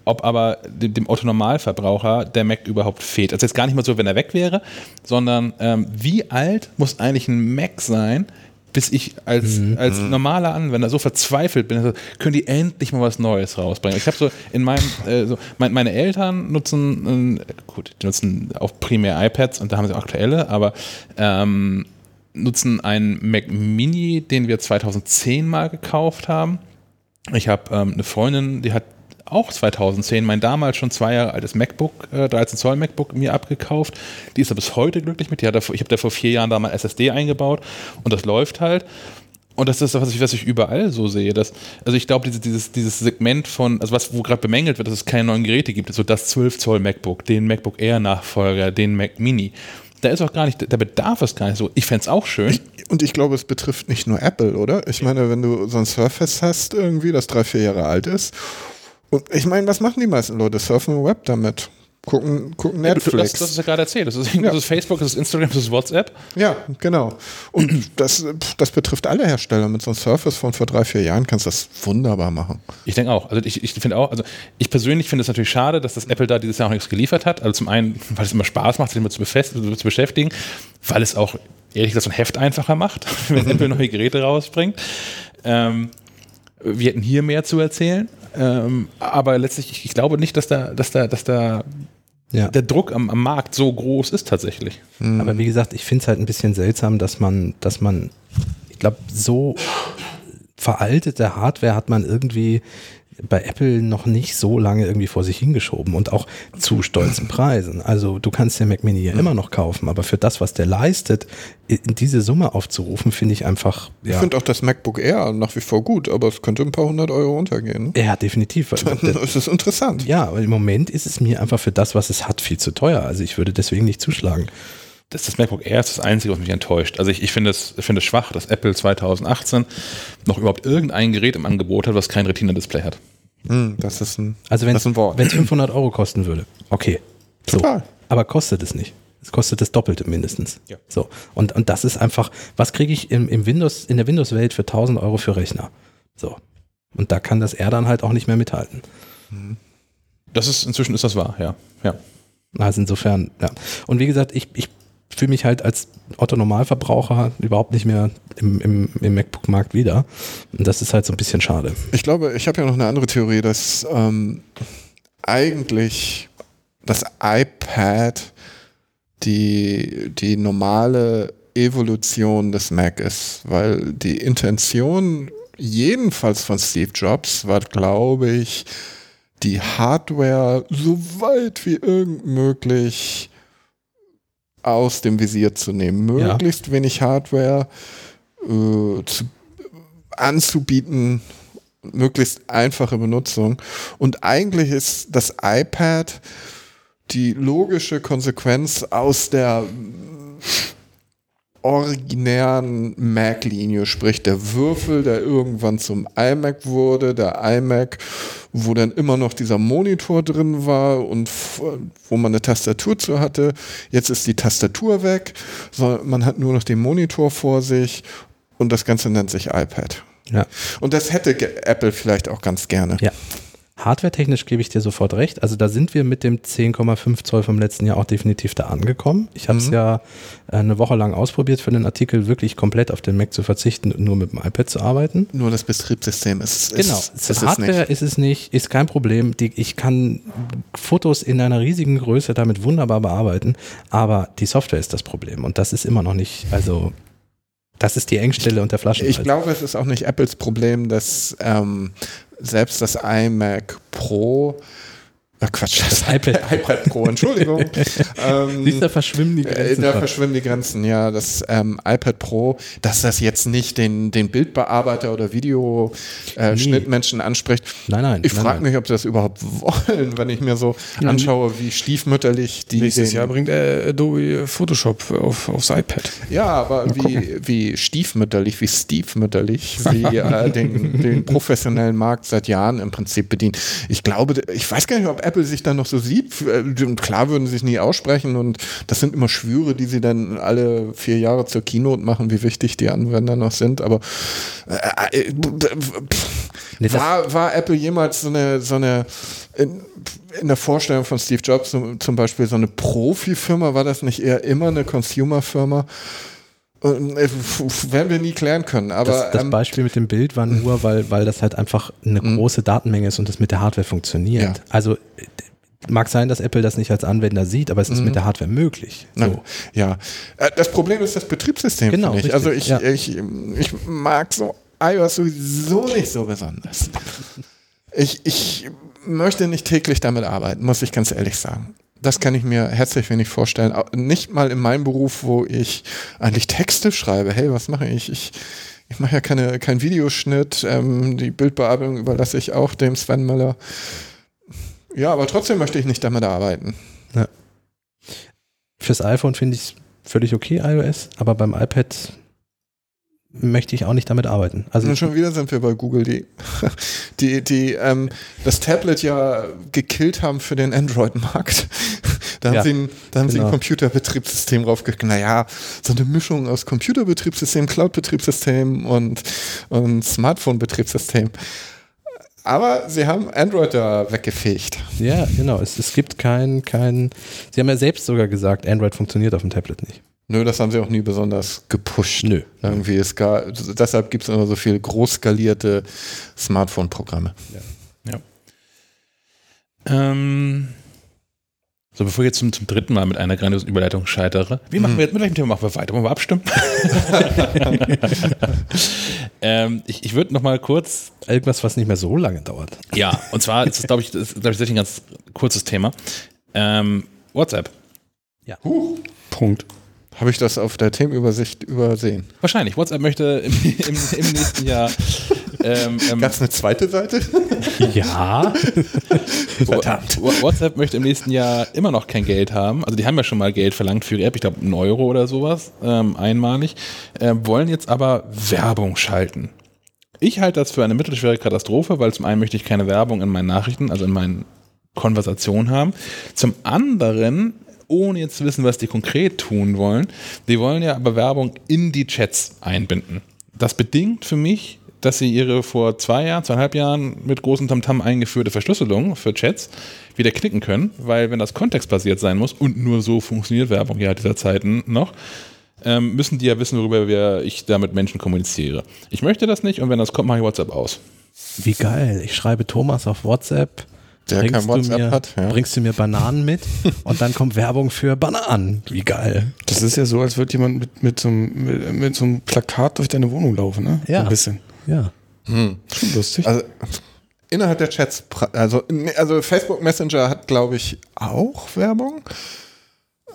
ob aber dem, dem Otto-Normalverbraucher der Mac überhaupt fehlt. Also jetzt gar nicht mal so, wenn er weg wäre, sondern ähm, wie alt muss eigentlich ein Mac sein, bis ich als, mhm. als mhm. normaler Anwender so verzweifelt bin, können die endlich mal was Neues rausbringen. Ich habe so in meinem, äh, so, mein, meine Eltern nutzen, äh, gut, die nutzen auch primär iPads und da haben sie auch aktuelle, aber ähm, nutzen einen Mac Mini, den wir 2010 mal gekauft haben. Ich habe ähm, eine Freundin, die hat auch 2010 mein damals schon zwei Jahre altes MacBook, äh, 13 Zoll MacBook mir abgekauft. Die ist da bis heute glücklich mit. Die hat da, ich habe da vor vier Jahren da mal SSD eingebaut und das läuft halt. Und das ist das, was ich, was ich überall so sehe. Dass, also ich glaube, diese, dieses, dieses Segment von, also was, wo gerade bemängelt wird, dass es keine neuen Geräte gibt, so das 12 Zoll MacBook, den MacBook Air Nachfolger, den Mac Mini. Da ist auch gar nicht, der Bedarf ist gar nicht so. Ich fände es auch schön. Ich, und ich glaube, es betrifft nicht nur Apple, oder? Ich meine, wenn du so ein Surface hast, irgendwie, das drei, vier Jahre alt ist und ich meine, was machen die meisten Leute? Surfen im Web damit. Gucken, gucken Netflix. Ja, das, das ist ja gerade erzählt. Das ist, das ist, Facebook, das ist Instagram, das ist WhatsApp. Ja, genau. Und das, das betrifft alle Hersteller. Mit so einem Surface von vor drei, vier Jahren kannst du das wunderbar machen. Ich denke auch. Also ich, ich finde auch, also ich persönlich finde es natürlich schade, dass das Apple da dieses Jahr auch nichts geliefert hat. Also zum einen, weil es immer Spaß macht, sich damit zu, zu beschäftigen, weil es auch ehrlich gesagt so ein Heft einfacher macht, *laughs* wenn Apple neue Geräte rausbringt. Ähm, wir hätten hier mehr zu erzählen. Ähm, aber letztlich, ich, ich, glaube nicht, dass da, dass da, dass da ja. der Druck am, am, Markt so groß ist tatsächlich. Mhm. Aber wie gesagt, ich finde es halt ein bisschen seltsam, dass man, dass man, ich glaube, so veraltete Hardware hat man irgendwie bei Apple noch nicht so lange irgendwie vor sich hingeschoben und auch zu stolzen Preisen. Also du kannst den Mac Mini ja immer noch kaufen, aber für das, was der leistet, diese Summe aufzurufen, finde ich einfach. Ja. Ich finde auch das MacBook Air nach wie vor gut, aber es könnte ein paar hundert Euro runtergehen. Ne? Ja, definitiv. Dann *laughs* ist es interessant. Ja, aber im Moment ist es mir einfach für das, was es hat, viel zu teuer. Also ich würde deswegen nicht zuschlagen. Das, das MacBook Air ist das Einzige, was mich enttäuscht. Also ich, ich finde es, finde es schwach, dass Apple 2018 noch überhaupt irgendein Gerät im Angebot hat, was kein Retina-Display hat. Hm, das ist ein, Also wenn das ist ein Wort. es 500 Euro kosten würde, okay. So. Total. Aber kostet es nicht. Es kostet das Doppelte mindestens. Ja. So. Und, und das ist einfach, was kriege ich im, im Windows, in der Windows-Welt für 1000 Euro für Rechner? So. Und da kann das R dann halt auch nicht mehr mithalten. Das ist, inzwischen ist das wahr, ja. ja. Also insofern, ja. Und wie gesagt, ich, ich fühle mich halt als Otto-Normalverbraucher überhaupt nicht mehr im, im, im MacBook-Markt wieder. Und das ist halt so ein bisschen schade. Ich glaube, ich habe ja noch eine andere Theorie, dass ähm, eigentlich das iPad die, die normale Evolution des Mac ist, weil die Intention jedenfalls von Steve Jobs war, glaube ich, die Hardware so weit wie irgend möglich aus dem Visier zu nehmen. Ja. Möglichst wenig Hardware äh, zu, anzubieten, möglichst einfache Benutzung. Und eigentlich ist das iPad die logische Konsequenz aus der originären Mac-Linie, sprich der Würfel, der irgendwann zum iMac wurde, der iMac, wo dann immer noch dieser Monitor drin war und wo man eine Tastatur zu hatte. Jetzt ist die Tastatur weg, man hat nur noch den Monitor vor sich und das Ganze nennt sich iPad. Ja. Und das hätte Apple vielleicht auch ganz gerne. Ja. Hardware-technisch gebe ich dir sofort recht. Also da sind wir mit dem 10,5 Zoll vom letzten Jahr auch definitiv da angekommen. Ich habe es Mhm. ja äh, eine Woche lang ausprobiert für den Artikel, wirklich komplett auf den Mac zu verzichten und nur mit dem iPad zu arbeiten. Nur das Betriebssystem ist, Genau, ist, ist es Hardware nicht. ist es nicht, ist kein Problem. Die, ich kann Fotos in einer riesigen Größe damit wunderbar bearbeiten, aber die Software ist das Problem und das ist immer noch nicht, also das ist die Engstelle und der Flaschenhals. Ich glaube, es ist auch nicht Apples Problem, dass ähm, selbst das iMac Pro, äh Quatsch, das iPad. iPad Pro, Entschuldigung. *laughs* ähm, Siehst da verschwimmen die äh, Grenzen. da verschwimmen die Grenzen, ja. Das ähm, iPad Pro, dass das jetzt nicht den, den Bildbearbeiter oder Videoschnittmenschen anspricht. Nein, nein. Ich frage mich, ob sie das überhaupt wollen, wenn ich mir so anschaue, wie stiefmütterlich die. Nächstes Jahr bringt äh, Adobe Photoshop auf, aufs iPad. Ja, aber wie, wie stiefmütterlich, wie stiefmütterlich sie äh, den, den professionellen Markt seit Jahren im Prinzip bedient. Ich glaube, ich weiß gar nicht, ob Apple sich da noch so sieht. Äh, Klar würden sie sich nie aussprechen und das sind immer Schwüre, die sie dann alle vier Jahre zur Keynote machen, wie wichtig die Anwender noch sind. Aber äh, äh, pff, Nee, das- war, war Apple jemals so eine, so eine in, in der Vorstellung von Steve Jobs zum Beispiel so eine Profifirma? War das nicht eher immer eine Consumerfirma? Äh, werden wir nie klären können. Aber Das, das ähm, Beispiel mit dem Bild war nur, weil, weil das halt einfach eine große Datenmenge ist und das mit der Hardware funktioniert. Ja. Also mag sein, dass Apple das nicht als Anwender sieht, aber es ist mit der Hardware möglich. So. ja, Äh, das Problem ist das Betriebssystem. Genau, ich. Also ich, ja. ich, ich mag so iOS sowieso nicht so besonders. *laughs* Ich, ich möchte nicht täglich damit arbeiten, muss ich ganz ehrlich sagen. Das kann ich mir herzlich wenig vorstellen. Nicht mal in meinem Beruf, wo ich eigentlich Texte schreibe. Hey, was mache ich? Ich, ich mache ja keine, keinen Videoschnitt. Ähm, die Bildbearbeitung überlasse ich auch dem Sven Müller. Ja, aber trotzdem möchte ich nicht damit arbeiten. Fürs iPhone finde ich es völlig okay, iOS, aber beim iPad möchte ich auch nicht damit arbeiten. Also Und schon wieder sind wir bei Google, die, *laughs* die, die ähm, das Tablet ja gekillt haben für den Android-Markt. *laughs* Da haben, Ja, sie, ein, da haben sie ein genau. Computerbetriebssystem draufgekriegt. Naja, so eine Mischung aus Computerbetriebssystem, Cloud-Betriebssystem und, und Smartphone-Betriebssystem. Aber sie haben Android da weggefegt. ja, genau. Es, es gibt kein, kein. Sie haben ja selbst sogar gesagt, Android funktioniert auf dem Tablet nicht. Nö, das haben sie auch nie besonders gepusht. Nö. Irgendwie, es gab, deshalb gibt es immer so viele groß skalierte Smartphone-Programme. Ähm, so, bevor ich jetzt zum, zum dritten Mal mit einer grandiosen Überleitung scheitere, wie machen wir jetzt, mit welchem Thema machen wir weiter? Wollen wir abstimmen? *laughs* ähm, ich ich würde noch mal kurz, Irgendwas, was nicht mehr so lange dauert. ja, und zwar ist es, glaube ich, das ist, glaub ich, ein ganz kurzes Thema. Ähm, WhatsApp. Punkt. Habe ich das auf der Themenübersicht übersehen? Wahrscheinlich. WhatsApp möchte im, im, im nächsten Jahr ähm, ähm, Gab es eine zweite Seite? Ja. *laughs* Verdammt. WhatsApp möchte im nächsten Jahr immer noch kein Geld haben. Also die haben ja schon mal Geld verlangt für ihre App, ich glaube einen Euro oder sowas, ähm, einmalig. Äh, wollen jetzt aber Werbung schalten. Ich halte das für eine mittelschwere Katastrophe, weil zum einen möchte ich keine Werbung in meinen Nachrichten, also in meinen Konversationen haben. Zum anderen, ohne jetzt zu wissen, was die konkret tun wollen, die wollen ja aber Werbung in die Chats einbinden. Das bedingt für mich, dass sie ihre vor zwei Jahren, zweieinhalb Jahren mit großem Tamtam eingeführte Verschlüsselung für Chats wieder knicken können, weil wenn das kontextbasiert sein muss und nur so funktioniert Werbung ja dieser Zeiten noch, ähm, müssen die ja wissen, worüber wir, ich da mit Menschen kommuniziere. Ich möchte das nicht und wenn das kommt, mache ich WhatsApp aus. Wie geil. Ich schreibe Thomas auf WhatsApp. Der bringst kein WhatsApp du mir, hat, ja. Bringst du mir Bananen mit *laughs* und dann kommt Werbung für Bananen. Wie geil. Das ist ja so, als würde jemand mit, mit, so einem, mit, mit so einem Plakat durch deine Wohnung laufen, ne? Ja. Ein bisschen. Ja. Hm. Schon lustig. Also innerhalb der Chats, also, also Facebook Messenger hat, glaube ich, auch Werbung.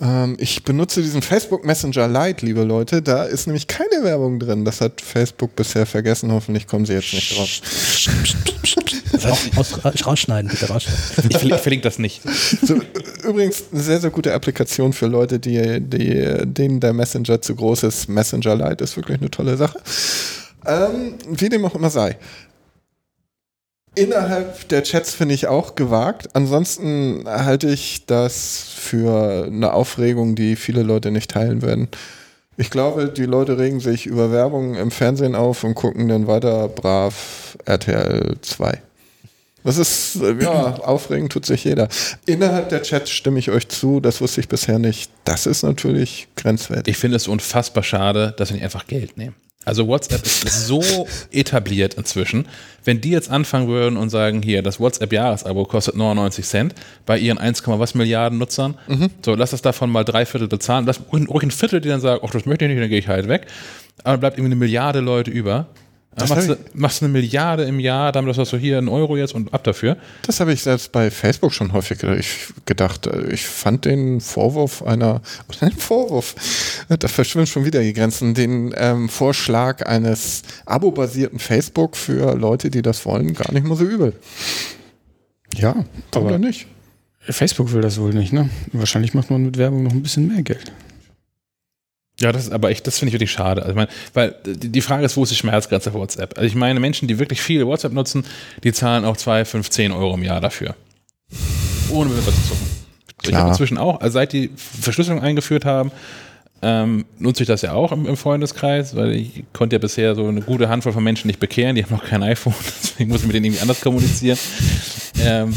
Ähm, ich benutze diesen Facebook Messenger Lite, liebe Leute. Da ist nämlich keine Werbung drin. Das hat Facebook bisher vergessen. Hoffentlich kommen sie jetzt nicht drauf. *laughs* Aus, aus, rausschneiden, bitte rausschneiden. Ich verlinke, verlinke das nicht. So, übrigens eine sehr, sehr gute Applikation für Leute, die, die, denen der Messenger zu groß ist. Messenger Lite ist wirklich eine tolle Sache. Ähm, wie dem auch immer sei. Innerhalb der Chats finde ich auch gewagt. Ansonsten halte ich das für eine Aufregung, die viele Leute nicht teilen werden. Ich glaube, die Leute regen sich über Werbung im Fernsehen auf und gucken dann weiter brav RTL 2. Das ist, ja, aufregend tut sich jeder. Innerhalb der Chats stimme ich euch zu, das wusste ich bisher nicht. Das ist natürlich grenzwertig. Ich finde es unfassbar schade, dass wir nicht einfach Geld nehmen. Also WhatsApp ist so etabliert inzwischen. Wenn die jetzt anfangen würden und sagen, hier, das WhatsApp-Jahresabo kostet 99 Cent bei ihren 1, was Milliarden Nutzern, so lass das davon mal drei Viertel bezahlen. Lass ruhig ein Viertel, die dann sagen, ach, das möchte ich nicht, dann gehe ich halt weg. Aber dann bleibt irgendwie eine Milliarde Leute über. Das machst, du, machst eine Milliarde im Jahr, damit hast du hier einen Euro jetzt und ab dafür. Das habe ich selbst bei Facebook schon häufig gedacht. Ich, fand den Vorwurf einer, *laughs* oder einen Vorwurf, da verschwimmen schon wieder die Grenzen, den ähm, Vorschlag eines abo-basierten Facebook für Leute, die das wollen, gar nicht mal so übel. Ja, Oder aber nicht? Facebook will das wohl nicht, ne? Wahrscheinlich macht man mit Werbung noch ein bisschen mehr Geld. Ja, das ist aber echt, das finde ich wirklich schade. Also ich meine, weil die Frage ist, wo ist die Schmerzgrenze für WhatsApp? Also ich meine, Menschen, die wirklich viel WhatsApp nutzen, die zahlen auch 2, 5, 10 Euro im Jahr dafür. Ohne was zu zucken. Ich Klar. habe inzwischen auch, also seit die Verschlüsselung eingeführt haben, ähm, nutze ich das ja auch im, im Freundeskreis, weil ich konnte ja bisher so eine gute Handvoll von Menschen nicht bekehren, die haben noch kein iPhone, *laughs* deswegen muss ich mit denen irgendwie anders kommunizieren. Ähm,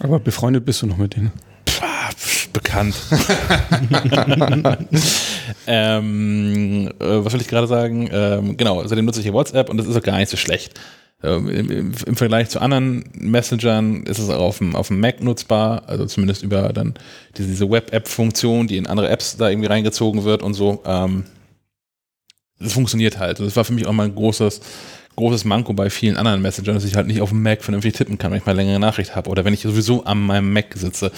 Aber befreundet bist du noch mit denen. Ah, pf, bekannt. *laughs* ähm, äh, was will ich gerade sagen? Ähm, genau, außerdem nutze ich hier WhatsApp und das ist auch gar nicht so schlecht. Ähm, im, im, Vergleich zu anderen Messengern ist es auch auf dem, auf dem Mac nutzbar, also zumindest über dann diese, diese Web-App-Funktion, die in andere Apps da irgendwie reingezogen wird und so. Ähm, das funktioniert halt. Das war für mich auch mal ein großes, großes Manko bei vielen anderen Messengern, dass ich halt nicht auf dem Mac vernünftig tippen kann, wenn ich mal längere Nachricht habe oder wenn ich sowieso an meinem Mac sitze.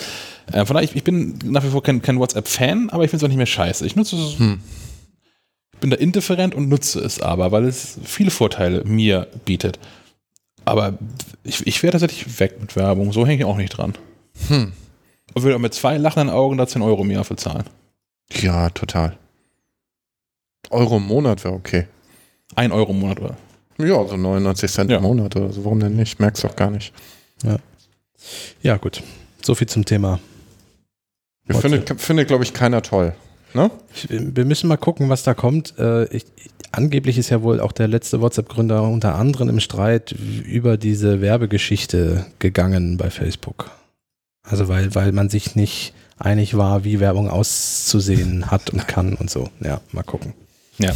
Äh, von daher, ich, ich bin nach wie vor kein, kein WhatsApp-Fan, aber ich finde es auch nicht mehr scheiße. Ich nutze es, ich bin da indifferent und nutze es aber, weil es viele Vorteile mir bietet. Aber ich, ich wäre tatsächlich weg mit Werbung, so hänge ich auch nicht dran. Hm. Und würde auch mit zwei lachenden Augen da 10 Euro im Jahr für zahlen. Ja, total. Euro im Monat wäre okay. Ein Euro im Monat oder? Ja, so 99 Cent Ja. im Monat oder so. Warum denn nicht? Merkst doch gar nicht. Ja, gut. So viel zum Thema. Finde, finde glaube ich, keiner toll. Ne? Wir müssen mal gucken, was da kommt. Äh, Ich, angeblich ist ja wohl auch der letzte WhatsApp-Gründer unter anderem im Streit über diese Werbegeschichte gegangen bei Facebook. Also weil, weil man sich nicht einig war, wie Werbung auszusehen hat und kann und so. Ja, mal gucken. Ja.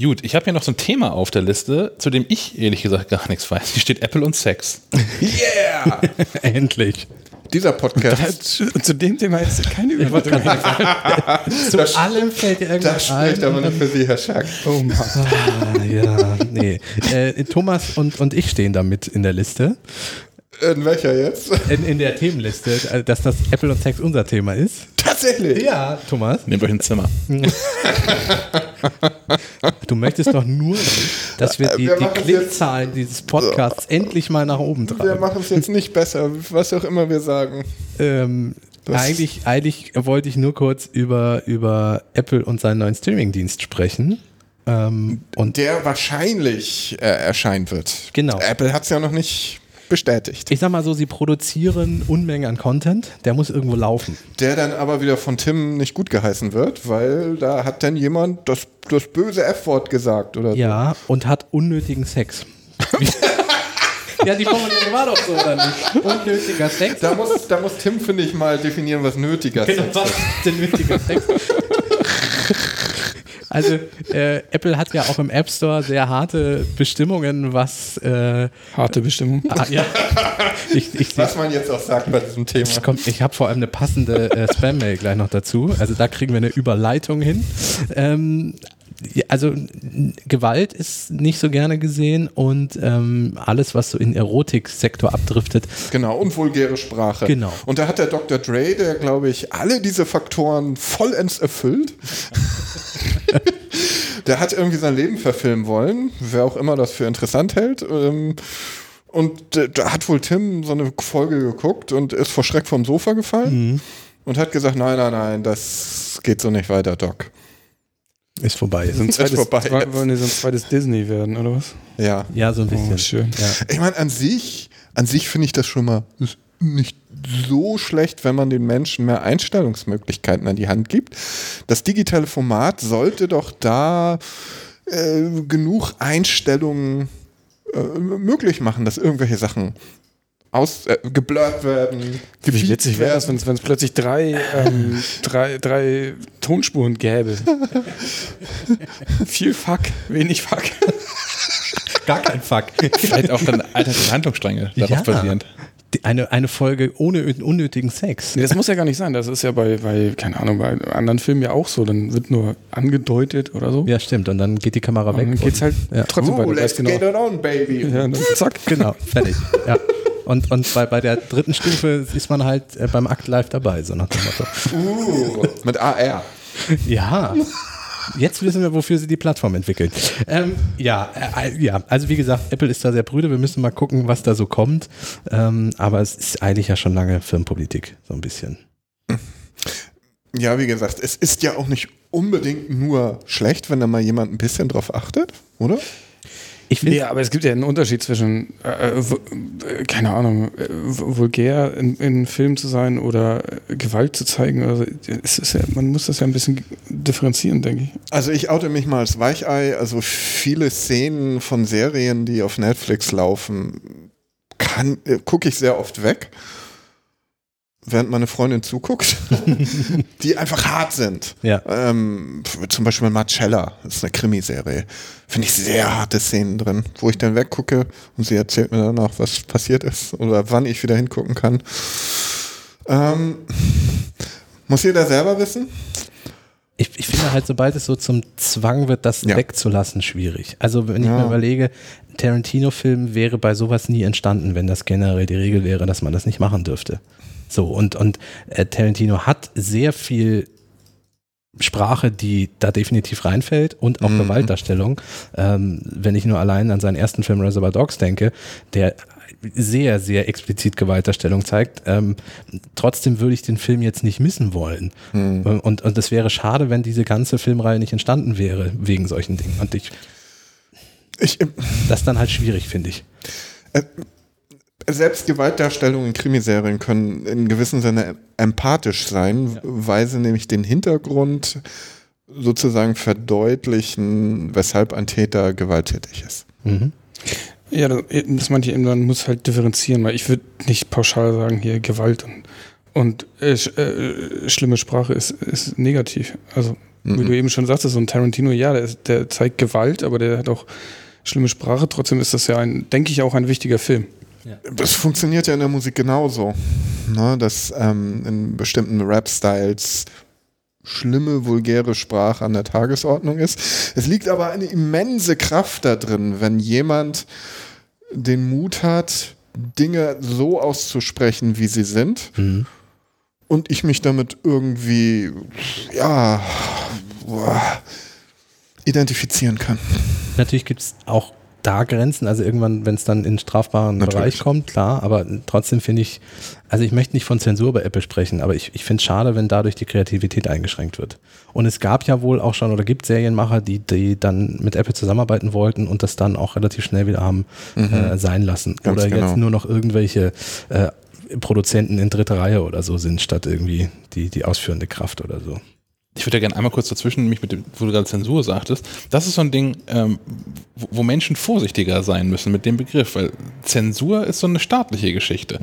Gut, ich habe hier noch so ein Thema auf der Liste, zu dem ich ehrlich gesagt gar nichts weiß. Hier steht Apple und Sex. *laughs* Yeah! *laughs* Endlich. Dieser Podcast, zu, zu dem Thema ist keine *laughs* Überleitung. Zu allem fällt dir irgendwas das spricht aber nicht für Sie, Herr Schack. Oh Mann. Ah, ja, nee. Äh, Thomas und, und ich stehen da mit in der Liste. In welcher jetzt? In, in der Themenliste, äh, dass das Apple und Sex unser Thema ist. Tatsächlich. Ja, Thomas. Nehmt euch ein Zimmer. *laughs* Du möchtest doch nur, dass wir die, Wir die Klickzahlen dieses Podcasts endlich mal nach oben Wir tragen. machen es jetzt nicht besser, was auch immer wir sagen. Ähm, eigentlich, eigentlich wollte ich nur kurz über, über Apple und seinen neuen Streamingdienst sprechen. Ähm, und Der wahrscheinlich äh, erscheinen wird. Genau. Apple hat es ja noch nicht bestätigt. ich sag mal so, sie produzieren Unmengen an Content, der muss irgendwo laufen. Der dann aber wieder von Tim nicht gut geheißen wird, weil da hat dann jemand das, das böse F-Wort gesagt oder Ja, und hat unnötigen Sex. *laughs* ja, die Formulierung war doch so, oder nicht? Unnötiger Sex. so. Da muss, da muss Tim, finde ich, mal definieren, was nötiger Genau, Sex was ist. ist *laughs* denn nötiger Sex? Also, äh, Apple hat ja auch im App Store sehr harte Bestimmungen, was. Äh, Harte Bestimmung. ah, ja. *laughs* Ich, ich, Was man jetzt auch sagt bei diesem Thema. Kommt, ich habe vor allem eine passende äh, Spam-Mail gleich noch dazu. Also da kriegen wir eine Überleitung hin. Ähm, also Gewalt ist nicht so gerne gesehen und ähm, alles, was so in Erotiksektor abdriftet, Genau, und vulgäre Sprache. Genau. Und da hat der Dr. Dre, der, glaube ich, alle diese Faktoren vollends erfüllt. *laughs* der hat irgendwie sein Leben verfilmen wollen, wer auch immer das für interessant hält. Ähm, Und da hat wohl Tim so eine Folge geguckt und ist vor Schreck vom Sofa gefallen und hat gesagt, nein, nein, nein, das geht so nicht weiter, Doc. Ist vorbei. So ein zweites, vorbei zwei- wollen so ein zweites Disney werden, oder was? Ja. Ja, so ein bisschen. Oh, schön. Ja. Ich meine, an sich, an sich finde ich das schon mal nicht so schlecht, wenn man den Menschen mehr Einstellungsmöglichkeiten an die Hand gibt. Das digitale Format sollte doch da äh, genug Einstellungen äh, möglich machen, dass irgendwelche Sachen aus, äh, geblurrt werden. Wie witzig wäre es, werden. wenn es plötzlich drei, ähm, *laughs* drei, drei Tonspuren gäbe. Viel Fuck, wenig Fuck. Gar kein Fuck. Vielleicht auch dann alternative Handlungsstränge darauf Ja. basierend. Die- Eine, eine Folge ohne unnötigen Sex. Nee, das muss ja gar nicht sein. Das ist ja bei, bei, keine Ahnung, bei anderen Filmen ja auch so. Dann wird nur angedeutet oder so. Ja, stimmt. Und dann geht die Kamera Und weg. dann geht's halt Ja. trotzdem Oh, weiter. let's genau. get it on, baby. Ja, und dann zack. Genau, fertig. Ja. Und, und bei, bei der dritten Stufe ist man halt äh, beim Akt live dabei, so nach dem Motto. Uh, mit AR. Ja. Jetzt wissen wir, wofür sie die Plattform entwickeln. Ähm, ja, äh, ja, also wie gesagt, Apple ist da sehr brüde. Wir müssen mal gucken, was da so kommt. Ähm, aber es ist eigentlich ja schon lange Firmenpolitik, so ein bisschen. Ja, wie gesagt, es ist ja auch nicht unbedingt nur schlecht, wenn da mal jemand ein bisschen drauf achtet, oder? Ich finde, Ja, aber es gibt ja einen Unterschied zwischen, äh, w- äh, keine Ahnung, äh, vulgär in, in Film zu sein oder äh, Gewalt zu zeigen. Also, es ist ja, man muss das ja ein bisschen differenzieren, denke ich. Also ich oute mich mal als Weichei. Also viele Szenen von Serien, die auf Netflix laufen, kann äh, gucke ich sehr oft weg, während meine Freundin zuguckt, *laughs* die einfach hart sind. Ja. Ähm, zum Beispiel Marcella, das ist eine Krimiserie. Finde ich sehr harte Szenen drin, wo ich dann weggucke und sie erzählt mir danach, was passiert ist oder wann ich wieder hingucken kann. Ähm, muss jeder selber wissen? ich, ich finde halt, sobald es so zum Zwang wird, das Ja. wegzulassen, schwierig. Also wenn ich Ja. mir überlege, Tarantino-Film wäre bei sowas nie entstanden, wenn das generell die Regel wäre, dass man das nicht machen dürfte. So, und, und äh, Tarantino hat sehr viel Sprache, die da definitiv reinfällt und auch Mhm. Gewaltdarstellung. Ähm, wenn ich nur allein an seinen ersten Film Reservoir Dogs denke, der sehr, sehr explizit Gewaltdarstellung zeigt. Ähm, trotzdem würde ich den Film jetzt nicht missen wollen. Mhm. Und, und es wäre schade, wenn diese ganze Filmreihe nicht entstanden wäre wegen solchen Dingen. Und ich, Ich, äh, das ist dann halt schwierig, finde ich. Selbst Gewaltdarstellungen in Krimiserien können in gewissem Sinne empathisch sein, weil sie nämlich den Hintergrund sozusagen verdeutlichen, weshalb ein Täter gewalttätig ist. Mhm. Ja, das, das meinte ich eben, man muss halt differenzieren, weil ich würde nicht pauschal sagen, hier Gewalt und, und äh, sch, äh, schlimme Sprache ist, ist negativ. Also, wie Mhm. du eben schon sagtest, so ein Tarantino, ja, der, ist, der zeigt Gewalt, aber der hat auch schlimme Sprache. Trotzdem ist das ja ein, denke ich, auch ein wichtiger Film. Das funktioniert ja in der Musik genauso. Ne, dass ähm, in bestimmten Rap-Styles schlimme, vulgäre Sprache an der Tagesordnung ist. Es liegt aber eine immense Kraft da drin, wenn jemand den Mut hat, Dinge so auszusprechen, wie sie sind. Mhm. Und ich mich damit irgendwie, ja, identifizieren kann. Natürlich gibt es auch da Grenzen, also irgendwann, wenn es dann in strafbaren Natürlich. Bereich kommt, klar, aber trotzdem finde ich, also ich möchte nicht von Zensur bei Apple sprechen, aber ich, ich finde es schade, wenn dadurch die Kreativität eingeschränkt wird. Und es gab ja wohl auch schon oder gibt Serienmacher, die, die dann mit Apple zusammenarbeiten wollten und das dann auch relativ schnell wieder haben äh, sein lassen. Mhm. Ganz oder genau. jetzt nur noch irgendwelche äh, Produzenten in dritter Reihe oder so sind, statt irgendwie die, die ausführende Kraft oder so. Ich würde ja gerne einmal kurz dazwischen, mich mit dem, wo du gerade Zensur sagtest. Das ist so ein Ding, ähm, wo, wo Menschen vorsichtiger sein müssen mit dem Begriff, weil Zensur ist so eine staatliche Geschichte.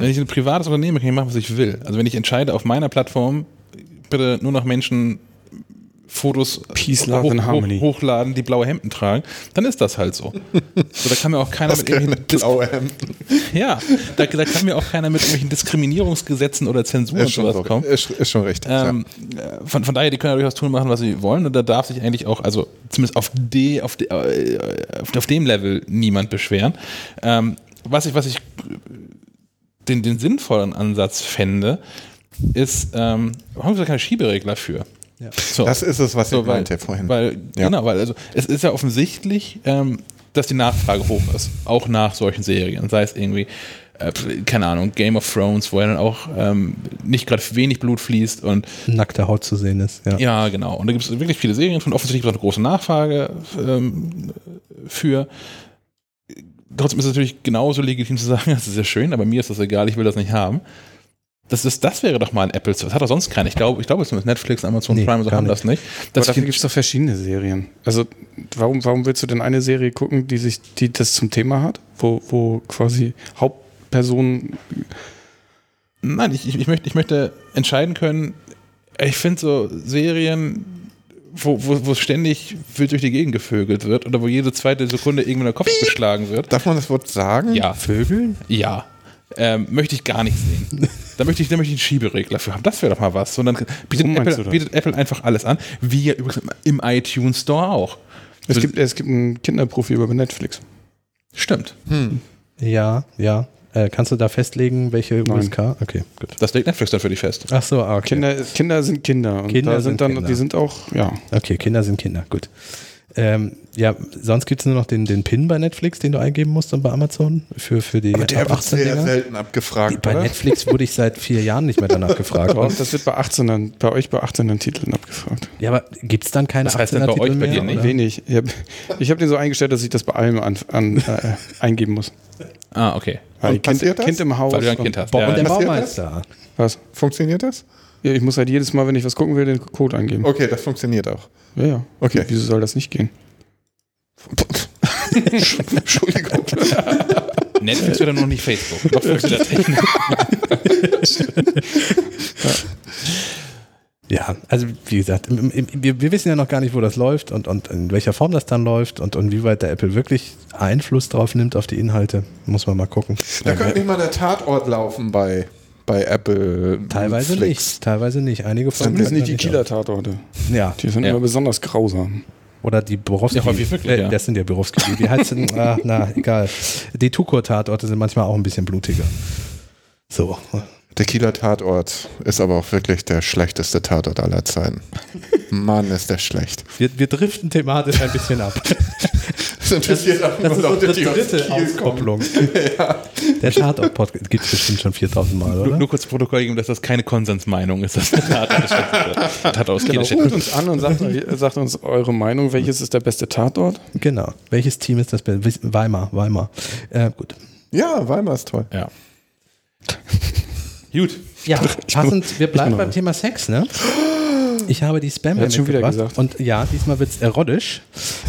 Wenn ich ein privates Unternehmen kann ich machen, was ich will. Also wenn ich entscheide, auf meiner Plattform bitte nur noch Menschen Fotos Peace, Love and Harmony. hochladen, die blaue Hemden tragen, dann ist das halt so. so da kann mir auch *laughs* keiner mit irgendwelchen blaue Hemden. *laughs* ja, da, da kann mir auch keiner mit irgendwelchen Diskriminierungsgesetzen oder Zensur und Ist schon, sowas so, kommen. ist, ist schon richtig. Ähm, äh, von, von daher, die können ja durchaus tun und machen, was sie wollen. Und da darf sich eigentlich auch, also zumindest auf, de, auf, de, äh, auf, auf dem Level niemand beschweren. Ähm, was ich, was ich den, den sinnvollen Ansatz fände, ist, ähm, warum gibt es da keine Schieberegler für? Ja. So. Das ist es, was So, ich weil, meinte vorhin. Weil, Ja. Genau, weil also es ist ja offensichtlich, ähm, dass die Nachfrage hoch ist, auch nach solchen Serien. Sei es irgendwie, äh, keine Ahnung, Game of Thrones, wo ja dann auch ähm, nicht gerade wenig Blut fließt und Nackte Haut zu sehen ist, ja. ja, genau. Und da gibt es wirklich viele Serien von offensichtlich gibt es auch eine große Nachfrage ähm, für. Trotzdem ist es natürlich genauso legitim zu sagen, *laughs* das ist ja schön, aber mir ist das egal, ich will das nicht haben. Das, ist, das wäre doch mal ein Apple. Das hat doch sonst keiner. Ich glaube, ich glaube, es ist mit Netflix, Amazon Nee, Prime so haben nicht. das nicht. Aber Dass dafür ich- gibt es doch verschiedene Serien. Also warum, warum willst du denn eine Serie gucken, die sich, die das zum Thema hat, wo, wo quasi Hauptpersonen Nein, ich, ich, möchte, ich möchte entscheiden können, ich finde so Serien, wo, wo, wo ständig wild durch die Gegend gevögelt wird oder wo jede zweite Sekunde irgendwann der Kopf geschlagen wird. Darf man das Wort sagen? Ja. Vögeln? Ja. Ähm, möchte ich gar nicht sehen. *laughs* da möchte ich, da möchte ich einen Schieberegler für haben. Das wäre doch mal was. Und dann bietet meinst Apple, bietet Apple einfach alles an, wie ja übrigens im iTunes Store auch. Es gibt, es gibt ein Kinderprofil über Netflix. Stimmt. Ja, ja. Äh, kannst du da festlegen, welche USK? Okay, gut. Das legt Netflix dann für dich fest. Ach so, ah, okay. Kinder, Kinder sind Kinder. Und Kinder da sind sind dann, Kinder. die sind auch, ja. Okay, Kinder sind Kinder, gut. Ähm, ja, sonst gibt es nur noch den, den PIN bei Netflix, den du eingeben musst und bei Amazon für, für die Aber der ab wird 18 sehr Dinger. selten abgefragt, Bei oder? Netflix wurde ich seit vier Jahren nicht mehr danach gefragt. Und das wird bei 18 bei euch bei 18 Titeln abgefragt. Ja, aber gibt es dann keine Was heißt denn 18er bei euch, Titel bei mehr? dir nicht? oder? Wenig. Ich habe hab den so eingestellt, dass ich das bei allem an, an, äh, eingeben muss. Ah, okay. Weil Und kind, das? kind im Haus. Weil du ein und- Kind hast. Bob Ja, und der Baumeister. Was? Funktioniert das? Ja, ich muss halt jedes Mal, wenn ich was gucken will, den Code eingeben. Okay, das funktioniert auch. Ja, ja. Okay. Wieso soll das nicht gehen? Entschuldigung. *laughs* Netflix wird dann noch nicht Facebook. Noch Technik. Ja, also wie gesagt, wir wissen ja noch gar nicht, wo das läuft und, und in welcher Form das dann läuft und, und wie weit der Apple wirklich Einfluss drauf nimmt auf die Inhalte. Muss man mal gucken. Da könnte nicht mal der Tatort laufen bei, bei Apple. Teilweise Flix. nicht, teilweise nicht. Einige Folgen Das sind nicht die da Killer-Tatorte. auf. Ja, Die sind Ja. immer besonders grausam. oder die Borowski. Ja, häufig wirklich, äh, ja. Das sind ja Borowski. Wie heißen? *laughs* ah, na, egal. Die Tukur-Tatorte sind manchmal auch ein bisschen blutiger. So. Der Kieler Tatort ist aber auch wirklich der schlechteste Tatort aller Zeiten. *laughs* Mann, ist der schlecht. Wir, wir driften thematisch ein bisschen ab. *laughs* Das interessiert auch Das ist nur Leute, unsere die dritte kommen. Auskopplung. *laughs* Der Tatort-Podcast gibt es bestimmt schon 4000 Mal, Nur, oder? nur kurz Protokoll geben, dass das keine Konsensmeinung ist. Das Tat, Tat aus Genau, ruft uns an und sagt, sagt uns eure Meinung. Welches ist der beste Tatort? Genau. Welches Team ist das? Beste? Weimar, Weimar. Äh, gut. Ja, Weimar ist toll. Ja. Gut. Ja, *laughs* passend, wir bleiben beim. Thema Sex, ne? Ich habe die Spam hat's schon wieder gesagt. Und ja, diesmal wird es erotisch.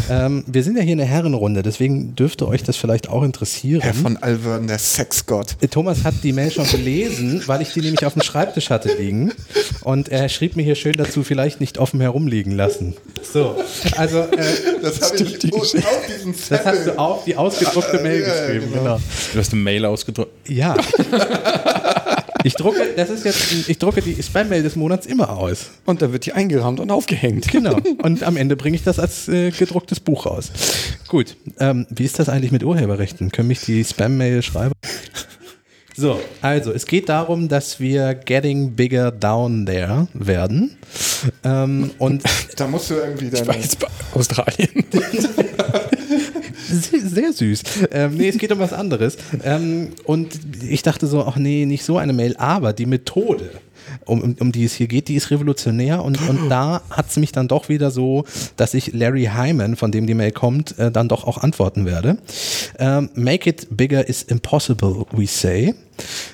Ähm, wir sind ja hier eine Herrenrunde, deswegen dürfte euch das vielleicht auch interessieren. Herr von Alvern, der Sexgott. Äh, Thomas hat die Mail schon gelesen, weil ich die nämlich auf dem Schreibtisch hatte liegen. Und er schrieb mir hier schön dazu, vielleicht nicht offen herumliegen lassen. So, also äh, Das habe ich auf diesem das hast du auch die ausgedruckte Mail Ja, ja, geschrieben. genau. Genau. Du hast eine Mail ausgedruckt. Ja. *laughs* Ich drucke, das ist jetzt, ich drucke die Spam-Mail des Monats immer aus. Und da wird die eingerahmt und aufgehängt. Genau. *laughs* Und am Ende bringe ich das als äh, gedrucktes Buch raus. Gut. Ähm, wie ist das eigentlich mit Urheberrechten? Können mich die Spam-Mail schreiben? So, also es geht darum, dass wir Getting Bigger Down There werden. Ähm, und Da musst du irgendwie Ich war deine. jetzt bei Australien. *laughs* Sehr, süß. Ähm, nee, es geht um was anderes. Ähm, und ich dachte so, ach nee, nicht so eine Mail, aber die Methode. Um, um, um die es hier geht, die ist revolutionär und, und da hat es mich dann doch wieder so, dass ich Larry Hyman, von dem die Mail kommt, äh, dann doch auch antworten werde. Ähm, make it bigger is impossible, we say.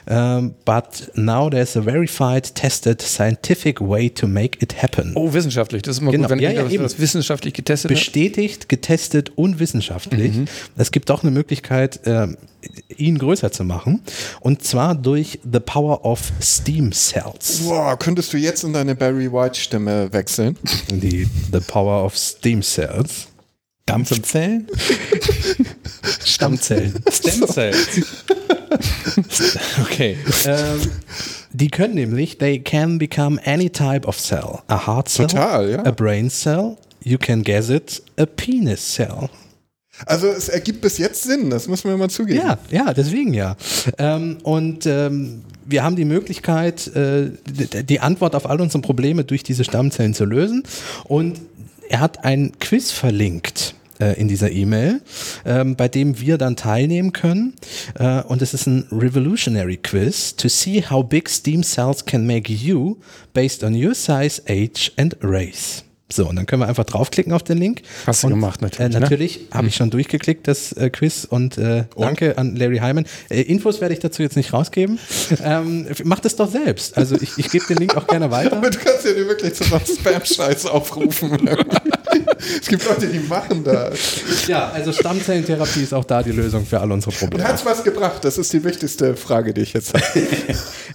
Um, but now there's a verified, tested, scientific way to make it happen. Oh, wissenschaftlich. Das ist immer Genau. gut, wenn Ja, ja, was, eben. was wissenschaftlich getestet hat. bestätigt, getestet und wissenschaftlich. Es gibt auch eine Möglichkeit, ähm, ihn größer zu machen. Und zwar durch the power of Steam Cells. Boah, könntest du jetzt in deine Barry White Stimme wechseln? Die the power of Steam Cells. Dampfzellen? *laughs* Stammzellen. Stemcells. okay. ähm, die können nämlich, they can become any type of cell. A heart cell, Total, ja. a brain cell, you can guess it, a penis cell. Also es ergibt bis jetzt Sinn, das müssen wir mal zugeben. Ja, ja, deswegen ja. Ähm, und ähm, wir haben die Möglichkeit, äh, die Antwort auf all unsere Probleme durch diese Stammzellen zu lösen. Und er hat ein Quiz verlinkt in dieser E-Mail, ähm, bei dem wir dann teilnehmen können. Äh, und es ist ein Revolutionary Quiz to see how big Steam Cells can make you based on your size, age and race. So, und dann können wir einfach draufklicken auf den Link. Hast du gemacht, natürlich, Äh, ne? natürlich habe ich schon durchgeklickt, das äh, Quiz. Und, äh, danke an Larry Hyman. Äh, Infos werde ich dazu jetzt nicht rausgeben. *laughs* ähm, macht es doch selbst. Also ich, ich gebe den Link auch gerne *laughs* weiter. Aber du kannst ja nicht wirklich zu einem Spam-Scheiß aufrufen. *laughs* es gibt Leute, die machen das. Ja, also Stammzellentherapie ist auch da die Lösung für all unsere Und Probleme. hat's was gebracht? Das ist die wichtigste Frage, die ich jetzt habe. *laughs*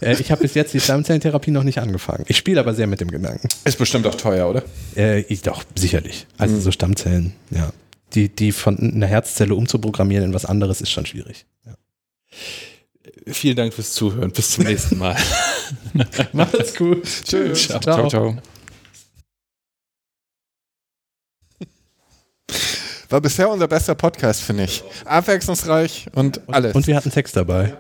Äh, ich habe bis jetzt die Stammzellentherapie noch nicht angefangen. Ich spiele aber sehr mit dem Gedanken. Ist bestimmt auch teuer, oder? Äh, ich, doch, sicherlich. Also so Stammzellen, ja. Die, die von einer Herzzelle umzuprogrammieren in was anderes ist schon schwierig. Ja. Vielen Dank fürs Zuhören. Bis zum nächsten Mal. *laughs* Macht's gut. Tschüss. Ciao. Ciao, ciao. War bisher unser bester Podcast, finde ich. Abwechslungsreich und alles. Und wir hatten Text dabei.